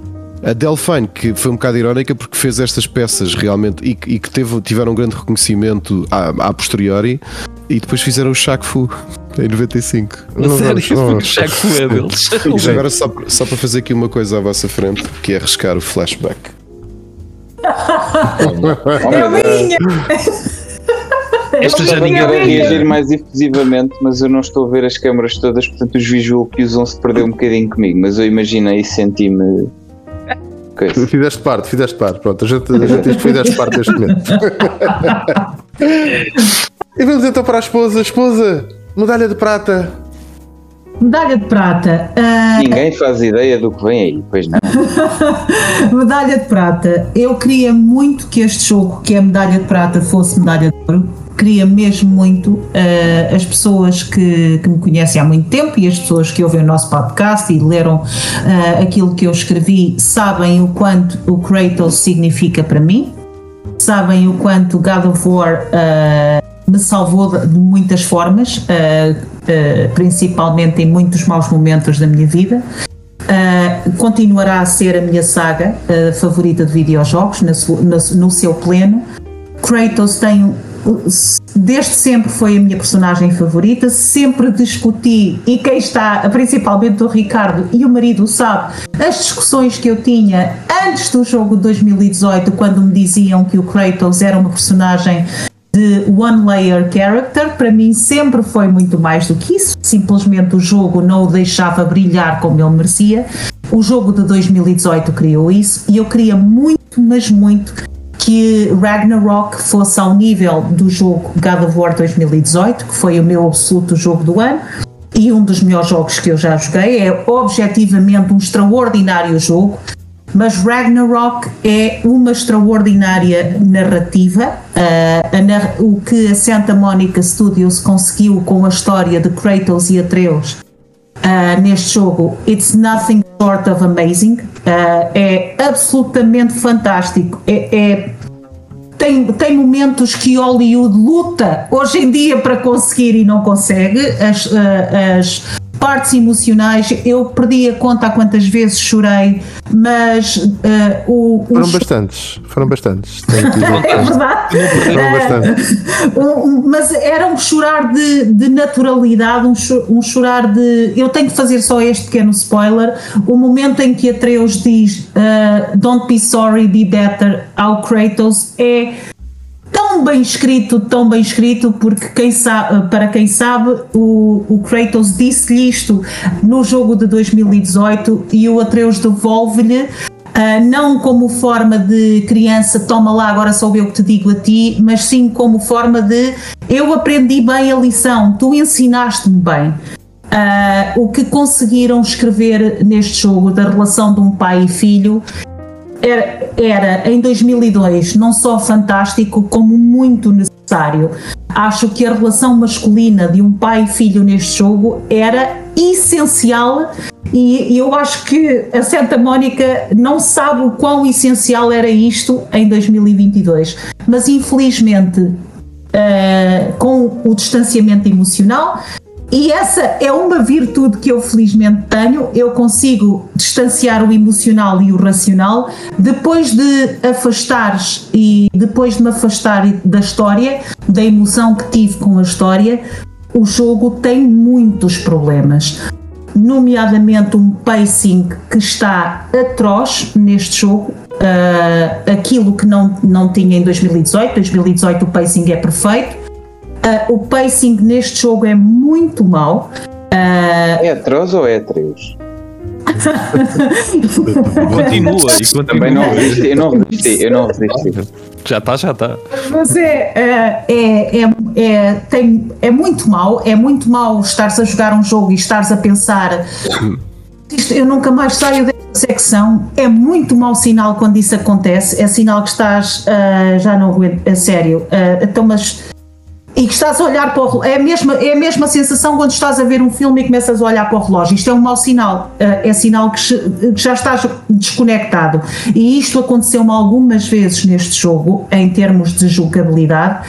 A Delphine, que foi um bocado irónica porque fez estas peças realmente e, e que teve, tiveram um grande reconhecimento a, a posteriori e depois fizeram o Shaq Fu em 95. Não, Sério? Não, o Shaq Fu é deles. E agora só, só para fazer aqui uma coisa à vossa frente, que é arriscar o flashback. é minha! Esta já ninguém vai reagir mais efusivamente, mas eu não estou a ver as câmaras todas, portanto os visual que usam se perdeu um bocadinho comigo, mas eu imaginei e senti-me. Okay. Fizeste parte, fizeste parte. Pronto, a gente, a gente diz que fizeste parte deste momento. e vamos então para a esposa. Esposa, medalha de prata. Medalha de prata. Uh... Ninguém faz ideia do que vem aí, pois não. medalha de prata. Eu queria muito que este jogo, que é medalha de prata, fosse medalha de ouro queria mesmo muito uh, as pessoas que, que, me conhecem há muito tempo e as pessoas que ouvem o nosso podcast e leram uh, aquilo que eu escrevi sabem o quanto o Kratos significa para mim, sabem o quanto God of War uh, me salvou de, muitas formas, principalmente em muitos maus momentos da minha vida. Uh, continuará a ser a minha saga uh, favorita de videojogos no, seu pleno. Kratos tem desde sempre foi a minha personagem favorita, sempre discuti, e quem está, principalmente o Ricardo e o marido sabe, as discussões que eu tinha antes do jogo de 2018, quando me diziam que o Kratos era uma personagem de one layer character, para mim sempre foi muito mais do que isso, simplesmente o jogo não o deixava brilhar como ele merecia. O jogo de 2018 criou isso e eu queria muito, mas muito que Ragnarok fosse ao nível do jogo God of War 2018, que foi o meu absoluto jogo do ano e um dos melhores jogos que eu já joguei. É objetivamente um extraordinário jogo, mas Ragnarok é uma extraordinária narrativa. Uh, o que a Santa Monica Studios conseguiu com a história de Kratos e Atreus uh, neste jogo, it's nothing short of amazing. Uh, é absolutamente fantástico. É, é, tem, tem momentos que Hollywood luta hoje em dia para conseguir e não consegue. As, uh, as partes emocionais, eu perdi a conta quantas vezes chorei, mas uh, o, Foram bastantes, foram bastantes. é verdade. Foram bastantes. Uh, mas era um chorar de, de naturalidade, um, um chorar de. Eu tenho que fazer só este pequeno spoiler. O momento em que Atreus diz uh, Don't be sorry, be better ao Kratos é tão bem escrito, tão bem escrito, porque quem sabe, para quem sabe, o, o Kratos disse-lhe isto no jogo de 2018 e o Atreus devolve-lhe. Uh, não como forma de criança, toma lá, agora sou eu que te digo a ti, mas sim como forma de eu aprendi bem a lição, tu ensinaste-me bem. Uh, o que conseguiram escrever neste jogo da relação de um pai e filho era, era em 2002 não só fantástico como muito necessário. Acho que a relação masculina de um pai e filho neste jogo era essencial e eu acho que a Santa Mónica não sabe o quão essencial era isto em 2022. Mas infelizmente, uh, com o distanciamento emocional, e essa é uma virtude que eu felizmente tenho. Eu consigo distanciar o emocional e o racional. Depois de afastares e depois de me afastar da história, da emoção que tive com a história, o jogo tem muitos problemas. Nomeadamente um pacing que está atroz neste jogo. Uh, aquilo que não, não tinha em 2018. 2018 o pacing é perfeito Uh, o pacing neste jogo é muito mau. Uh... É atroz ou é atroz? continua e continua. Também não resisti, eu não resisti, eu não resisti. Já está, já está. Mas é, é, é, é, tem, é muito mau, é muito mau estares a jogar um jogo e estares a pensar isto, eu nunca mais saio desta secção. É muito mau sinal quando isso acontece. É sinal que estás uh, já não aguento, a sério. Uh, então, mas e que estás a olhar para o relógio. É a, mesma, é a mesma sensação quando estás a ver um filme e começas a olhar para o relógio. Isto é um mau sinal. Eh, é sinal que já estás desconectado. E isto aconteceu-me algumas vezes neste jogo, em termos de jogabilidade.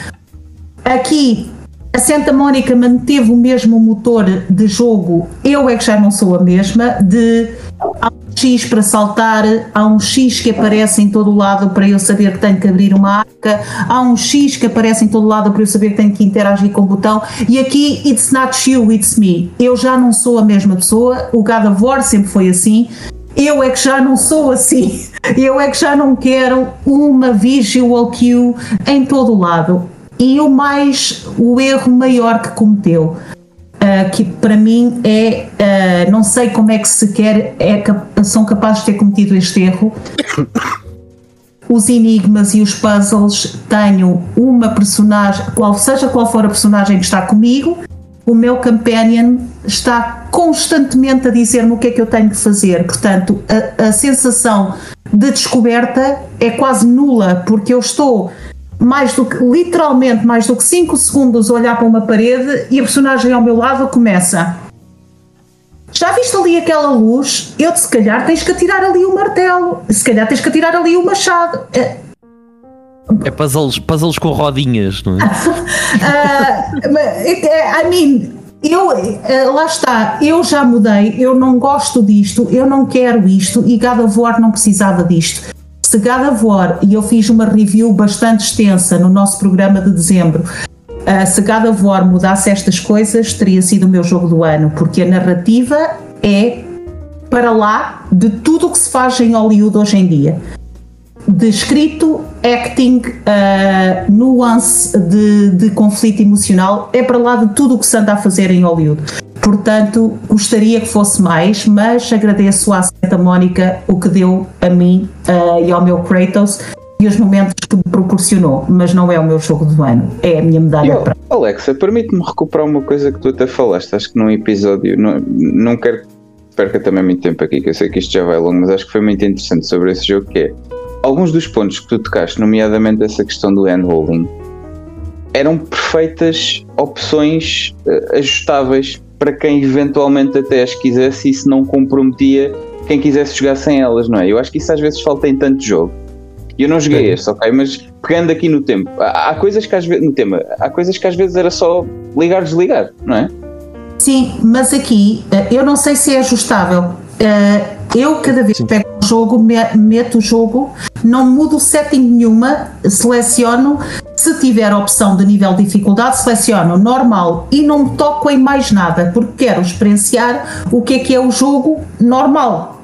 Aqui a Santa Mónica manteve o mesmo motor de jogo, eu é que já não sou a mesma, de X para saltar, há um X que aparece em todo o lado para eu saber que tenho que abrir uma arca, há um X que aparece em todo o lado para eu saber que tenho que interagir com o botão, e aqui it's not you, it's me. Eu já não sou a mesma pessoa, o God of War sempre foi assim, eu é que já não sou assim. Eu é que já não quero uma visual cue em todo o lado e o mais o erro maior que cometeu uh, que para mim é uh, não sei como é que sequer é, são capazes de ter cometido este erro. Os enigmas e os puzzles tenho uma personagem qual seja qual for a personagem que está comigo o meu companion está constantemente a dizer-me o que é que eu tenho que fazer. Portanto a, a sensação de descoberta é quase nula porque eu estou mais do que, literalmente, mais do que 5 segundos olhar para uma parede e a personagem ao meu lado começa. Já viste ali aquela luz? Eu, se calhar, tens que atirar ali o martelo. Se calhar, tens que atirar ali o machado. É, é puzzles, puzzles com rodinhas, não é? uh, I mean, eu, uh, lá está, eu já mudei, eu não gosto disto, eu não quero isto e God of War não precisava disto se God of War, e eu fiz uma review bastante extensa no nosso programa de dezembro, uh, se God of War mudasse estas coisas, teria sido o meu jogo do ano, porque a narrativa é para lá de tudo o que se faz em Hollywood hoje em dia. De escrito, acting, uh, nuance de, de conflito emocional, é para lá de tudo o que se anda a fazer em Hollywood. Portanto, gostaria que fosse mais, mas agradeço à Santa Mónica o que deu a mim uh, e ao meu Kratos e os momentos que me proporcionou, mas não é o meu jogo do ano, é a minha medalha para. Alexa, permite-me recuperar uma coisa que tu até falaste, acho que num episódio, não, não quero que perca também muito tempo aqui, que eu sei que isto já vai longo, mas acho que foi muito interessante sobre esse jogo, que é alguns dos pontos que tu tocaste, nomeadamente essa questão do handholding, eram perfeitas opções uh, ajustáveis para quem eventualmente até as quisesse e isso não comprometia quem quisesse jogar sem elas, não é? Eu acho que isso às vezes falta em tanto jogo. E eu não joguei este, ok? Mas pegando aqui no tempo, há, há, coisas que às vezes, no tema, há coisas que às vezes era só ligar, desligar, não é? Sim, mas aqui eh, eu não sei se é ajustável. Eh, eu cada vez que pego o jogo, meto o jogo, não mudo setting nenhuma, seleciono se tiver a opção de nível de dificuldade, seleciono normal e não me toco em mais nada, porque quero experienciar o que é que é o jogo normal.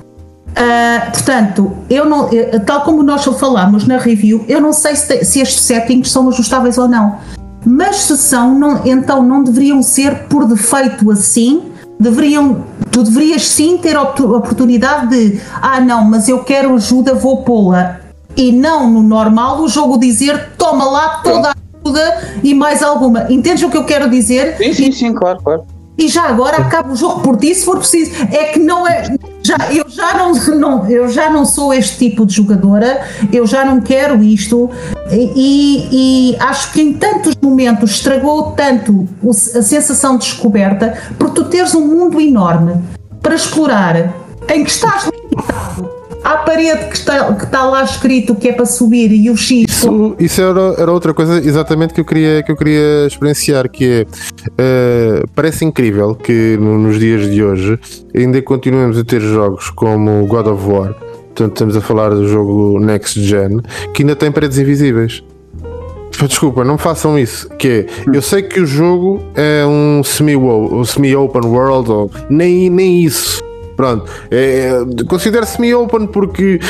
Uh, portanto, eu não, tal como nós falamos na review, eu não sei se, se estes settings são ajustáveis ou não. Mas se são, não, então não deveriam ser por defeito assim. Deveriam, tu deverias sim ter a oportunidade de, ah, não, mas eu quero ajuda, vou pô-la e não no normal o jogo dizer toma lá toda a ajuda e mais alguma. Entendes o que eu quero dizer? Sim, sim, sim, claro, claro. E já agora acaba o jogo por ti se for preciso. É que não é. Já, eu, já não, não, eu já não sou este tipo de jogadora, eu já não quero isto, e, e acho que em tantos momentos estragou tanto a sensação de descoberta, porque tu teres um mundo enorme para explorar, em que estás limitado à parede que está, que está lá escrito que é para subir e o X. Isso, isso era, era outra coisa exatamente que eu queria, que eu queria experienciar, que é uh, parece incrível que no, nos dias de hoje ainda continuemos a ter jogos como God of War, portanto estamos a falar do jogo Next Gen, que ainda tem paredes invisíveis. Desculpa, não façam isso. Que é, eu sei que o jogo é um semi-open semi world, ou nem, nem isso Pronto, é, considero semi-open porque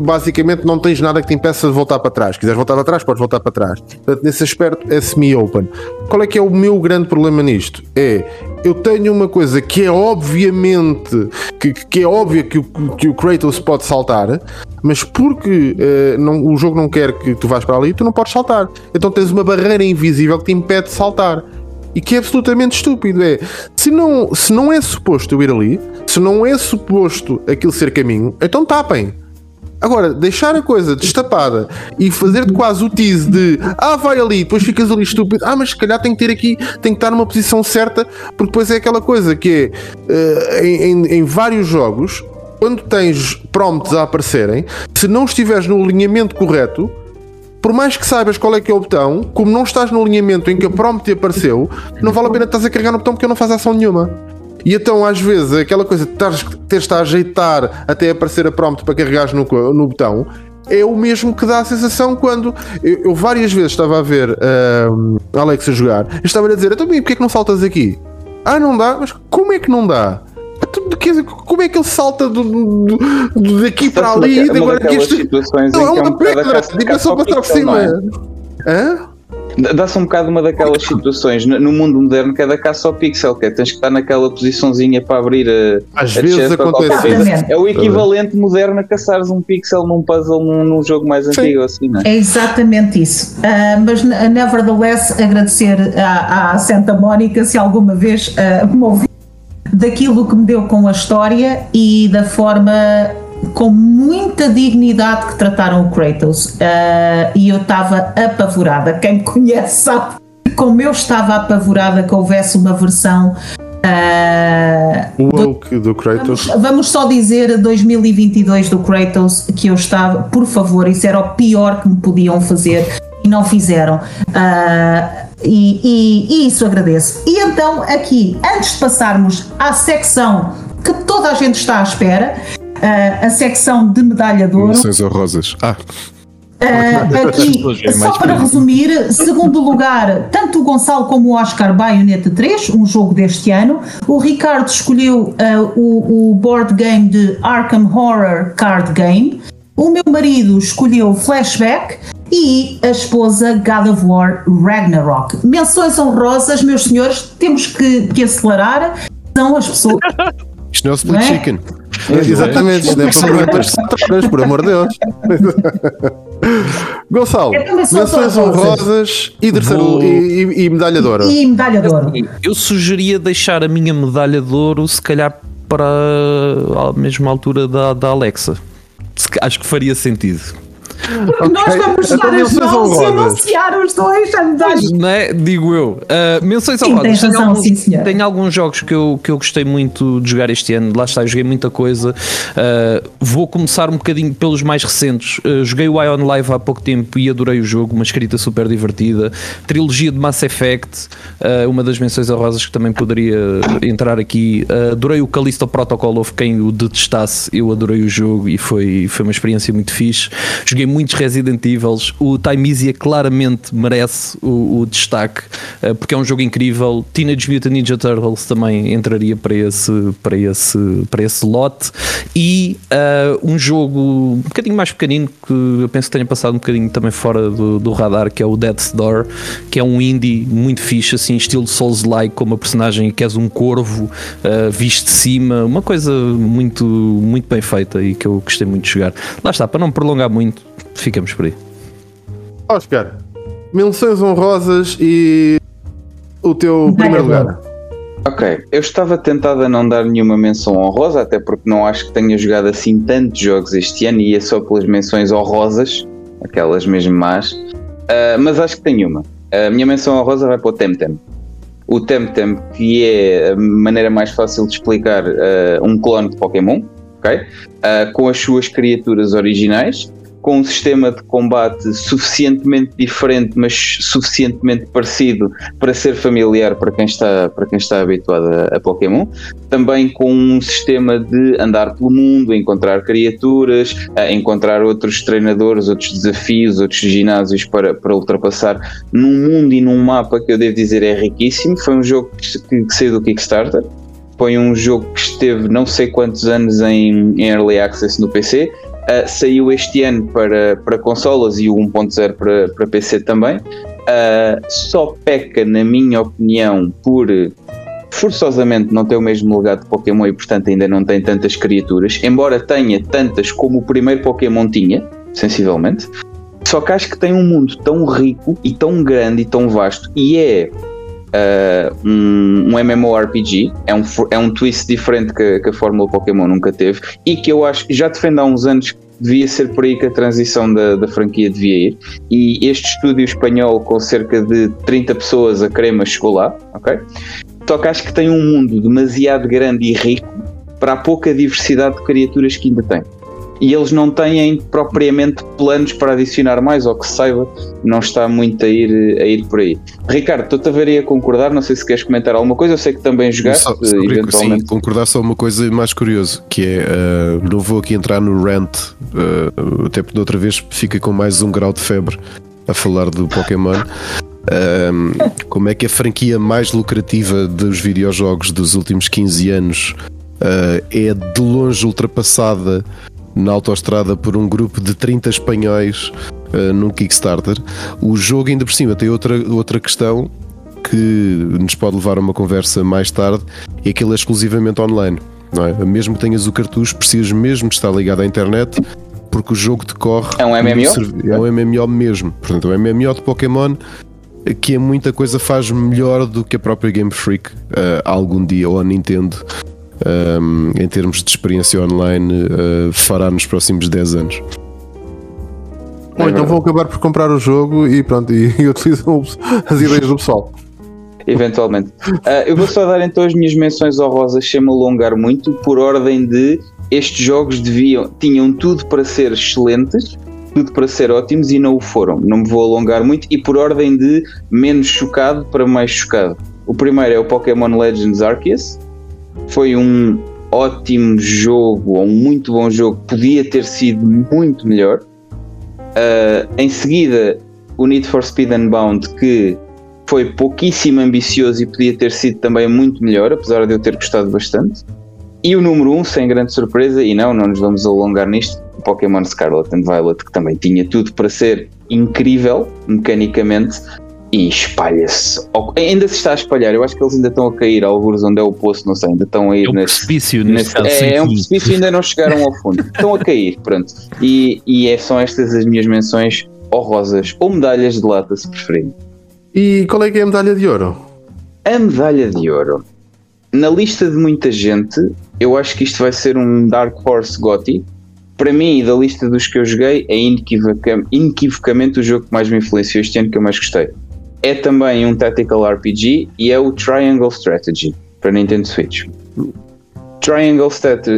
basicamente não tens nada que te impeça de voltar para trás. Se quiseres voltar para trás, podes voltar para trás. Portanto, nesse aspecto é semi-open. Qual é que é o meu grande problema nisto? É eu tenho uma coisa que é obviamente que, que é óbvia que o, que o Kratos pode saltar, mas porque uh, não, o jogo não quer que tu vás para ali, tu não podes saltar. Então tens uma barreira invisível que te impede de saltar e que é absolutamente estúpido. É se não, se não é suposto eu ir ali, se não é suposto aquilo ser caminho, então tapem. Agora, deixar a coisa destapada e fazer-te quase o tease de ah, vai ali, depois ficas ali estúpido, ah, mas se calhar tem que ter aqui, tem que estar numa posição certa, porque depois é aquela coisa que é uh, em, em vários jogos, quando tens prompts a aparecerem, se não estiveres no alinhamento correto, por mais que saibas qual é que é o botão, como não estás no alinhamento em que a prompt te apareceu, não vale a pena estás a carregar no botão porque não faz ação nenhuma. E então, às vezes, aquela coisa de teres a ajeitar até aparecer a prompt para carregares no, no botão é o mesmo que dá a sensação quando eu, eu várias vezes estava a ver uh, Alex a jogar e estava-lhe a dizer: Então, porquê é que não saltas aqui? Ah, não dá? Mas como é que não dá? Como é que ele salta do, do, do daqui para ali? Uma, uma daquelas este... situações não, em é uma pedra, diga só passar por cima. É? Hã? Dá-se um bocado uma daquelas situações no mundo moderno que é da caça ao pixel, que é tens que estar naquela posiçãozinha para abrir a, Às a vezes acontece. É o equivalente moderno a caçares um pixel num puzzle num, num jogo mais Sim. antigo, assim, não é? É exatamente isso. Uh, mas, nevertheless, agradecer à, à Santa Mónica se alguma vez uh, me ouviu daquilo que me deu com a história e da forma com muita dignidade que trataram o Kratos uh, e eu estava apavorada. Quem me conhece sabe como eu estava apavorada que houvesse uma versão uh, woke do, do Kratos. Vamos, vamos, só dizer 2022 do Kratos que eu estava, por favor, isso era o pior que me podiam fazer e não fizeram. Uh, e, e, e, isso agradeço. E então, aqui, antes de passarmos à secção que toda a gente está à espera, uh, a secção de medalha de ouro. Menções honrosas. Ah! Uh, aqui, só para resumir, segundo lugar, tanto o Gonçalo como o Oscar Bayonetta 3, um jogo deste ano. O Ricardo escolheu uh, o, o board game de Arkham Horror Card Game. O meu marido escolheu Flashback e a esposa God of War Ragnarok. Menções honrosas, meus senhores, temos que, que acelerar. São as pessoas. Isto não é o split é? chicken. É, exatamente, isto não é para perguntas por amor de Deus. Gonçalo, menções honrosas e, terceiro, Vou... e, e, medalha de ouro. E medalha de ouro. Eu sugeria deixar a minha medalha de ouro, se calhar, para a mesma altura da, da Alexa. Acho que faria sentido. Porque okay. nós vamos então, dar as mãos e anunciar os dois andares. Não é? Digo eu. Uh, menções sim, rodas. Tenho, alguns, sim, tenho alguns jogos que eu, que eu gostei muito de jogar este ano. Lá está, joguei muita coisa. Uh, vou começar um bocadinho pelos mais recentes. Uh, joguei o Ion Live há pouco tempo e adorei o jogo. Uma escrita super divertida. Trilogia de Mass Effect, uma das menções honrosas que também poderia entrar aqui. adorei o Callisto Protocol. Houve quem o detestasse. Eu adorei o jogo e foi, foi uma experiência muito fixe. Joguei muitos Resident Evils. O Time Easy claramente merece o, o destaque uh, porque é um jogo incrível. Teenage Mutant Ninja Turtles também entraria para esse, para esse, para esse lote. E uh, um jogo um bocadinho mais pequenino que eu penso que tenha passado um bocadinho também fora do, do radar, que é o Death's Door, que é um indie muito fixe, assim, estilo Souls-like, com uma personagem que és um corvo uh, visto de cima, uma coisa muito, muito bem feita e que eu gostei muito de jogar. Lá está, para não prolongar muito, ficamos por aí. Oscar, menções honrosas e o teu primeiro lugar. Ok, eu estava tentado a não dar nenhuma menção honrosa, até porque não acho que tenha jogado assim tantos jogos este ano e ia só pelas menções honrosas, aquelas mesmo más, uh, mas acho que tenho uma. A minha menção honrosa vai para o Temtem. O Temtem, que é a maneira mais fácil de explicar uh, um clone de Pokémon, ok? Uh, com as suas criaturas originais, com um sistema de combate suficientemente diferente, mas suficientemente parecido para ser familiar para quem está, para quem está habituado a, a Pokémon. Também com um sistema de andar pelo mundo, encontrar criaturas, encontrar outros treinadores, outros desafios, outros ginásios para, para ultrapassar num mundo e num mapa que eu devo dizer é riquíssimo. Foi um jogo que, que saiu do Kickstarter. Foi um jogo que esteve não sei quantos anos em, em Early Access no PC Uh, saiu este ano para, para consolas e o 1.0 para, para PC também. Uh, só peca, na minha opinião, por forçosamente não ter o mesmo legado de Pokémon e portanto ainda não tem tantas criaturas, embora tenha tantas como o primeiro Pokémon tinha, sensivelmente. Só que acho que tem um mundo tão rico e tão grande e tão vasto e é uh, um, um, MMORPG, é um, é um twist diferente que, que, a Fórmula Pokémon nunca teve e que eu acho já defendo há uns anos devia ser por aí que a transição da, da franquia devia ir. E este estúdio espanhol, com cerca de 30 pessoas, a crema chegou lá, ok? Só que acho que tem um mundo demasiado grande e rico para a pouca diversidade de criaturas que ainda tem e eles não têm propriamente planos para adicionar mais, ou que saiba, não está muito a ir, a ir por aí. Ricardo, estou-te a ver aí a concordar, não sei se queres comentar alguma coisa, eu sei que também jogaste, só, eventualmente. Sim, concordar só uma coisa mais curiosa, que é, uh, não vou aqui entrar no rant, uh, até porque de outra vez fica com mais um grau de febre a falar do Pokémon. Um, eh, como é que a franquia mais lucrativa dos videojogos dos últimos 15 anos uh, é de longe ultrapassada na autoestrada por um grupo de 30 espanhóis uh, num Kickstarter. O jogo, ainda por cima, tem outra, outra questão que nos pode levar a uma conversa mais tarde: é que ele é exclusivamente online. Não é? Mesmo que tenhas o cartucho, precisas mesmo de estar ligado à internet porque o jogo decorre. É um MMO? É um MMO mesmo. Portanto, é um MMO de Pokémon que é muita coisa faz melhor do que a própria Game Freak uh, algum dia ou a Nintendo um, em termos de experiência online uh, fará nos próximos 10 anos. Ou então vou acabar por comprar o jogo e pronto, e, e utilizo as ideias do pessoal. Eventualmente. Uh, eu vou só dar então as minhas menções honrosas sem me alongar muito, por ordem de estes jogos deviam, tinham tudo para ser excelentes, tudo para ser ótimos e não o foram. Não me vou alongar muito e por ordem de menos chocado para mais chocado. O primeiro é o Pokémon Legends Arceus, foi um ótimo jogo, um muito bom jogo, podia ter sido muito melhor. Uh, em seguida, o Need for Speed Unbound, que foi pouquíssimo ambicioso e podia ter sido também muito melhor, apesar de eu ter gostado bastante. E o número 1, um, sem grande surpresa, e não, não nos vamos alongar nisto, Pokémon Scarlet and Violet, que também tinha tudo para ser incrível mecanicamente, e espalha-se. Ainda se está a espalhar, eu acho que eles ainda estão a cair, alguns onde é o poço, não sei, ainda estão a ir é um nesse, precipício nesse, caso, é, é, um precipício e ainda não chegaram ao fundo. estão a cair, pronto. E, e é, são estas as minhas menções honrosas, ou medalhas de lata, se preferirem. E qual é que é a medalha de ouro? A medalha de ouro. Na lista de muita gente, eu acho que isto vai ser um Dark Horse Gotti. Para mim, da lista dos que eu joguei, é inequivocamente o jogo que mais me influenciou este ano, que eu mais gostei é também um tactical RPG e é o Triangle Strategy para Nintendo Switch. Triangle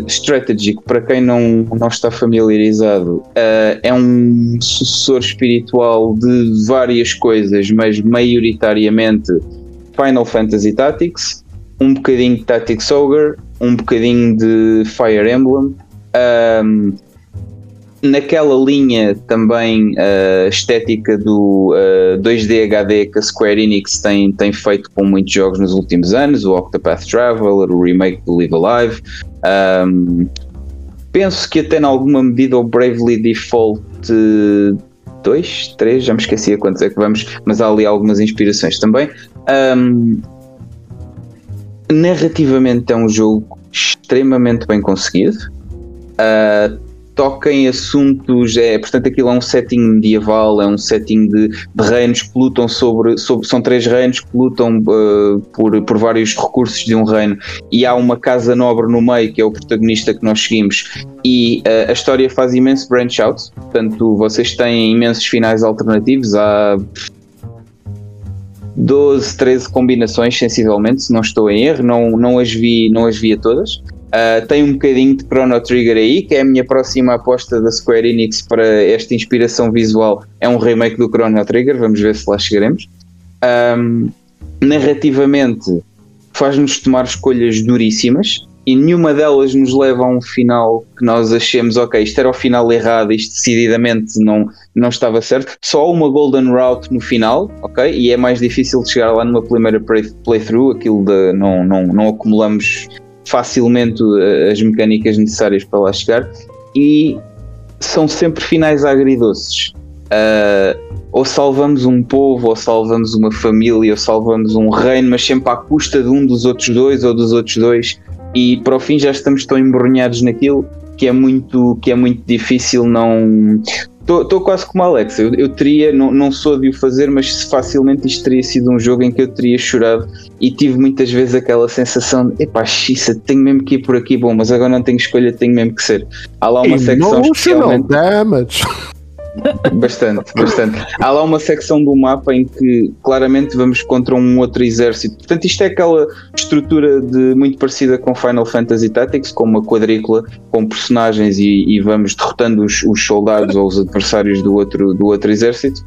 Strategy, para quem não, não está familiarizado, uh, é um sucessor espiritual de várias coisas, mas maioritariamente Final Fantasy Tactics, um bocadinho de Tactics Ogre, um bocadinho de Fire Emblem. Um, naquela linha também uh, estética do uh, 2D HD que a Square Enix tem, tem feito com muitos jogos nos últimos anos, o Octopath Traveler, o remake do Live Alive. Um, penso que até em alguma medida o Bravely Default 2, 3, já me esqueci a quantos é que vamos, mas há ali algumas inspirações também. Um, narrativamente é um jogo extremamente bem conseguido. Uh, toca em assuntos, é, portanto aquilo é um setting medieval, é um setting de, de reinos que lutam sobre, sobre, são três reinos que lutam uh, por, por vários recursos de um reino. E há uma casa nobre no meio que é o protagonista que nós seguimos. E uh, a história faz imenso branch out, portanto vocês têm imensos finais alternativos, há 12, 13 combinações sensivelmente, se não estou em erro, não, não, as, vi, não as vi a todas. Uh, tem um bocadinho de Chrono Trigger aí, que é a minha próxima aposta da Square Enix para esta inspiração visual. É um remake do Chrono Trigger, vamos ver se lá chegaremos. Um, narrativamente, faz-nos tomar escolhas duríssimas e nenhuma delas nos leva a um final que nós achemos, ok, isto era o final errado, isto decididamente não, não estava certo. Só uma Golden Route no final, ok? E é mais difícil de chegar lá numa primeira playthrough, aquilo de não, não, não acumulamos facilmente eh, as mecânicas necessárias para lá chegar e são sempre finais agridoces. Uh, ou salvamos um povo, ou salvamos uma família, ou salvamos um reino, mas sempre à custa de um dos outros dois ou dos outros dois, e para o fim já estamos tão embrunhados naquilo que é muito, que é muito difícil não Estou quase como Alex. Eu, eu teria, não, não sou de o fazer, mas facilmente isto teria sido um jogo em que eu teria chorado e tive muitas vezes aquela sensação de epá, xissa, tenho mesmo que ir por aqui, bom, mas agora não tenho escolha, tenho mesmo que ser. Há lá uma secção especialmente. Damage. Bastante, bastante. Há lá uma secção do mapa em que claramente vamos contra um outro exército. Portanto, isto é aquela estrutura de, muito parecida com Final Fantasy Tactics, com uma quadrícula com personagens e, e vamos derrotando os, os, soldados ou os adversários do outro, do outro exército.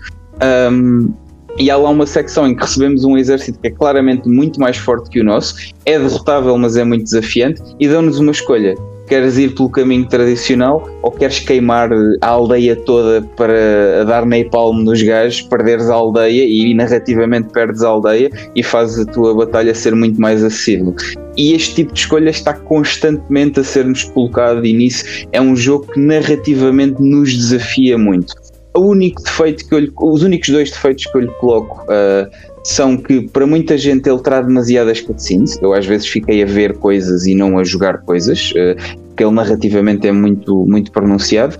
Um, e há lá uma secção em que recebemos um exército que é claramente muito mais forte que o nosso, é derrotável, mas é muito desafiante, e dão-nos uma escolha queres ir pelo caminho tradicional ou queres queimar a aldeia toda para dar napalm nos gajos, perderes a aldeia e narrativamente perdes a aldeia e fazes a tua batalha ser muito mais acessível. E este tipo de escolha está constantemente a ser-nos colocado e nisso é um jogo que narrativamente nos desafia muito. O único defeito que eu lhe, os únicos dois defeitos que eu lhe coloco uh, são que para muita gente ele traz demasiadas cutscenes. Eu às vezes fiquei a ver coisas e não a jogar coisas, porque eh, ele narrativamente é muito, muito pronunciado.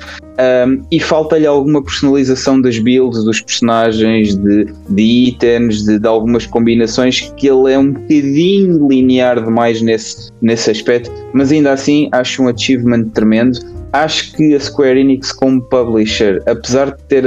Um, e falta-lhe alguma personalização das builds, dos personagens, de, de itens, de, de, algumas combinações, que ele é um bocadinho linear demais nesse, nesse aspecto, mas ainda assim acho um achievement tremendo. Acho que a Square Enix, como publisher, apesar de ter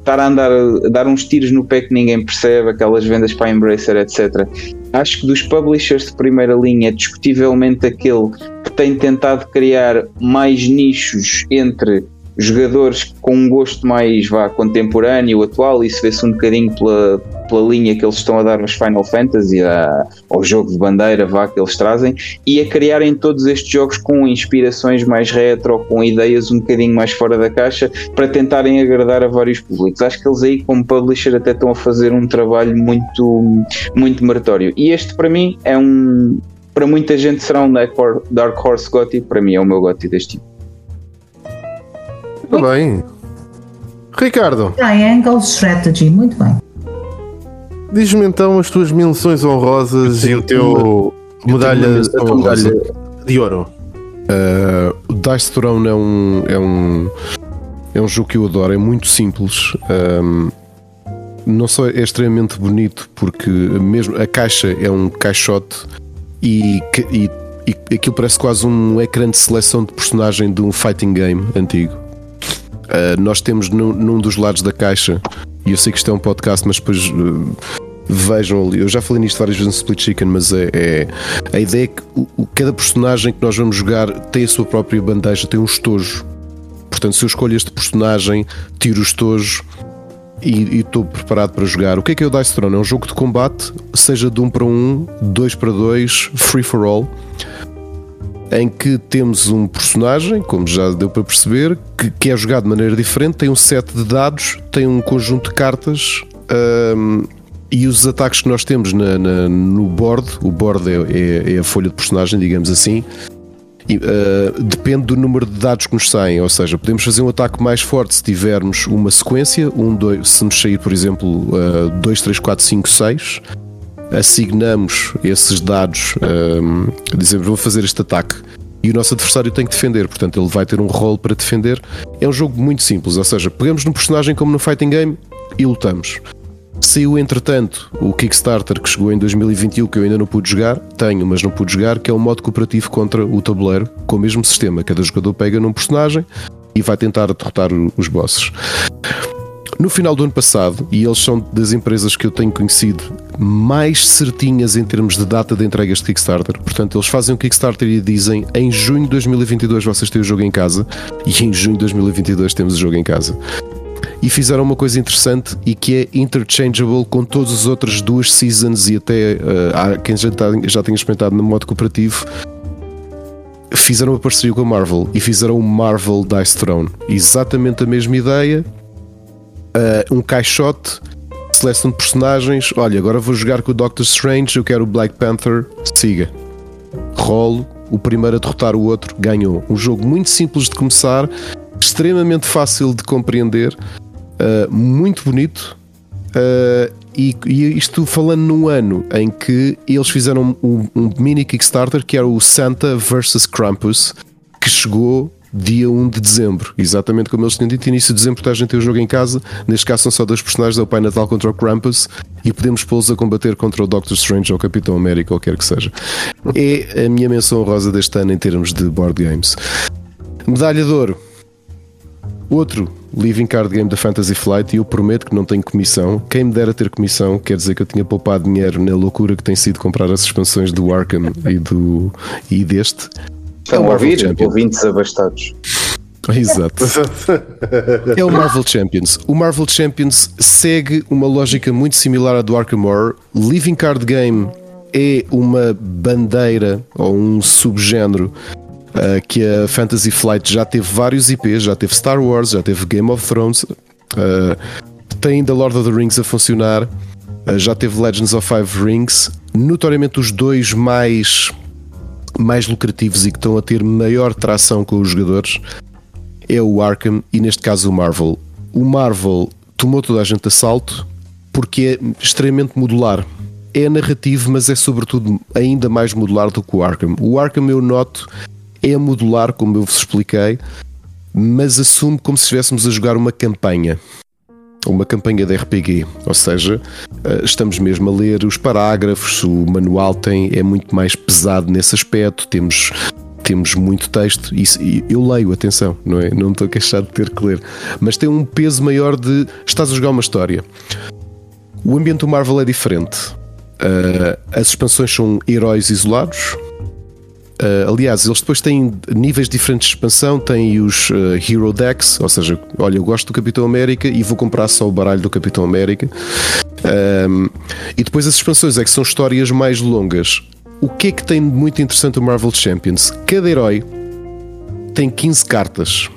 estar a andar dar uns tiros no pé que ninguém percebe, aquelas vendas para a Embracer, etc. Acho que dos publishers de primeira linha, é discutivelmente aquele que tem tentado criar mais nichos entre jogadores com um gosto mais vá, contemporâneo, atual, isso vê-se um bocadinho pela, pela linha que eles estão a dar nos Final Fantasy, a, ao jogo de bandeira vá, que eles trazem, e a criarem todos estes jogos com inspirações mais retro, com ideias um bocadinho mais fora da caixa, para tentarem agradar a vários públicos. Acho que eles aí, como publisher, até estão a fazer um trabalho muito, muito meritório. E este, para mim, é um. Para muita gente será um Dark Horse Gotti, para mim é o meu Gotti deste tipo. Muito bem. Ricardo. Triangle Strategy, muito bem. Diz-me então as tuas menções honrosas e o teu medalha, a tua medalha de ouro. Uh, o Dice Throne é um, é um é um jogo que eu adoro, é muito simples. Um, não só é extremamente bonito, porque mesmo a caixa é um caixote e, e, e aquilo parece quase um ecrã de seleção de personagem de um fighting game antigo. Uh, nós temos num, num, dos lados da caixa, e eu sei que isto é um podcast, mas depois uh, vejam ali. Eu já falei nisto várias vezes no Split Chicken, mas é, é a ideia é que o, cada personagem que nós vamos jogar tem a sua própria bandeja, tem um estojo. Portanto, se eu escolho este personagem, tiro o estojo e estou preparado para jogar. O que é que é o Dice Throne? É um jogo de combate, seja de 1 um para 1, um, 2 para 2, free for all em que temos um personagem, como já deu para perceber, que, que é jogado de maneira diferente, tem um set de dados, tem um conjunto de cartas um, e os ataques que nós temos na, na, no board, o board é, é, é, a folha de personagem, digamos assim, e, uh, depende do número de dados que nos saem, ou seja, podemos fazer um ataque mais forte se tivermos uma sequência, um, dois, se nos sair, por exemplo, 2, 3, 4, 5, 6 assignamos esses dados, um, dizemos vou fazer este ataque e o nosso adversário tem que defender, portanto ele vai ter um rol para defender. É um jogo muito simples, ou seja, pegamos no personagem como no fighting game e lutamos. Saiu entretanto o Kickstarter que chegou em 2021 que eu ainda não pude jogar, tenho, mas não pude jogar, que é um modo cooperativo contra o tabuleiro, com o mesmo sistema. Cada jogador pega num personagem e vai tentar derrotar os bosses. No final do ano passado, e eles são das empresas que eu tenho conhecido mais certinhas em termos de data de entregas de Kickstarter. Portanto, eles fazem um Kickstarter e dizem em junho de 2022 vocês têm o jogo em casa e em junho de 2022 temos o jogo em casa. E fizeram uma coisa interessante e que é interchangeable com todas as outras duas seasons e até uh, quem já, tá, já tenha experimentado no modo cooperativo fizeram uma parceria com a Marvel e fizeram o Marvel Dice Throne. Exatamente a mesma ideia, uh, um caixote, seleção de personagens. Olha, agora vou jogar com o Doctor Strange, eu quero o Black Panther, siga. Rolo, o primeiro a derrotar o outro ganhou. Um jogo muito simples de começar, extremamente fácil de compreender, uh, muito bonito. Uh, e, e, isto falando num ano em que eles fizeram um, um mini Kickstarter que era o Santa vs Krampus, que chegou dia 1 de dezembro, exatamente como eles tinham dito, início de dezembro, a gente tem o jogo em casa. Neste caso, são só dois personagens: é o Pai Natal contra o Krampus, e podemos pô-los a combater contra o Doctor Strange ou o Capitão América, ou quer que seja. É a minha menção rosa deste ano em termos de board games. Medalha de ouro. Outro Living Card Game da Fantasy Flight, e eu prometo que não tenho comissão. Quem me dera ter comissão, quer dizer que eu tinha poupado dinheiro na loucura que tem sido comprar as expansões do Arkham e, do, e deste. Estão a ouvir? Ouvintes abastados. Exato. é o Marvel Champions. O Marvel Champions segue uma lógica muito similar à do Arkham Horror. Living Card Game é uma bandeira ou um subgénero uh, que a Fantasy Flight já teve vários IPs, já teve Star Wars, já teve Game of Thrones, uh, tem The Lord of the Rings a funcionar, uh, já teve Legends of Five Rings, notoriamente os dois mais mais lucrativos e que estão a ter maior tração com os jogadores é o Arkham e neste caso o Marvel. O Marvel tomou toda a gente a salto porque é extremamente modular. É narrativo, mas é sobretudo ainda mais modular do que o Arkham. O Arkham eu noto é modular, como eu vos expliquei, mas assume como se estivéssemos a jogar uma campanha uma campanha de RPG, ou seja, eh, estamos mesmo a ler os parágrafos, o manual tem é muito mais pesado nesse aspecto, temos temos muito texto e eu leio, atenção, não é? Não estou queixado de ter que ler, mas tem um peso maior de estás a jogar uma história. O ambiente do Marvel é diferente. Uh, as expansões são heróis isolados, Uh, aliás, eles depois têm níveis diferentes de expansão, têm os uh, Hero Decks, ou seja, olha, eu gosto do Capitão América e vou comprar só o baralho do Capitão América. Um, e depois as expansões é que são histórias mais longas. O que é que tem de muito interessante o Marvel Champions? Cada herói tem 15 cartas.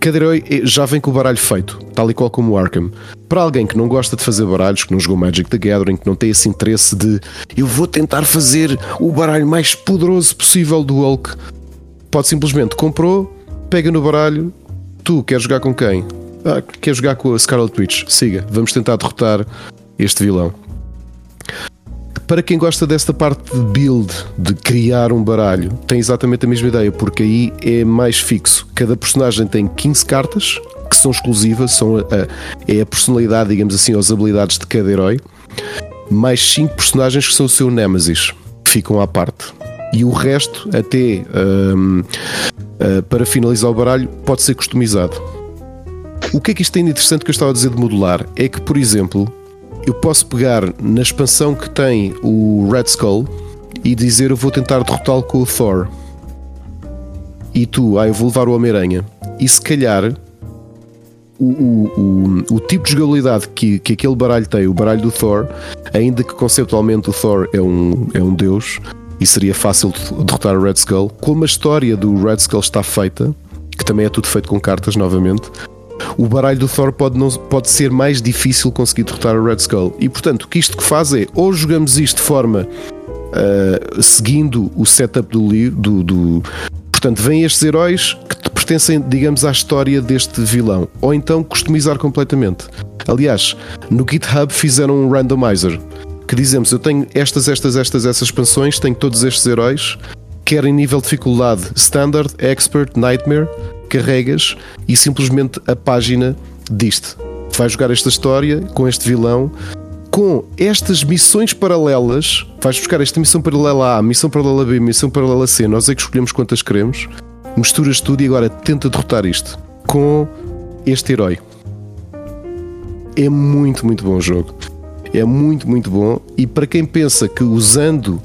Cada herói já vem com o baralho feito, tal e qual como o Arkham. Para alguém que não gosta de fazer baralhos, que não jogou Magic the Gathering, que não tem esse interesse de eu vou tentar fazer o baralho mais poderoso possível do Hulk, pode simplesmente comprou, pega no baralho, tu queres jogar com quem? Ah, quer jogar com a Scarlet Witch? Siga, vamos tentar derrotar este vilão para quem gosta desta parte de build, de criar um baralho, tem exatamente a mesma ideia, porque aí é mais fixo. Cada personagem tem 15 cartas que são exclusivas, são a, é a personalidade, digamos assim, as habilidades de cada herói, mais 5 personagens que são o seu Nemesis, ficam à parte. E o resto, até um, uh, ah, para finalizar o baralho, pode ser customizado. O que é que isto tem de interessante que eu estava a dizer de modular? É que, por exemplo, eu posso pegar na expansão que tem o Red Skull e dizer eu vou tentar derrotá-lo com o Thor. E tu, ah, eu vou levar o Homem-Aranha. E se calhar o, o, o, o, tipo de jogabilidade que, que aquele baralho tem, o baralho do Thor, ainda que conceptualmente o Thor é um, é um deus e seria fácil derrotar o Red Skull, como a história do Red Skull está feita, que também é tudo feito com cartas novamente, o baralho do Thor pode, não, pode ser mais difícil conseguir derrotar o Red Skull. E portanto, o que isto que faz é ou jogamos isto de forma uh, seguindo o setup do, do, do. Portanto, vêm estes heróis que pertencem, digamos, à história deste vilão, ou então customizar completamente. Aliás, no GitHub fizeram um randomizer que dizemos: eu tenho estas, estas, estas, essas expansões, tenho todos estes heróis quer em nível de dificuldade Standard, Expert, Nightmare, carregas e simplesmente a página diz-te: vai jogar esta história com este vilão. Com estas missões paralelas, vais buscar esta missão paralela A, missão paralela B, missão paralela C, nós é que escolhemos quantas queremos, misturas tudo e agora tenta derrotar isto com este herói. É muito, muito bom o jogo. É muito, muito bom. E para quem pensa que usando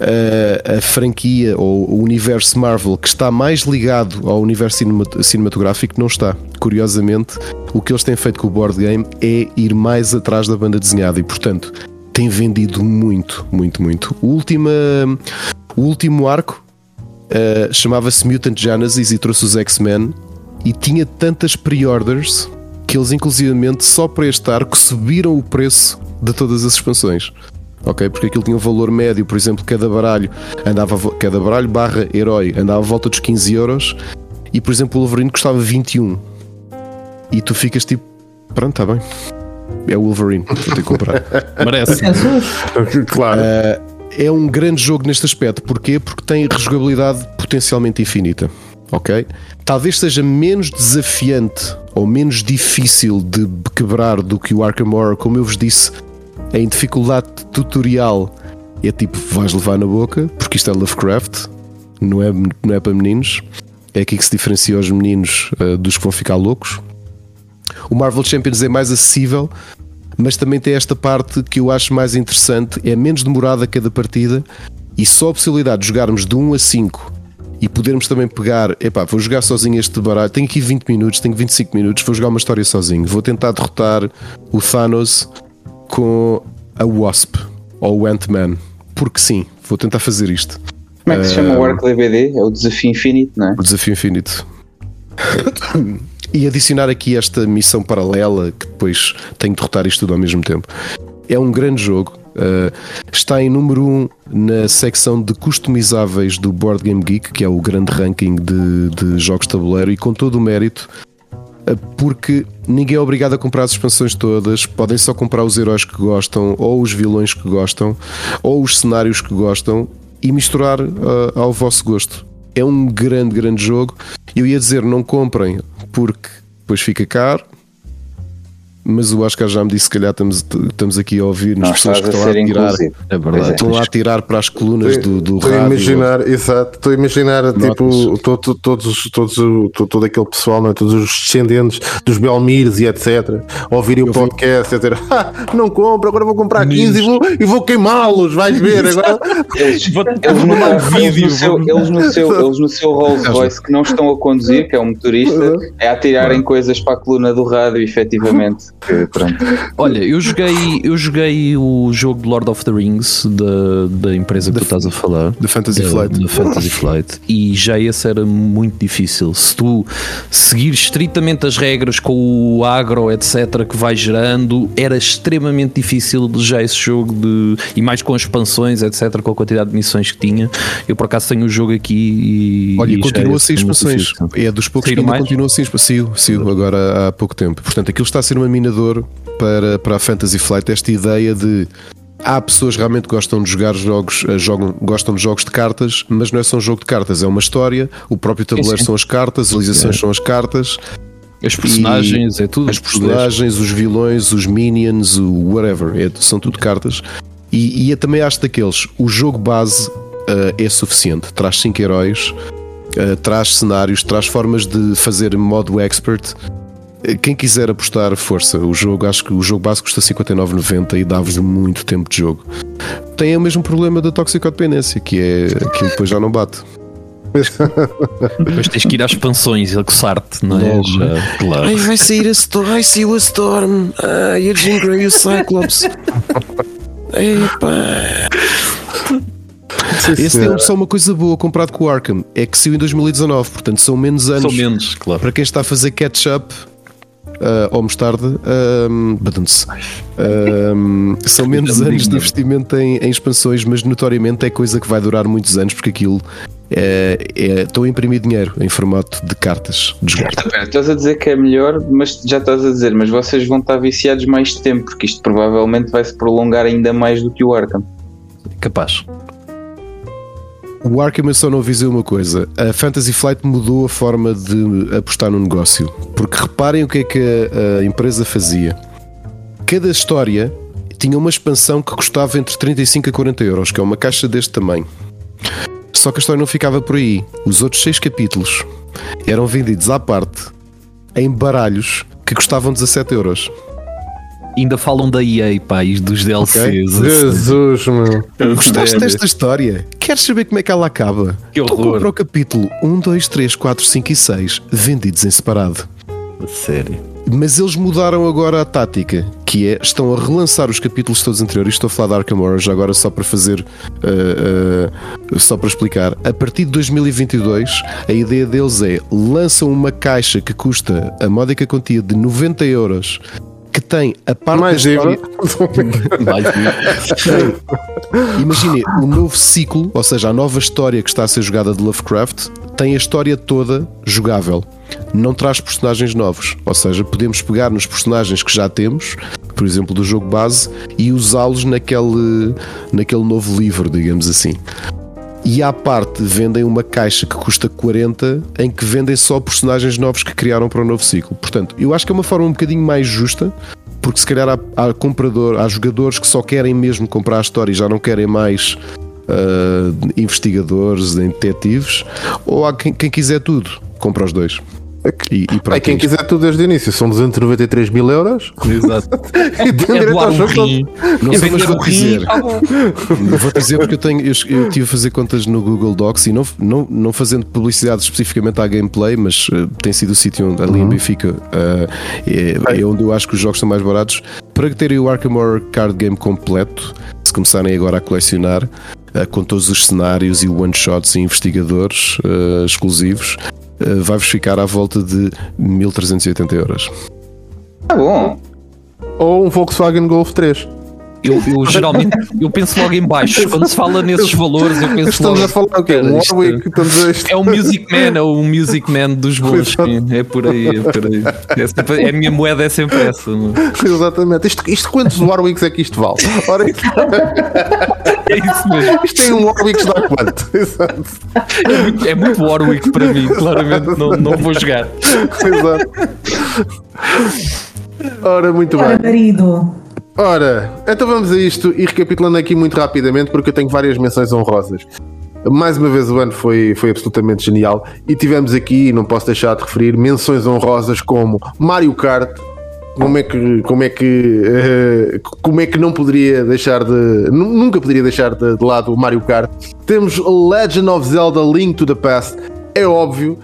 a, a, franquia ou o universo Marvel que está mais ligado ao universo cinematográfico, não está. Curiosamente, o que eles têm feito com o board game é ir mais atrás da banda desenhada e, portanto, tem vendido muito, muito, muito. O, último, o último arco uh, chamava-se Mutant Genesis e trouxe os X-Men e tinha tantas pre-orders que eles, inclusivamente, só para este arco subiram o preço de todas as expansões. Ok? Porque aquilo tinha um valor médio, por exemplo, cada baralho andava cada baralho barra herói andava à volta dos 15 euros e, por exemplo, o Wolverine custava 21. E tu ficas tipo, pronto, está bem. É o Wolverine, vou ter que comprar. Merece. claro. Uh, é um grande jogo neste aspecto. Porquê? Porque tem rejogabilidade potencialmente infinita. Ok? Talvez seja menos desafiante ou menos difícil de quebrar do que o Arkham Horror, como eu vos disse, em dificuldade tutorial é tipo vais levar na boca, porque isto é Lovecraft, não é, não é para meninos. É aqui que se diferencia os meninos uh, dos que vão ficar loucos. O Marvel Champions é mais acessível, mas também tem esta parte que eu acho mais interessante: é menos demorada cada partida e só a possibilidade de jogarmos de 1 a 5 e podermos também pegar, epá, vou jogar sozinho este baralho, tenho aqui 20 minutos, tenho 25 minutos, vou jogar uma história sozinho, vou tentar derrotar o Thanos com a Wasp ou o Ant-Man, porque sim, vou tentar fazer isto. Como é que se chama uh, o arco DBD? É o desafio infinito, não é? O desafio infinito. e adicionar aqui esta missão paralela que depois tenho de derrotar isto tudo ao mesmo tempo. É um grande jogo. Uh, está em número 1 um na secção de customizáveis do Board Game Geek, que é o grande ranking de, de jogos de tabuleiro, e com todo o mérito porque ninguém é obrigado a comprar as expansões todas, podem só comprar os heróis que gostam, ou os vilões que gostam, ou os cenários que gostam e misturar uh, ao vosso gosto. É um grande, grande jogo. Eu ia dizer, não comprem porque depois fica caro, mas o Oscar já me disse: se calhar estamos, estamos aqui a ouvir as pessoas que estão a, a tirar, é verdade, estão lá a tirar para as colunas do, do estou rádio. A imaginar, exato, estou a imaginar tipo, todo, todos, todos, todo, todo aquele pessoal, não é? todos os descendentes dos Belmires e etc. ouvirem o podcast e dizer: ah, não compro, agora vou comprar 15 e vou, e vou queimá-los, vais ver. Agora... Eles, eles, no, eles, no seu, eles, no seu, eles no seu Rolls Royce que não estão a conduzir, que é um motorista, é a tirarem coisas para a coluna do rádio, efetivamente pronto. Olha, eu joguei, eu joguei o jogo de Lord of the Rings da, da empresa que the, tu estás a falar, da Fantasy da, Flight. Da Fantasy Flight, e já esse era muito difícil. Se tu seguir estritamente as regras com o agro, etc., que vai gerando, era extremamente difícil já esse jogo de. E mais com as expansões, etc., com a quantidade de missões que tinha. Eu por acaso tenho o jogo aqui e. Olha, e continua a ser expansões. É dos poucos Saíram que ainda continua assim, sim, sim, agora há pouco tempo. Portanto, aquilo está a ser uma mina para, para a Fantasy Flight esta ideia de há pessoas que realmente gostam de jogar jogos, eh, jogam, gostam de jogos de cartas, mas não é só um jogo de cartas, é uma história. O próprio tabuleiro são as cartas, as realizações é. são as cartas. As personagens, é tudo. As personagens, os vilões, os minions, o whatever, é, são tudo cartas. E, e eu também acho daqueles, o jogo base uh, é suficiente. Traz 5 heróis, uh, traz cenários, traz formas de fazer modo expert quem quiser apostar, força. O jogo, acho que o jogo básico custa 59,90 e dá-vos muito tempo de jogo. Tem o mesmo problema da toxicodependência, que é que depois já não bate. Depois tens que ir às expansões e coçar-te, não é? Já, claro. Ai, vai sair a Storm, vai sair a Storm, ai, a Jean Grey e o Cyclops. Epá. Esse é só uma coisa boa comparado com o Arkham, é que saiu em 2019, portanto são menos anos. São menos, claro. Para quem está a fazer catch-up, uh, ou mostarda, um, um, são menos anos de investimento em, em, expansões, mas notoriamente é coisa que vai durar muitos anos porque aquilo é, é, estou a imprimir dinheiro em formato de cartas de jogar. Estás a dizer que é melhor, mas já estás a dizer, mas vocês vão estar viciados mais tempo, porque isto provavelmente vai se prolongar ainda mais do que o Arkham. Capaz. O Arkham só não avisei uma coisa. A Fantasy Flight mudou a forma de apostar no negócio. Porque reparem o que é que a, a empresa fazia. Cada história tinha uma expansão que custava entre 35 a 40 euros, que é uma caixa deste tamanho. Só que a história não ficava por aí. Os outros seis capítulos eram vendidos à parte em baralhos que custavam 17 euros. Ainda falam da EA, pá, e dos DLCs. assim. Jesus, meu. Gostaste desta história? Queres saber como é que ela acaba? Que Tu horror. compra o capítulo 1, 2, 3, 4, 5 e 6 vendidos em separado. Sério. Mas eles mudaram agora a tática, que é estão a relançar os capítulos todos anteriores. Estou a falar de Arkham Orange agora só para fazer, uh, uh, só para explicar. A partir de 2022, a ideia deles é lançam uma caixa que custa a módica quantia de 90 euros, que tem a parte Mais da história. Imagine o novo ciclo, ou seja, a nova história que está a ser jogada de Lovecraft, tem a história toda jogável. Não traz personagens novos. Ou seja, podemos pegar nos personagens que já temos, por exemplo, do jogo base, e usá-los naquele, naquele novo livro, digamos assim. E à parte vendem uma caixa que custa 40 em que vendem só personagens novos que criaram para o novo ciclo. Portanto, eu acho que é uma forma um bocadinho mais justa, porque se calhar há, há comprador, há jogadores que só querem mesmo comprar a história e já não querem mais ah, investigadores, detetives, ou há quem, quem quiser tudo, compra os dois. E, e pronto, É quem quiser tudo desde o início, são 293 mil euros Exato. e tem É direito ao jogo todo. Não sei, mas vou dizer. tá. Vou dizer porque eu tenho eu, eu tive a fazer contas no Google Docs e não, não, não fazendo publicidade especificamente à gameplay, mas eh, tem sido o sítio onde ali em Benfica eh, é, é onde eu acho que os jogos são mais baratos. Para terem o Arkham Horror Card Game completo, se começarem agora a colecionar, eh, com todos os cenários e one-shots e investigadores exclusivos, vai-vos ficar à volta de 1380 euros. Tá bom. Ou um Volkswagen Golf 3. Eu, eu geralmente eu penso logo em baixo. Quando se fala nesses valores, eu penso Estamos logo. a falar o quê? Um Warwick, estamos a. É o Music Man, é o Music Man dos bons. É por aí, é por aí. É, sempre- é a minha moeda é sempre essa. mano. Exatamente. Isto, isto quantos Warwicks é que isto vale? Ora, isto, É isso mesmo. isto tem um Warwick dá quanto? Exato. É muito, é muito Warwick para mim, claramente não, não vou jogar. Exato. Ora, muito Ora, bem. marido. Ora, então vamos a isto e recapitulando aqui muito rapidamente, porque eu tenho várias menções honrosas. Mais uma vez o ano foi, foi absolutamente genial e tivemos aqui, não posso deixar de referir, menções honrosas como Mario Kart. Como é que, como é que, eh, como é que não poderia deixar de, nu- nunca poderia deixar de, de lado o Mario Kart? Temos Legend of Zelda Link to the Past, é óbvio,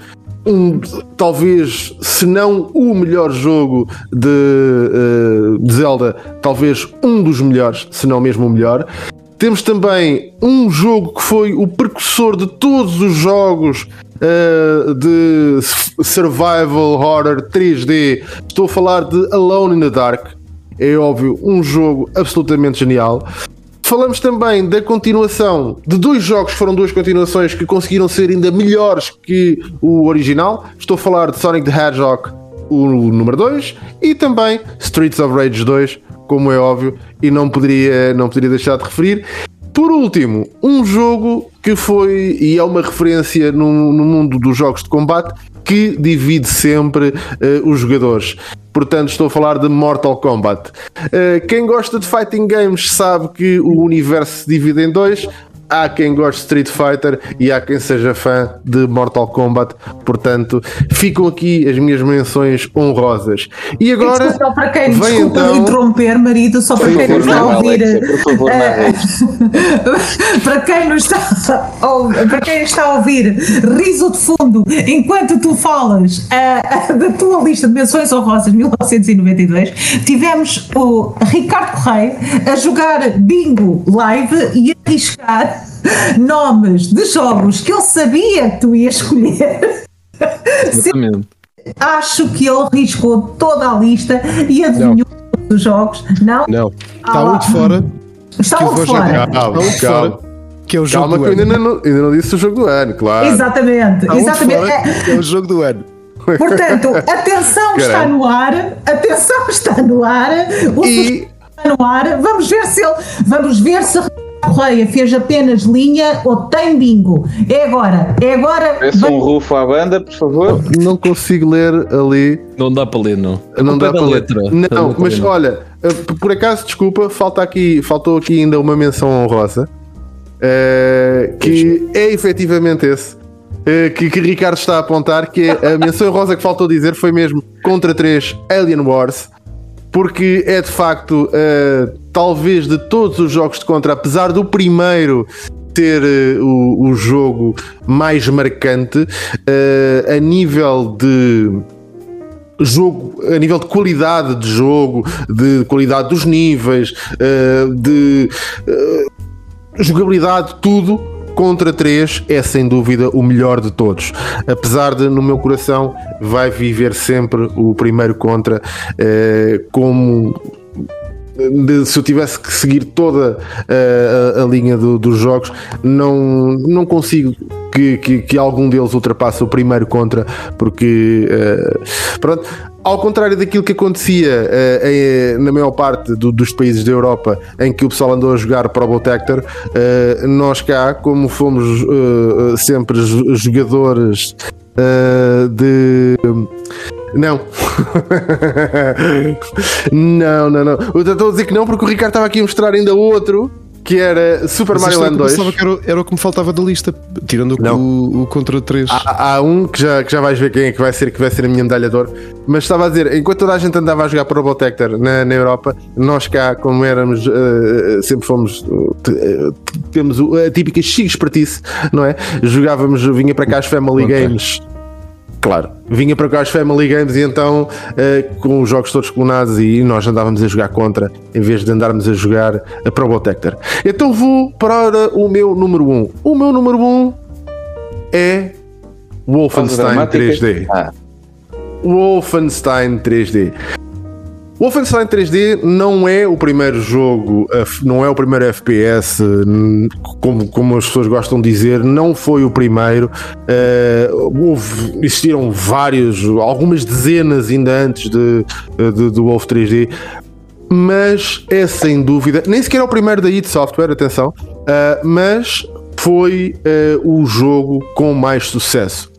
um, talvez, se não o melhor jogo de, eh, de Zelda, talvez um dos melhores, se não mesmo o melhor. Temos também um jogo que foi o precursor de todos os jogos eh, de survival horror 3D. Estou a falar de Alone in the Dark. É óbvio, um jogo absolutamente genial. Falamos também da continuação de dois jogos foram duas continuações que conseguiram ser ainda melhores que o original. Estou a falar de Sonic the Hedgehog, o número 2, e também Streets of Rage 2, como é óbvio, e não poderia, não poderia deixar de referir. Por último, um jogo que foi e é uma referência no, no mundo dos jogos de combate que divide sempre eh, os jogadores. Portanto, estou a falar de Mortal Kombat. Eh, quem gosta de fighting games sabe que o universo se divide em dois. Há quem goste de Street Fighter e há quem seja fã de Mortal Kombat. Portanto, ficam aqui as minhas menções honrosas. E agora, só para quem vem desculpa então- interromper, marido, só para quem nos favor, está a ouvir. Eh, para quem nos está a ouvir, para quem está a ouvir riso de fundo enquanto tu falas eh, da tua lista de menções honrosas 1992 tivemos o Ricardo Correia a jogar bingo live e a arriscar nomes de jogos que ele sabia que tu ias escolher Exatamente. acho que ele riscou toda a lista e adivinhou todos os jogos. Não? Não, Ah está um de fora, Está que eu um vou fora. um de Calma. fora, que é o jogo calma do que eu ainda ano. não, ainda não disse o jogo do ano, claro. Exatamente, Há de exatamente. fora, É, que é o jogo do ano. portanto, atenção está no ar, atenção está no ar, o E- está no ar. Vamos ver se ele, vamos ver se Correia fez apenas linha ou tem bingo. É agora, é agora. Peço um rufo à banda, por favor. Não consigo ler ali. Não dá para ler, não. Não dá é para ler. letra. Não, Não mas para ler. olha, eh, por acaso, desculpa, falta aqui, faltou aqui ainda uma menção honrosa. eh, que é efetivamente esse. eh, que, que Ricardo está a apontar, que é a menção honrosa que faltou dizer foi mesmo contra 3 Alien Wars, porque é de facto, eh, talvez de todos os jogos de contra, apesar do primeiro ter eh, o, o jogo mais marcante, eh, a nível de jogo, a nível de qualidade de jogo, de qualidade dos níveis, de jogabilidade, tudo. Contra 3 é sem dúvida o melhor de todos. Apesar de, no meu coração, vai viver sempre o primeiro contra eh, como de- se eu tivesse que seguir toda eh, a, a linha do- dos jogos, não, não consigo que, que, que algum deles ultrapasse o primeiro contra, porque eh, pronto. Ao contrário daquilo que acontecia eh, em- na maior parte do- dos países da Europa em que o pessoal andou a jogar Probotector, eh, nós cá, como fomos eh, sempre jo- jogadores eh, de. Não. não, não, não. Eu estou a dizer que não porque o Ricardo estava aqui a mostrar ainda outro que era Super Mas Mario Land que eu 2. pensava que era, era o que me faltava da lista, tirando o, Não. o, o Contra 3. Há, há um que já, que já vais ver quem é que vai ser, que vai ser a minha medalha de ouro. Mas estava a dizer, enquanto toda a gente andava a jogar para o Robotector na, na Europa, nós cá, como éramos, eh, sempre fomos, eh, temos a típica X-Partice, não é? Jogávamos, vinha para cá as Family Ok. Games. Claro, vinha para cá as Family Games e então eh, com os jogos todos clonados e nós andávamos a jogar contra em vez de andarmos a jogar a Probotector. Então vou para o meu número 1. Um. O meu número 1 um é Wolfenstein Dramáticas. 3D. Ah, Wolfenstein 3D. Wolfenstein 3D não é o primeiro jogo, F- não é o primeiro FPS, como, como as pessoas gostam de dizer, não foi o primeiro. Eh, houve, existiram vários, algumas dezenas ainda antes de, de, do Wolf 3D, mas é sem dúvida, nem sequer é o primeiro da id Software, atenção, eh, mas foi eh, o jogo com mais sucesso.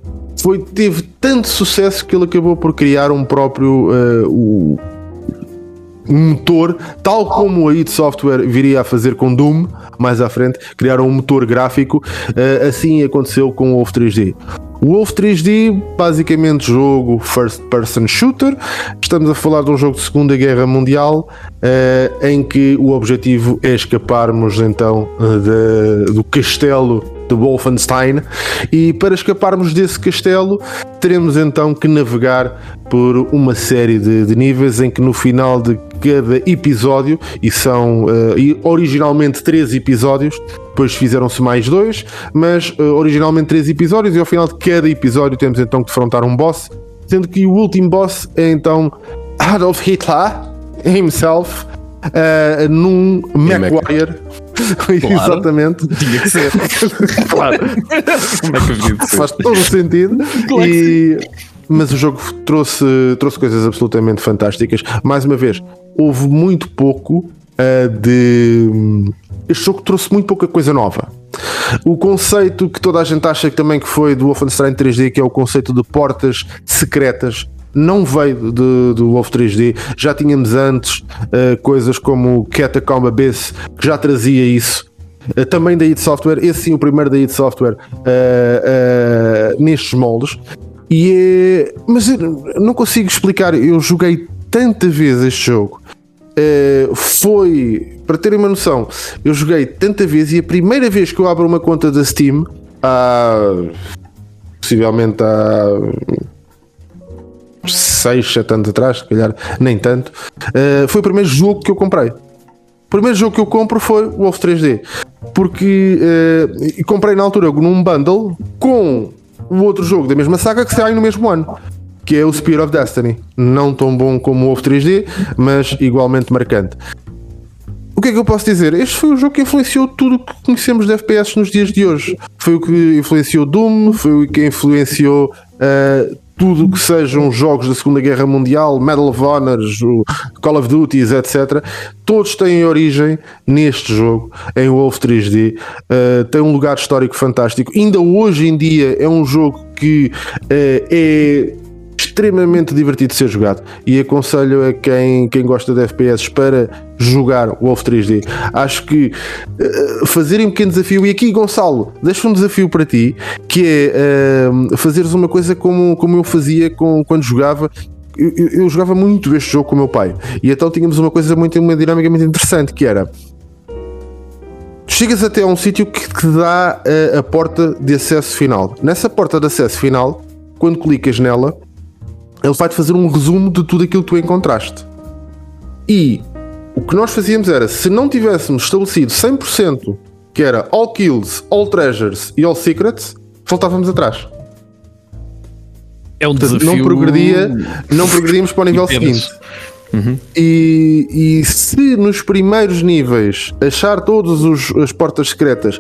Foi, teve tanto sucesso que ele acabou por criar um próprio eh, o, um motor, tal como a id Software viria a fazer com Doom mais à frente, criaram um motor gráfico. eh, assim aconteceu com o Wolf 3D. O Wolf 3D, basicamente jogo first person shooter. Estamos a falar de um jogo de Segunda Guerra Mundial eh, em que o objetivo é escaparmos então eh, de- do castelo de Wolfenstein. E para escaparmos desse castelo teremos então que navegar por uma série de, de níveis em que no final de cada episódio e são e originalmente três episódios depois fizeram-se mais dois mas eh, originalmente três episódios e ao final de cada episódio temos então que defrontar um boss sendo que o último boss é então Adolf Hitler himself eh, num Maguire exatamente Tinha que ser. claro Como é que havia de ser? faz todo o sentido. Claro e, mas o jogo trouxe, trouxe coisas absolutamente fantásticas. Mais uma vez, houve muito pouco ah, de. Este jogo trouxe muito pouca coisa nova. O conceito que toda a gente acha que também que foi do Wolfenstein 3D, que é o conceito de portas secretas, não veio de- do Wolf 3D. Já tínhamos antes ah, coisas como o Catacomb Abyss, que já trazia isso. Uh, também da id Software, esse sim, o primeiro da id Software, uh, uh, nestes moldes. E é. Mas não consigo explicar, eu joguei tanta vez este jogo. Uh, foi, para terem uma noção, eu joguei tanta vez e a primeira vez que eu abro uma conta da Steam, há possivelmente há 6, 7 anos atrás, se calhar nem tanto, uh, foi o primeiro jogo que eu comprei. O primeiro jogo que eu compro foi o Wolf 3D. Porque e comprei na altura num bundle com o outro jogo da mesma saga que sai no mesmo ano. Que é o Spear of Destiny. Não tão bom como o Wolf 3D, mas igualmente marcante. O que é que eu posso dizer? Este foi o jogo que influenciou tudo o que conhecemos de FPS nos dias de hoje. Foi o que influenciou Doom, foi o que influenciou uh, tudo que sejam jogos da Segunda Guerra Mundial, Medal of Honor, Call of Duty, etc., todos têm origem neste jogo, em Wolf 3D. Uh, tem um lugar histórico fantástico. Ainda hoje em dia é um jogo que uh, é extremamente divertido de ser jogado e aconselho a quem, quem gosta de FPS para jogar Wolf 3D. Acho que uh, fazerem um pequeno desafio, e aqui Gonçalo, deixo um desafio para ti, que é uh, fazeres uma coisa como, como eu fazia com, quando jogava. Eu, eu, eu, jogava muito este jogo com o meu pai e então tínhamos uma coisa muito, uma dinâmica muito interessante que era chegas até a um sítio que te dá a, a porta de acesso final. Nessa porta de acesso final, quando clicas nela, ele vai-te fazer um resumo de tudo aquilo que tu encontraste. E o que nós fazíamos era, se não tivéssemos estabelecido 100% que era all kills, all treasures e all secrets, voltávamos atrás. É um desafio... não progredia, não progredíamos para o nível seguinte. Uhum. E, e, se nos primeiros níveis achar todas as portas secretas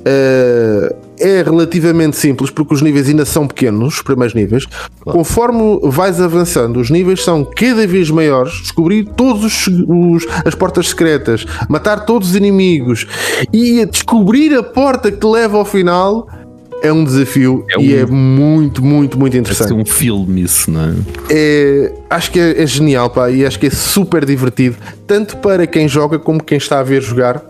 uh, é relativamente simples porque os níveis ainda são pequenos, os primeiros níveis. Claro. Conforme vais avançando, os níveis são cada vez maiores. Descobrir todas as portas secretas, matar todos os inimigos e descobrir a porta que te leva ao final é um desafio é um, e é muito, muito, muito interessante. É um filme isso, não é? é acho que é, é, genial, pá, e acho que é super divertido, tanto para quem joga como quem está a ver jogar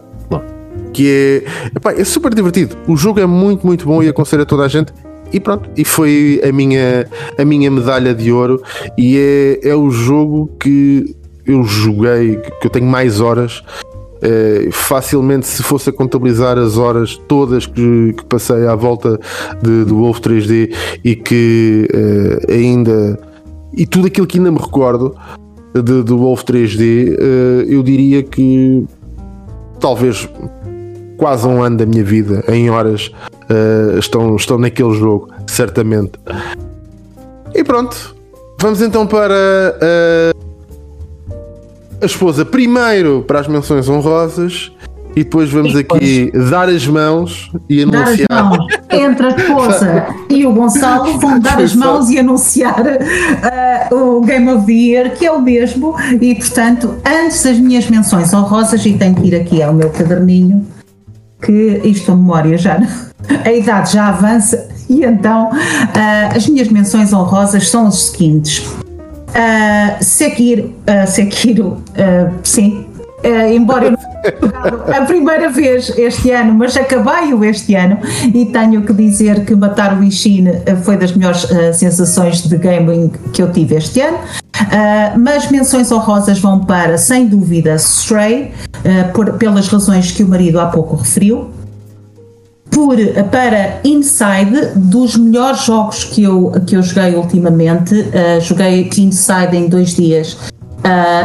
que é, epá, é super divertido. O jogo é muito, muito bom e aconselho a toda a gente. E pronto, e foi a minha, a minha medalha de ouro. E é, é o jogo que eu joguei, que eu tenho mais horas. É, facilmente, se fosse a contabilizar as horas todas que, que passei à volta do Wolf 3D e que é, ainda. e tudo aquilo que ainda me recordo do Wolf 3D, é, eu diria que talvez quase um ano da minha vida em horas uh, estão, estão naquele jogo, certamente. E pronto, vamos então para uh, a esposa. Primeiro para as menções honrosas e depois vamos e depois, aqui dar as mãos e anunciar. Dar as mãos entre a esposa e o Gonçalo vão dar as mãos e anunciar uh, o Game of the Year, que é o mesmo. E portanto, antes das minhas menções honrosas, e tenho que ir aqui ao meu caderninho que isto a memória já a idade já avança. E então uh, as minhas menções honrosas são as seguintes. Uh, Sekiro, uh, Sekiro sim Uh, embora eu não a primeira vez este ano, mas acabei-o este ano e tenho que dizer que matar o Ishin foi das melhores uh, sensações de gaming que eu tive este ano. Uh, mas menções honrosas vão para, sem dúvida, Stray, por, pelas razões que o marido há pouco referiu. Por, para Inside, dos melhores jogos que eu, que eu joguei ultimamente, joguei Inside em dois dias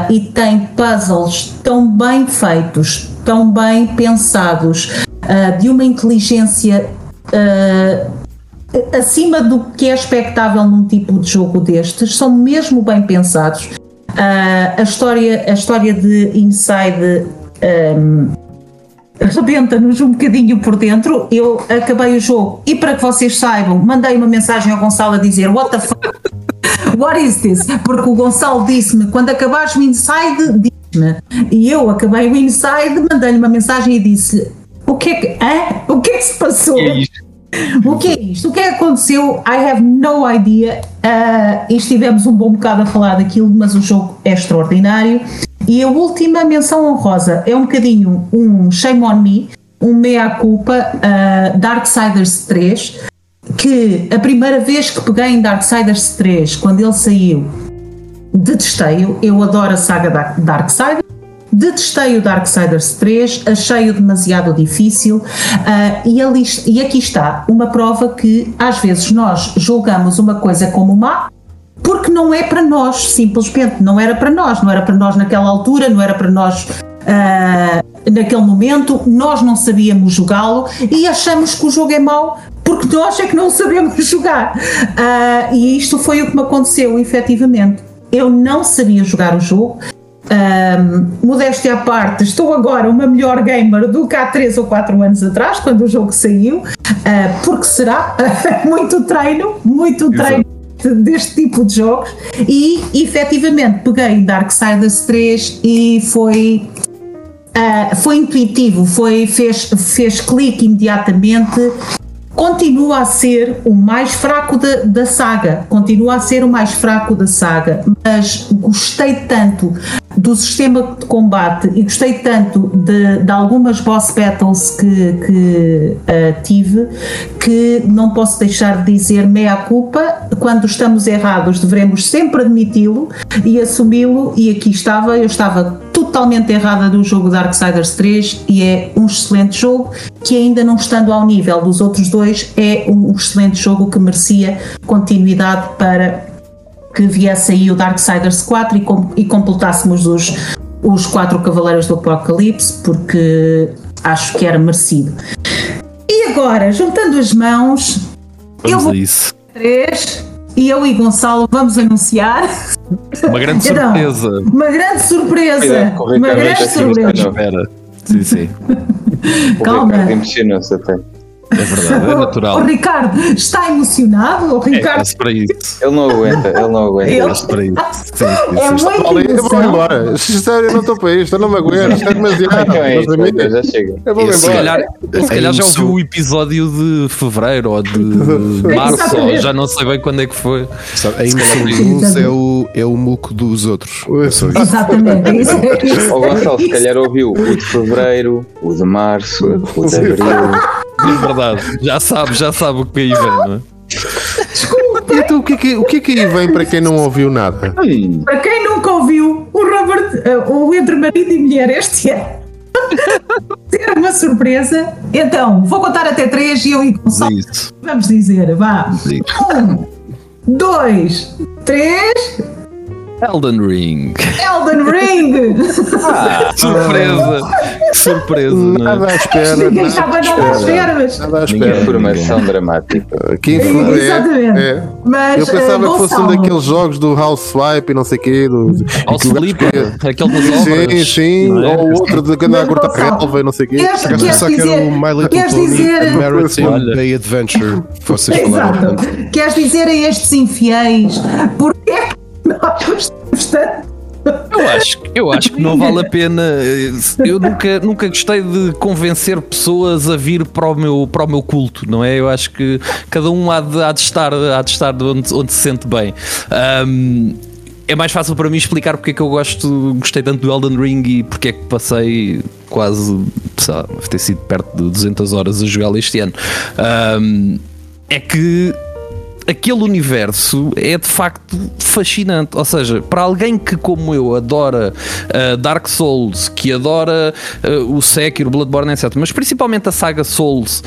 e tem puzzles tão bem feitos, tão bem pensados, de uma inteligência acima do que é expectável num tipo de jogo destes, são mesmo bem pensados. Uh, a, história, a história de Inside um, rebenta-nos um bocadinho por dentro. Eu acabei o jogo e para que vocês saibam, mandei uma mensagem ao Gonçalo a dizer What the fuck? What is this? Porque o Gonçalo disse-me quando acabares o Inside, diz-me. E eu acabei o Inside, mandei-lhe uma mensagem e disse o que é que, hã? O que é que se passou? É o que é isto? O que é que aconteceu? I have no idea. Uh, e estivemos um bom bocado a falar daquilo, mas o jogo é extraordinário. E a última menção honrosa é um bocadinho um shame on me, um meia-culpa, uh, Darksiders 3, que a primeira vez que peguei em Darksiders 3, quando ele saiu, detestei-o. Eu adoro a saga Darksiders. Detestei o Darksiders 3, achei-o demasiado difícil. Uh, e, ali, e aqui está uma prova que às vezes nós julgamos uma coisa como má porque não é para nós, simplesmente. Não era para nós, não era para nós naquela altura, não era para nós uh, naquele momento, nós não sabíamos jogá-lo e achamos que o jogo é mau porque nós é que não sabemos jogar. Uh, e isto foi o que me aconteceu, efetivamente. Eu não sabia jogar o jogo, Uh, Ahm, modéstia à parte, estou agora uma melhor gamer do que há 3 ou 4 anos atrás, quando o jogo saiu, ah, porque será muito treino, muito treino deste tipo de jogos e efetivamente peguei Darksiders 3 e foi ah, foi intuitivo, foi, fez, fez clique imediatamente. Continua a ser o mais fraco da, da saga, continua a ser o mais fraco da saga, mas gostei tanto do sistema de combate e gostei tanto de, de algumas boss battles que, que ah, tive que não posso deixar de dizer meia culpa. Quando estamos errados, devemos sempre admiti-lo e assumi-lo. E aqui estava, eu estava totalmente errada do jogo Darksiders 3 e é um excelente jogo que ainda não estando ao nível dos outros dois é um excelente jogo que merecia continuidade para que viesse aí o Darksiders 4 e, com, e completássemos os, os quatro Cavaleiros do Apocalipse porque acho que era merecido. E agora, juntando as mãos, eu Vamos vou a isso. três e eu e Gonçalo vamos anunciar Uma grande Então, surpresa. uma grande surpresa. Uma grande surpresa. Assim, Espera. Sim, sim. O Calma. Ricardo emocionou-se até. É verdade, é natural. O, o Ricardo está emocionado. O É, Ricardo é para isso. Ele não aguenta, ele não aguenta. Ele- É para isso. Sim, sim, é sim. muito Olha, eu vou embora. Sério, eu não estou para isto, eu não me aguento. Isto é demasiado. Então é isso, a mim- então já chega. Eu vou-me Se embora. calhar, se calhar já ouviu o episódio de fevereiro ou de março, ou já não sei bem quando é que foi. Sabe, a uns é o, é o muco dos outros. É. Exatamente. é é O Gonçalo, é se calhar ouviu o de fevereiro, o de março, o de abril. É verdade, já sabe, já sabe o que aí vem, não é? Então, o que, é que, o que é que aí vem para quem não ouviu nada? Ai, Para quem nunca ouviu, o Robert, eh, o Entre Marido e Mulher este ano. Ter uma surpresa. Então, vou contar até três e eu e Gonçalo vamos dizer. Vá. Sim. Um, dois, três. Elden Ring. Elden Ring! Surpresa. Que surpresa, não Nada é? à espera. Ninguém nada estava à nada à espera, mas. Nada à Ninguém. espera. informação dramática. Que influ- é, Exatamente. é. Mas, Eu pensava eh, que fosse um daqueles jogos do House Swipe e não sei o quê. Do, gajo Flipper, aquele das Sim, obras. sim. é? Ou outro de que anda a cortar relva e não sei o quê. Queres, que era dizer, o My Little queres Pony dizer, Maritime Olha. Bay Adventure que vocês falaram. Exato. Queres dizer a estes infiéis porque é que? Eu acho, eu acho que não vale a pena. Eu nunca, nunca gostei de convencer pessoas a vir para o meu, para o meu culto, não é? Eu acho que cada um há de, há de estar, há de estar onde, onde se sente bem. Ahm, é mais fácil para mim explicar porque é que eu gosto, gostei tanto do Elden Ring e porque é que passei quase, sei lá, ter sido perto de 200 horas a jogá-lo este ano. Ahm, é que aquele universo é de facto fascinante. Ou seja, para alguém que, como eu, adora uh, Dark Souls, que adora uh, o Sekiro, Bloodborne, etc., mas principalmente a saga Souls,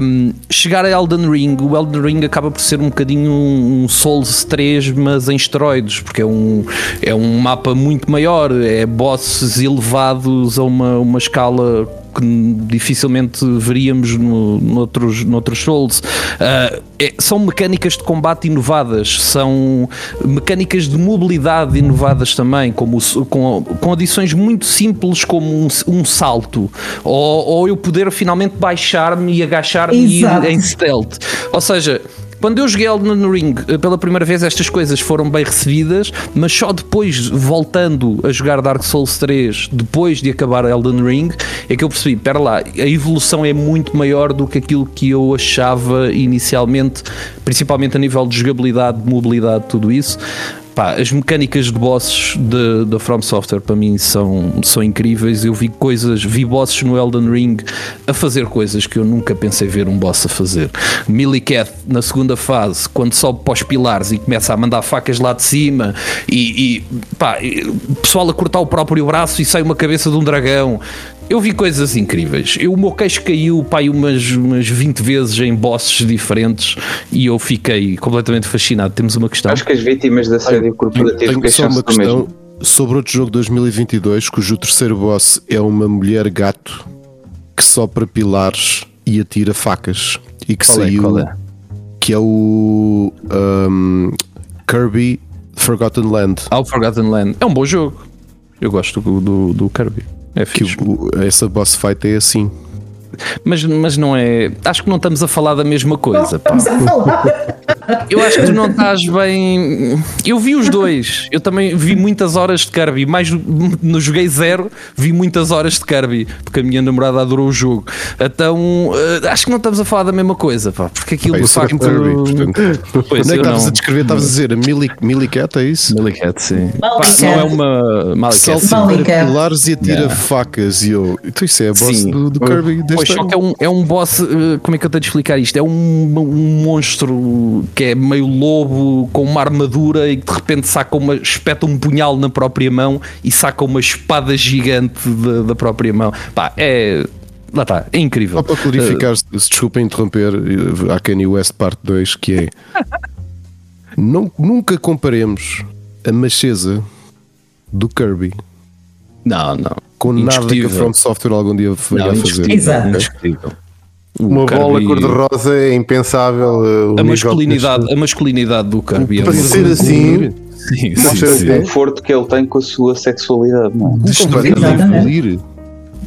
um, chegar a Elden Ring, o Elden Ring acaba por ser um bocadinho um, um Souls 3, mas em esteroides, porque é um, é um mapa muito maior, é bosses elevados a uma, uma escala que dificilmente veríamos no, noutros, noutros Souls. Uh, é- são mecânicas de combate inovadas, são mecânicas de mobilidade inovadas também, como com, com adições muito simples como um, um salto, ou, ou eu poder finalmente baixar-me e agachar-me e ir em stealth. Ou seja, quando eu joguei Elden Ring eh, pela primeira vez, estas coisas foram bem recebidas, mas só depois, voltando a jogar Dark Souls 3, depois de acabar Elden Ring, é que eu percebi: pera lá, a evolução é muito maior do que aquilo que eu achava inicialmente, principalmente a nível de jogabilidade, de mobilidade, tudo isso. Pá, as mecânicas de bosses da From Software para mim são, são incríveis. Eu vi coisas, vi bosses no Elden Ring a fazer coisas que eu nunca pensei ver um boss a fazer. Millicath na segunda fase, quando sobe para os pilares e começa a mandar facas lá de cima e, e pá, pessoal a cortar o próprio braço e sai uma cabeça de um dragão. Eu vi coisas incríveis. Eu, o meu queixo caiu pai, umas, umas 20 vezes em bosses diferentes e eu fiquei completamente fascinado. Temos uma questão. Acho que as vítimas de assédio corporativo Tenho só queixam-se uma do mesmo. questão sobre outro jogo de 2022 cujo terceiro boss é uma mulher gato que sopra pilares e atira facas e que Qual é? saiu Qual é? que é o um, Kirby Forgotten Land. Ao Forgotten Land. É um bom jogo. Eu gosto do, do, do Kirby. É Que fixe. o- o- essa boss fight é assim. Mas, mas não é. Acho que não estamos a falar da mesma coisa. pá. Vamos a falar. Eu acho que tu não estás bem. Eu vi os dois. Eu também vi muitas horas de Kirby. Mais no joguei zero, vi muitas horas de Kirby. Porque a minha namorada adorou o jogo. Então eh, acho que não estamos a falar da mesma coisa. Pá, porque aquilo de sou facto. Kirby, portanto. Pois, Onde é que estavas não. a descrever? Estavas a dizer a Millie, Millie Cat, é isso? Malicat, sim. Pá, não é uma. Malicat. salta Malicat. pilares e atira Yeah. facas e eu. Então isso é a boss do Kirby Que é um, é um boss. eh, Como é que eu tenho de explicar isto? É um, um monstro que é meio lobo com uma armadura e que de repente saca uma. espeta um punhal na própria mão e saca uma espada gigante da, da própria mão. Pá, é. Lá está, é incrível. Só para clarificar, se desculpa interromper, eh, a Kanye West parte 2, que é não, nunca comparemos a macheza do Kirby Não, não. com nada que a Indiscutível. From Software algum dia Não, a fazer. Exato. indiscutível. O Uma bola Kirby- cor-de-rosa é impensável. uh, o A masculinidade, a masculinidade do Kirby é Para uma- ser assim, Sim, Para sim, ser sim. assim. conforto que ele tem com a sua sexualidade, não é? Destruir, Exatamente. engolir.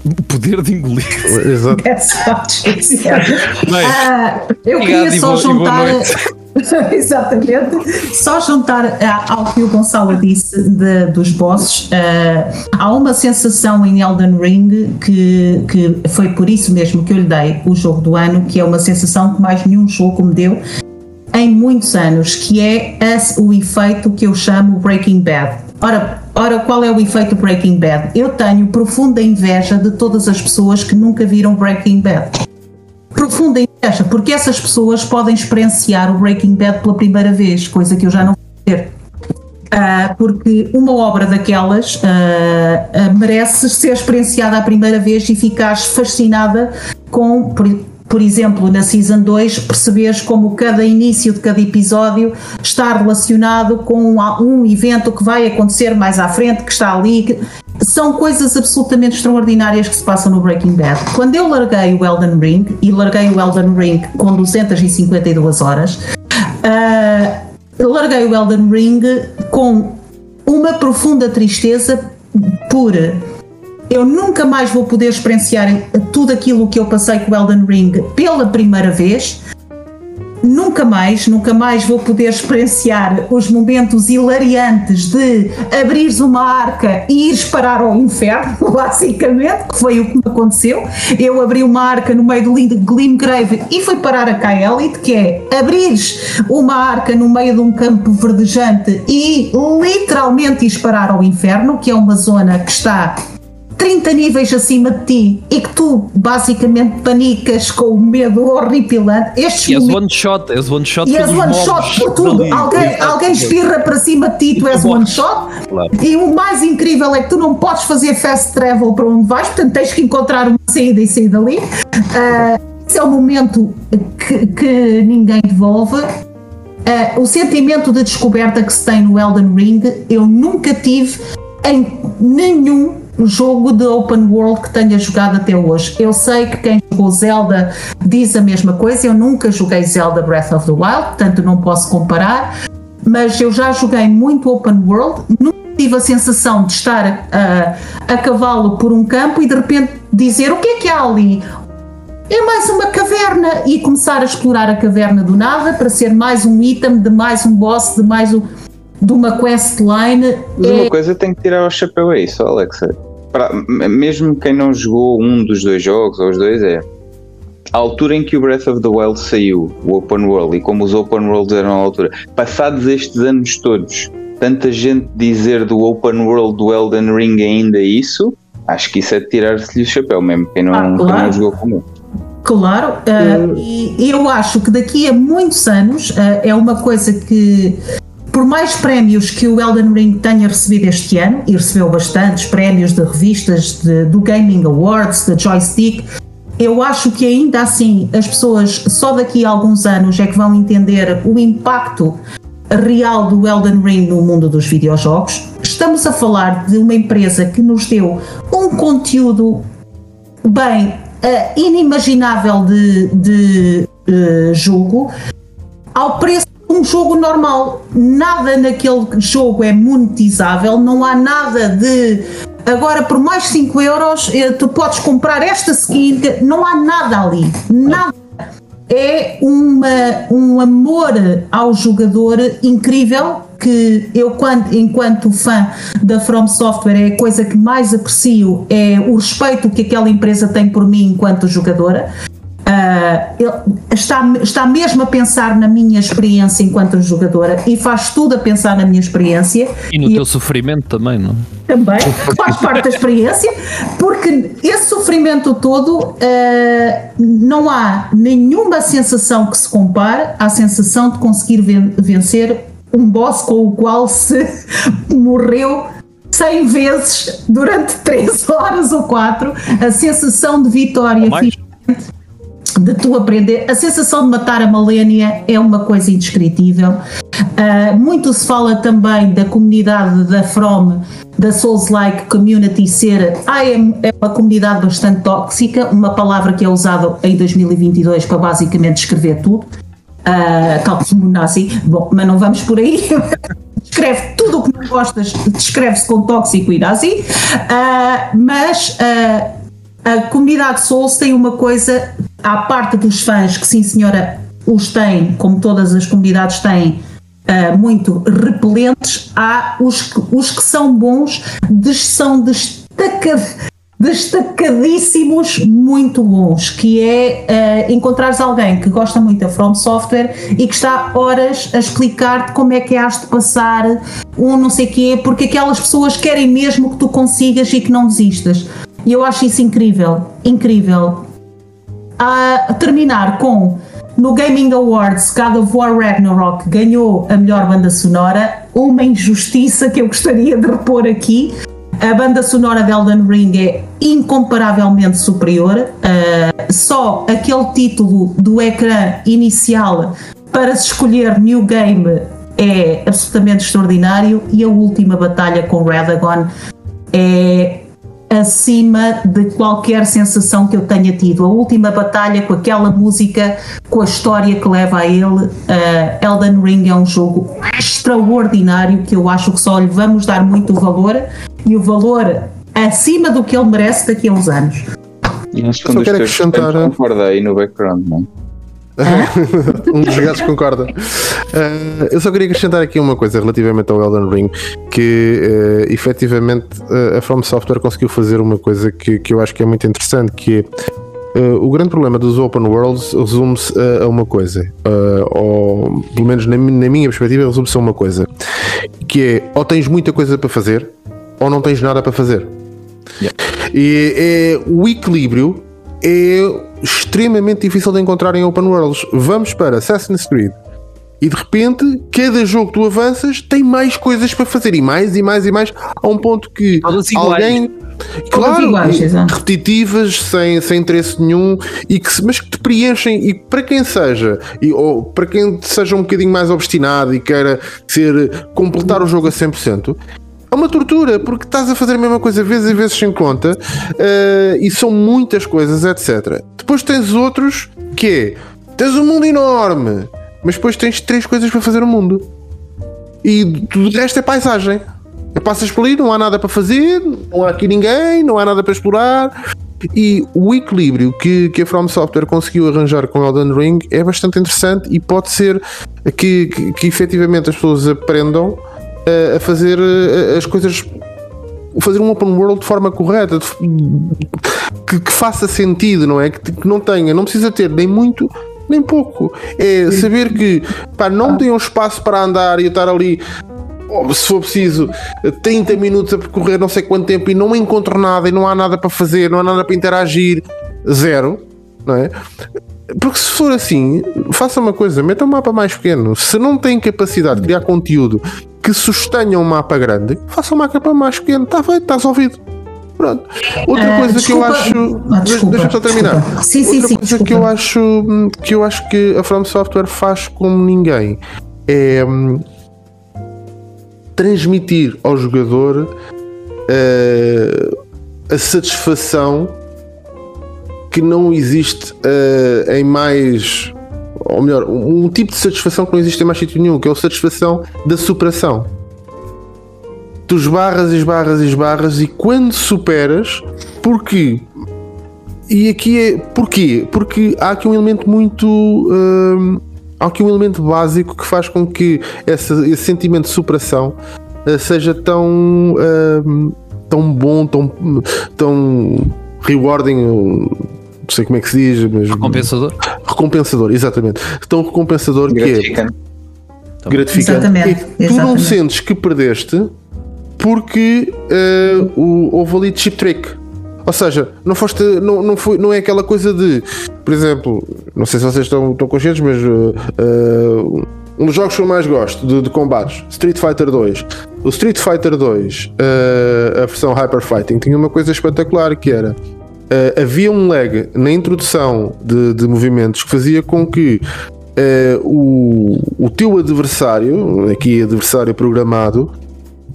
O poder de engolir. Exato. That's she said. Bem, Ah, eu queria só juntar. Exatamente, só juntar ah, ao que o Gonçalo disse de- dos bosses. ah, há uma sensação em Elden Ring que, que foi por isso mesmo que eu lhe dei o jogo do ano, que é uma sensação que mais nenhum jogo me deu em muitos anos, que é o efeito que eu chamo Breaking Bad. Ora, ora, qual é o efeito Breaking Bad? Eu tenho profunda inveja de todas as pessoas que nunca viram Breaking Bad profunda porque essas pessoas podem experienciar o Breaking Bad pela primeira vez, coisa que eu já não vou ter. Ah, porque uma obra daquelas ah, ah, merece ser experienciada a primeira vez e ficares fascinada com, por, por exemplo, na Season 2, perceberes como cada início de cada episódio está relacionado com um, evento que vai acontecer mais à frente, que está ali. são coisas absolutamente extraordinárias que se passam no Breaking Bad. Quando eu larguei o Elden Ring, e larguei o Elden Ring com 252 horas, ah, larguei o Elden Ring com uma profunda tristeza por eu nunca mais vou poder experienciar tudo aquilo que eu passei com o Elden Ring pela primeira vez. Nunca mais, nunca mais vou poder experienciar os momentos hilariantes de abrires uma arca e ires parar ao inferno, basicamente, que foi o que me aconteceu. Eu abri uma arca no meio do lindo Glimgrave e fui parar a Kaelit, que é abrires uma arca no meio de um campo verdejante e literalmente ires parar ao inferno, que é uma zona que está 30 níveis acima de ti e que tu basicamente panicas com o medo horripilante. Estes E és momentos- one shot, és one shot e és one shot por tudo. Alguém, alguém espirra para cima de ti, tu és tu one morres. shot. Claro. E o mais incrível é que tu não podes fazer fast travel para onde vais, portanto tens que encontrar uma saída e sair dali. Ah, esse é o momento que, que ninguém devolve. Ah, o sentimento de descoberta que se tem no Elden Ring eu nunca tive em nenhum jogo de open world que tenha jogado até hoje. Eu sei que quem jogou Zelda diz a mesma coisa, eu nunca joguei Zelda Breath of the Wild, portanto não posso comparar, mas eu já joguei muito open world, nunca tive a sensação de estar ah, a cavalo por um campo e de repente dizer o que é que há ali? é mais uma caverna e começar a explorar a caverna do nada para ser mais um item de mais um boss de mais um, de uma questline Mas é, uma coisa tem que tirar o chapéu a isso, Alexa. M- mesmo quem não jogou um dos dois jogos, ou os dois, é. A altura em que o Breath of the Wild saiu, o Open World, e como os Open Worlds eram à altura, passados estes anos todos, tanta gente dizer do Open World do Elden Ring ainda isso, acho que isso é tirar-se-lhe o chapéu, mesmo quem não, Ah, quem claro. não jogou como. Claro, ah, e eu acho que daqui a muitos anos ah, é uma coisa que, por mais prémios que o Elden Ring tenha recebido este ano, e recebeu bastantes prémios de revistas de- do Gaming Awards, da Joystick, eu acho que ainda assim as pessoas só daqui a alguns anos é que vão entender o impacto real do Elden Ring no mundo dos videojogos. Estamos a falar de uma empresa que nos deu um conteúdo bem eh, inimaginável de, de eh, jogo ao preço um jogo normal. Nada naquele jogo é monetizável, não há nada de agora por mais 5 euros eh, tu podes comprar esta skin, não há nada ali, nada. É uma, um amor ao jogador incrível que eu, quando, enquanto fã da From Software, é a coisa que mais aprecio é o respeito que aquela empresa tem por mim enquanto jogadora. Uh, está, está mesmo a pensar na minha experiência enquanto jogadora e faz tudo a pensar na minha experiência. E no e teu eu, sofrimento também, não? Também, faz parte da experiência, porque esse sofrimento todo uh, não há nenhuma sensação que se compare à sensação de conseguir ven vencer um boss com o qual se morreu 100 vezes durante 3 horas ou 4, a sensação de vitória de tu aprender. A sensação de matar a Malenia é uma coisa indescritível. Uh, muito se fala também da comunidade da From, da Souls-like Community ser ah, é, é, uma comunidade bastante tóxica, uma palavra que é usada em 2022 para basicamente descrever tudo. Uh, tal como nazi, bom, mas não vamos por aí. descreve tudo o que não gostas, descreve-se com tóxico e nazi, uh, mas uh, a comunidade Souls tem uma coisa à parte dos fãs, que sim senhora os tem, como todas as comunidades têm, uh, muito repelentes, há os que, os que são bons, são destacadíssimos, muito bons, que é uh, encontrares alguém que gosta muito da From Software e que está horas a explicar-te como é que has de passar um não sei quê, porque aquelas pessoas querem mesmo que tu consigas e que não desistas. E eu acho isso incrível, incrível a terminar com no Gaming Awards, God of War Ragnarok ganhou a melhor banda sonora, uma injustiça que eu gostaria de repor aqui. A banda sonora de Elden Ring é incomparavelmente superior. Uh, só aquele título do ecrã inicial para se escolher New Game é absolutamente extraordinário e a última batalha com Radagon é acima de qualquer sensação que eu tenha tido. A última batalha com aquela música, com a história que leva a ele, uh, Elden Ring é um jogo extraordinário que eu acho que só lhe vamos dar muito valor e o valor acima do que ele merece daqui a uns anos. Acho que só quero acrescentar. Concorda aí no background, não é? Um dos gatos concorda. Uh, eu só queria acrescentar aqui uma coisa relativamente ao Elden Ring, que uh, efetivamente uh, a From Software conseguiu fazer uma coisa que, que eu acho que é muito interessante, que é uh, o grande problema dos open worlds resume-se a, a, uma coisa, ou pelo menos na, na minha perspectiva resume-se a uma coisa, que é ou tens muita coisa para fazer ou não tens nada para fazer. Yeah. E é, o equilíbrio é extremamente difícil de encontrar em open worlds. Vamos para Assassin's Creed. E de repente, cada jogo que tu avanças tem mais coisas para fazer e mais e mais e mais, a um ponto que alguém, claro, iguais, repetitivas, sem, sem interesse nenhum, e que, mas que te preenchem. E para quem seja, e, ou para quem seja um bocadinho mais obstinado e queira ser, completar o jogo a 100%, é uma tortura, porque estás a fazer a mesma coisa vezes e vezes sem conta, uh, e são muitas coisas, etc. Depois tens outros que é, tens um mundo enorme, mas depois tens três coisas para fazer o mundo. E tudo o resto é paisagem. É passas por ali, não há nada para fazer, não há aqui ninguém, não há nada para explorar. E o equilíbrio que, que a From Software conseguiu arranjar com Elden Ring é bastante interessante e pode ser que, que, que efetivamente as pessoas aprendam a fazer as coisas fazer um open world de forma correta que, que faça sentido não é? Que, que, não tenha não precisa ter nem muito nem pouco. É saber que pá, não tem um espaço para andar e estar ali se for preciso 30 minutos a percorrer não sei quanto tempo e não encontro nada e não há nada para fazer não há nada para interagir zero não é? Porque se for assim, faça uma coisa, meta um mapa mais pequeno. Se não tem capacidade de criar conteúdo que sustenha um mapa grande, faça um mapa mais pequeno. Está feito, está resolvido. Pronto. Outra uh, coisa desculpa. que eu acho. Ah, Deixa-me só terminar. Desculpa. Sim, sim, Outra sim, coisa que eu acho que eu acho que a From Software faz como ninguém é hum, transmitir ao jogador uh, a satisfação que não existe uh, em mais ou melhor, um tipo de satisfação que não existe em mais sítio nenhum, que é a satisfação da superação. tu esbarras, esbarras, esbarras e quando superas, porque e aqui é porquê? Porque há aqui um elemento muito hum, há aqui um elemento básico que faz com que essa, esse sentimento de superação uh, seja tão hum, tão bom, tão tão rewarding, sei como é que se diz, mas Recompensador? recompensador, exatamente. Tão recompensador que é Gratificante. gratificante. Exatamente, que tu não sentes que perdeste porque eh, o, houve ali chip trick. Ou seja, não, foste, não, não, foi, não é aquela coisa de, por exemplo, não sei se vocês estão, estão conscientes, mas eh, um dos jogos que eu mais gosto de, de combates, Street Fighter 2. O Street Fighter 2, eh, a versão Hyper Fighting, tinha uma coisa espetacular que era Uh, havia um lag na introdução de, de movimentos que fazia com que uh, o, o teu adversário, aqui adversário programado,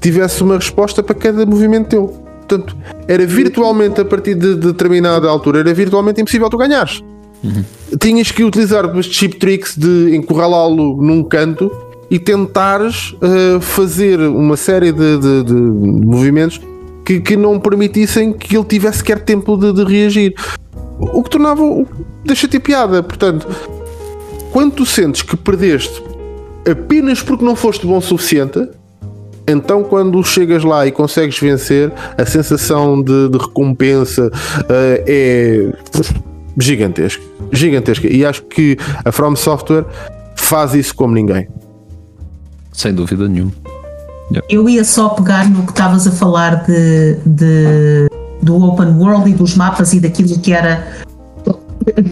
tivesse uma resposta para cada movimento teu. Portanto, era virtualmente a partir de, de determinada altura, era virtualmente impossível tu ganhares. Tinhas que utilizar os chip tricks de encurralá-lo num canto e tentares uh, fazer uma série de, de- de movimentos que, que não permitissem que ele tivesse sequer tempo de, de reagir. O que tornava. o- Deixa ter piada. Portanto, quando tu sentes que perdeste apenas porque não foste bom o suficiente, então quando chegas lá e consegues vencer, a sensação de, de recompensa eh, é gigantesca. Gigantesca. E acho que a From Software faz isso como ninguém. Sem dúvida nenhuma. Eu ia só pegar no que estavas a falar de, de- do open world e dos mapas e daquilo que era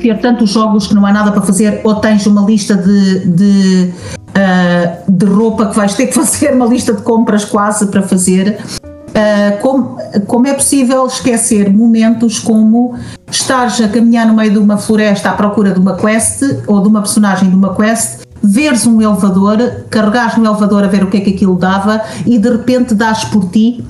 ter tantos jogos que não há nada para fazer, ou tens uma lista de, de, ah, de roupa que vais ter que fazer, uma lista de compras quase para fazer. Ah, como, como é possível esquecer momentos como estares a caminhar no meio de uma floresta à procura de uma quest ou de uma personagem de uma quest, veres um elevador, carregares no elevador a ver o que é que aquilo dava e de repente dás por ti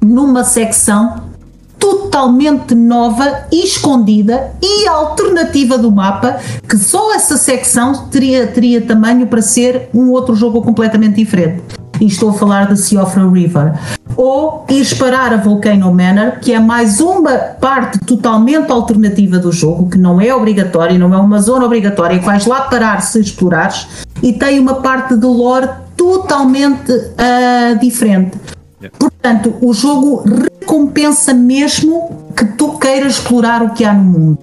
numa secção totalmente nova escondida e alternativa do mapa que só essa secção teria, teria tamanho para ser um outro jogo completamente diferente. E estou a falar de Sea of River. Ou ires parar a Volcano Manor, que é mais uma parte totalmente alternativa do jogo, que não é obrigatória, não é uma zona obrigatória, que vais lá parar se explorares, e tem uma parte do lore totalmente ah, diferente. Portanto, o jogo recompensa mesmo que tu queiras explorar o que há no mundo.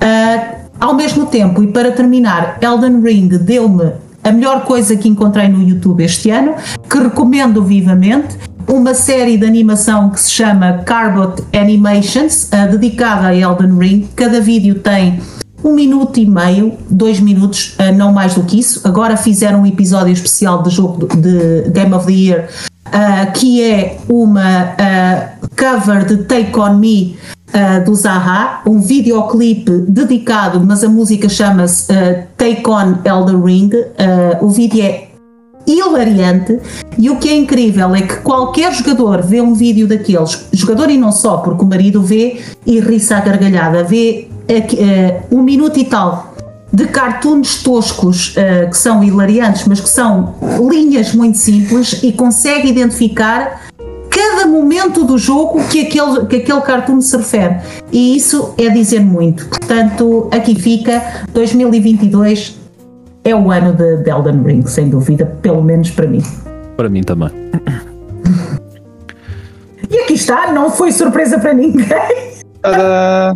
Ah, ao mesmo tempo, e para terminar, Elden Ring deu-me a melhor coisa que encontrei no YouTube este ano, que recomendo vivamente. Uma série de animação que se chama Carbot Animations, ah, dedicada a Elden Ring. Cada vídeo tem um minuto e meio, dois minutos, ah, não mais do que isso. Agora fizeram um episódio especial de jogo de Game of the Year, ah, que é uma cover de Take On Me ah, do Zaha, um videoclipe dedicado, mas a música chama-se ah, Take On Elden Ring. Ah, o vídeo é hilariante e o que é incrível é que qualquer jogador vê um vídeo daqueles, jogador e não só, porque o marido vê e ri-se à gargalhada, vê um minuto e tal de cartoons toscos que são hilariantes, mas que são linhas muito simples e consegue identificar cada momento do jogo que aquele, que aquele cartoon se refere. E isso é dizer muito. Portanto, aqui fica 2022 é o ano de, de Elden Ring, sem dúvida, pelo menos para mim. Para mim também. E aqui está, não foi surpresa para ninguém. Tadá!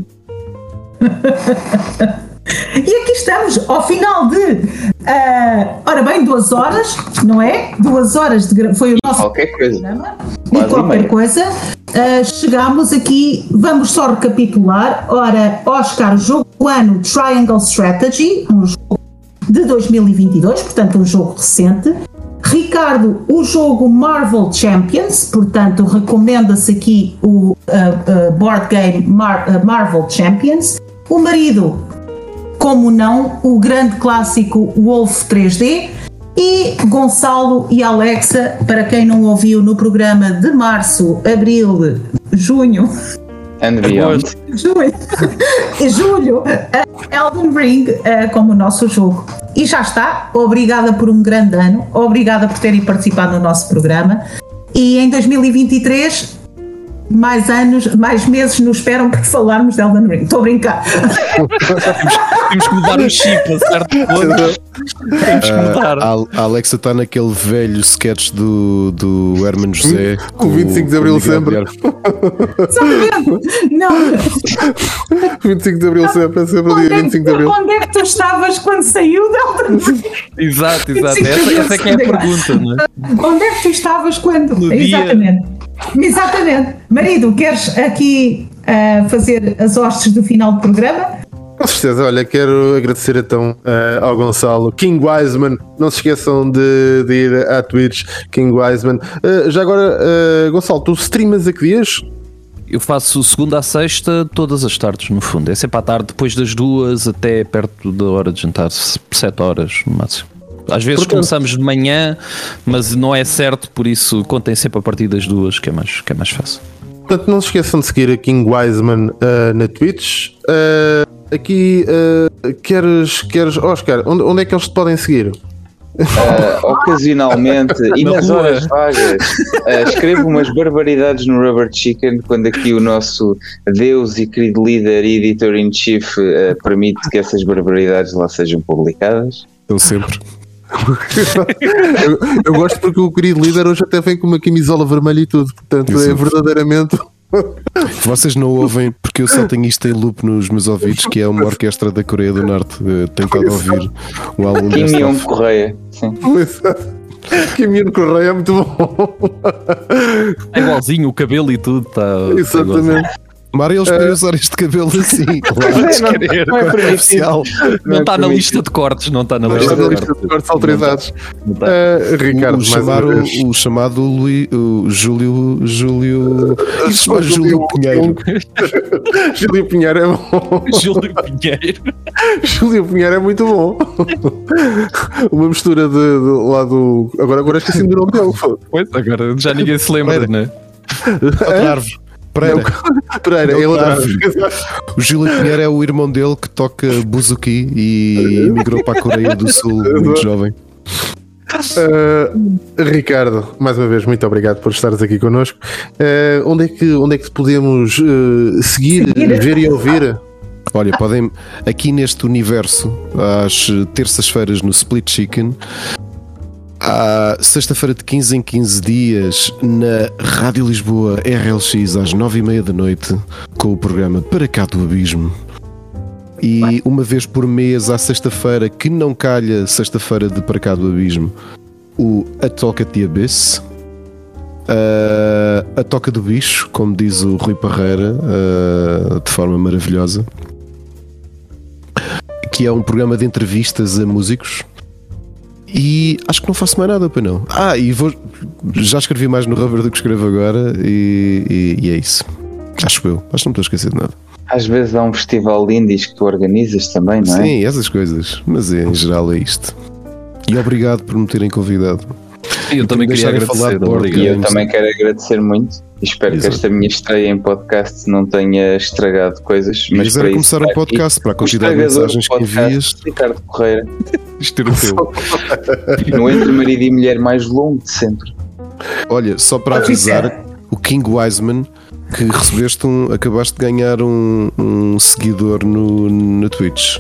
E aqui estamos, ao final de, ah, ora bem, duas horas, não é? Duas horas de foi o nosso Qualquer coisa. programa. Quase qualquer meia. coisa, ah, chegámos aqui, vamos só recapitular. Ora, Oscar, jogo do ano Triangle Strategy, um jogo de 2022, portanto, um jogo recente. Ricardo, o jogo Marvel Champions, portanto, recomenda-se aqui o ah, ah, board game Mar- Marvel Champions. O marido, como não, o grande clássico Wolf 3D. E Gonçalo e Alexa, para quem não ouviu no programa de março, abril, junho, And beyond. julho, julho, Elden Ring eh, como o nosso jogo. E já está. Obrigada por um grande ano. Obrigada por terem participado no nosso programa. e em 2023 mais anos, mais meses nos esperam para falarmos de Elden Ring. Estou a brincar. Temos que mudar o chip a certo ponto. Temos que mudar. A, a Alexa está naquele velho sketch do, do Herman José. O 25 de Abril Miguel sempre. Exatamente. Não. 25 de Abril sempre, é sempre o dia Onde é, 25 de Abril. onde é que tu estavas quando saiu Elden Ring? Exato, exato. Essa, essa é que é a pergunta, não é? Onde é que tu estavas quando? No dia. Exatamente. Exatamente. Marido, queres aqui ah, fazer as hostes do final do programa? Com certeza, olha, quero agradecer então eh, ao Gonçalo, King Wiseman. Não se esqueçam de, de ir à Twitch, King Wiseman. Eh, já agora, eh, Gonçalo, tu streamas a que dias? Eu faço segunda a sexta, todas as tardes, no fundo. É sempre à tarde, depois das duas até perto da hora de jantar, se- sete horas no máximo. Às vezes Portanto- começamos de manhã, mas não é certo, por isso contem sempre a partir das duas, que é mais, que é mais fácil. Portanto, não se esqueçam de seguir a King Wiseman eh, na Twitch. Eh, aqui, eh, queres, queres, Oscar, onde, onde é que eles te podem seguir? Ah, ocasionalmente e Na nas rua. horas vagas ah, escrevo umas barbaridades no Rubber Chicken quando aqui o nosso Deus e querido líder e editor-in-chief ah, permite que essas barbaridades lá sejam publicadas. Estão sempre. eu, eu gosto porque o querido líder hoje até vem com uma camisola vermelha e tudo. Portanto, é verdadeiramente. Vocês não ouvem porque eu só tenho isto em loop nos meus ouvidos, que é uma orquestra da Coreia do Norte. Eh, a ouvir um álbum Kim. Young Correia. Sim. Caminho Correia é muito bom. É igualzinho, o cabelo e tudo está. Exatamente. Mário, eles podem usar este cabelo assim. Claro. Não é permitido. Oficial. Não está na lista de cortes, não está na Está lista na de lista de cortes. autorizados. Não está. Eh, Ricardo, o, chamar, o, o chamado Lui, o Júlio. Júlio. Isso chama Júlio Pinheiro. Júlio Pinheiro é bom. Júlio Pinheiro. Júlio Pinheiro é muito bom. Uma mistura de, de lá do. Agora, agora esqueci-me do nome dele. Pois, agora já ninguém se lembra, Pereira. né? Outra Pereira. Pereira, Não, ele vez. O Júlio Pinheiro é o irmão dele que toca buzuki e emigrou para a Coreia do Sul muito jovem. Uh, Ricardo, mais uma vez, muito obrigado por estares aqui connosco. Uh, onde, é que, onde é que podemos uh, seguir, Seguir. ver e ouvir? Olha, podem aqui neste universo, às terças-feiras no Split Chicken, à sexta-feira de 15 em 15 dias na Rádio Lisboa RLX às 9h30 da noite com o programa Para Cá do Abismo. E uma vez por mês, à sexta-feira, que não calha sexta-feira de Para Cá do Abismo, o A Toca de Abyss. Uh, a Toca do Bicho, como diz o Rui Parreira, uh, de forma maravilhosa que é um programa de entrevistas a músicos. E acho que não faço mais nada para não. Ah, e vou. Já escrevi mais no Rubber do que escrevo agora e, e- e é isso. Acho eu. Acho que não me estou a esquecer de nada. Às vezes há um festival de indies que tu organizas também, não é? Sim, essas coisas. Mas em geral é isto. E obrigado por me terem convidado. Eu também queria falar agradecer. obrigado. E eu também quero agradecer muito. e Espero Exato. que esta minha estreia em podcast não tenha estragado coisas. Mas para começar um podcast para a quantidade de mensagens que envias. Ricardo Correia, Isto era o teu. no Entre Marido e Mulher mais longo de sempre. Olha, só para avisar, o King Wiseman que recebeste um, acabaste de ganhar um, um seguidor no, na Twitch.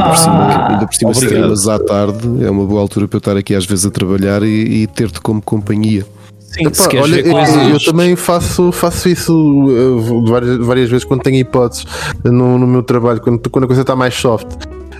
Ainda por cima, ainda por cima streamas à tarde, é uma boa altura para eu estar aqui às vezes a trabalhar e, e ter-te como companhia. Sim, Epá, olha, ver eu, coisas. eu também faço, faço isso uh, várias, várias vezes quando tenho hipóteses no, no meu trabalho, quando, quando a coisa está mais soft.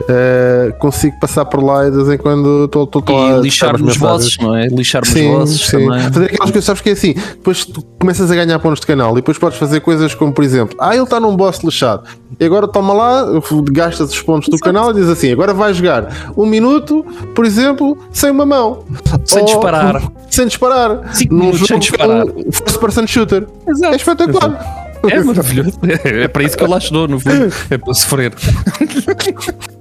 Uh, consigo passar por lá e de vez em quando estou lá a E lixar-me os vossos, não é? Lixar-me os vossos sim. também. Fazer aquelas coisas, sabes que é assim, depois tu começas a ganhar pontos de canal e depois podes fazer coisas como, por exemplo, ah, ele está num boss lixado. E agora toma lá, gastas os pontos do canal e diz assim: agora vai jogar um minuto, por exemplo, sem uma mão. Sem Ou- disparar. Sem disparar. Cinco Num minutos sem é um disparar. First person shooter. Exato. É espetacular. É maravilhoso. É para isso que eu lá estou, no fundo. É para sofrer.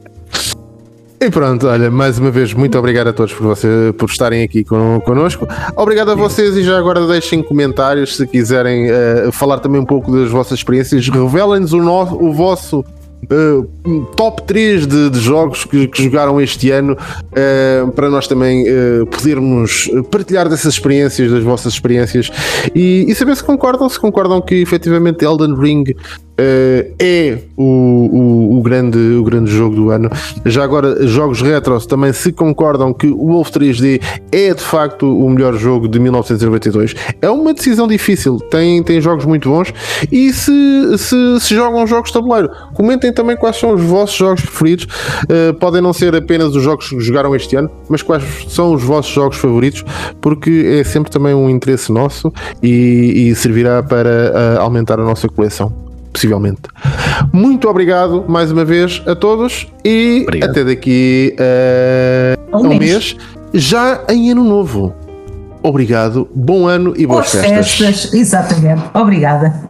E pronto, olha, mais uma vez, muito obrigado a todos por, você, por estarem aqui con, connosco. Obrigado a vocês e já agora deixem comentários se quiserem eh, falar também um pouco das vossas experiências. Revelem-nos o, no- o vosso uh, top 3 de, de jogos que, que, jogaram este ano uh, para nós também uh, podermos partilhar dessas experiências, das vossas experiências e, e, saber se concordam, se concordam que efetivamente Elden Ring é o, o, o, grande, o grande jogo do ano. Já agora, jogos retros também se concordam que o Wolf 3D é de facto o melhor jogo de 1992. É uma decisão difícil, tem, tem jogos muito bons e se, se, se jogam jogos de tabuleiro, comentem também quais são os vossos jogos preferidos. Uh, podem não ser apenas os jogos que jogaram este ano, mas quais são os vossos jogos favoritos, porque é sempre também um interesse nosso e, e servirá para uh, aumentar a nossa coleção possivelmente. Muito obrigado mais uma vez a todos e obrigado. até daqui uh, um, um mês. mês, já em ano novo. Obrigado, bom ano e boas, boas festas. festas. Exatamente, obrigada.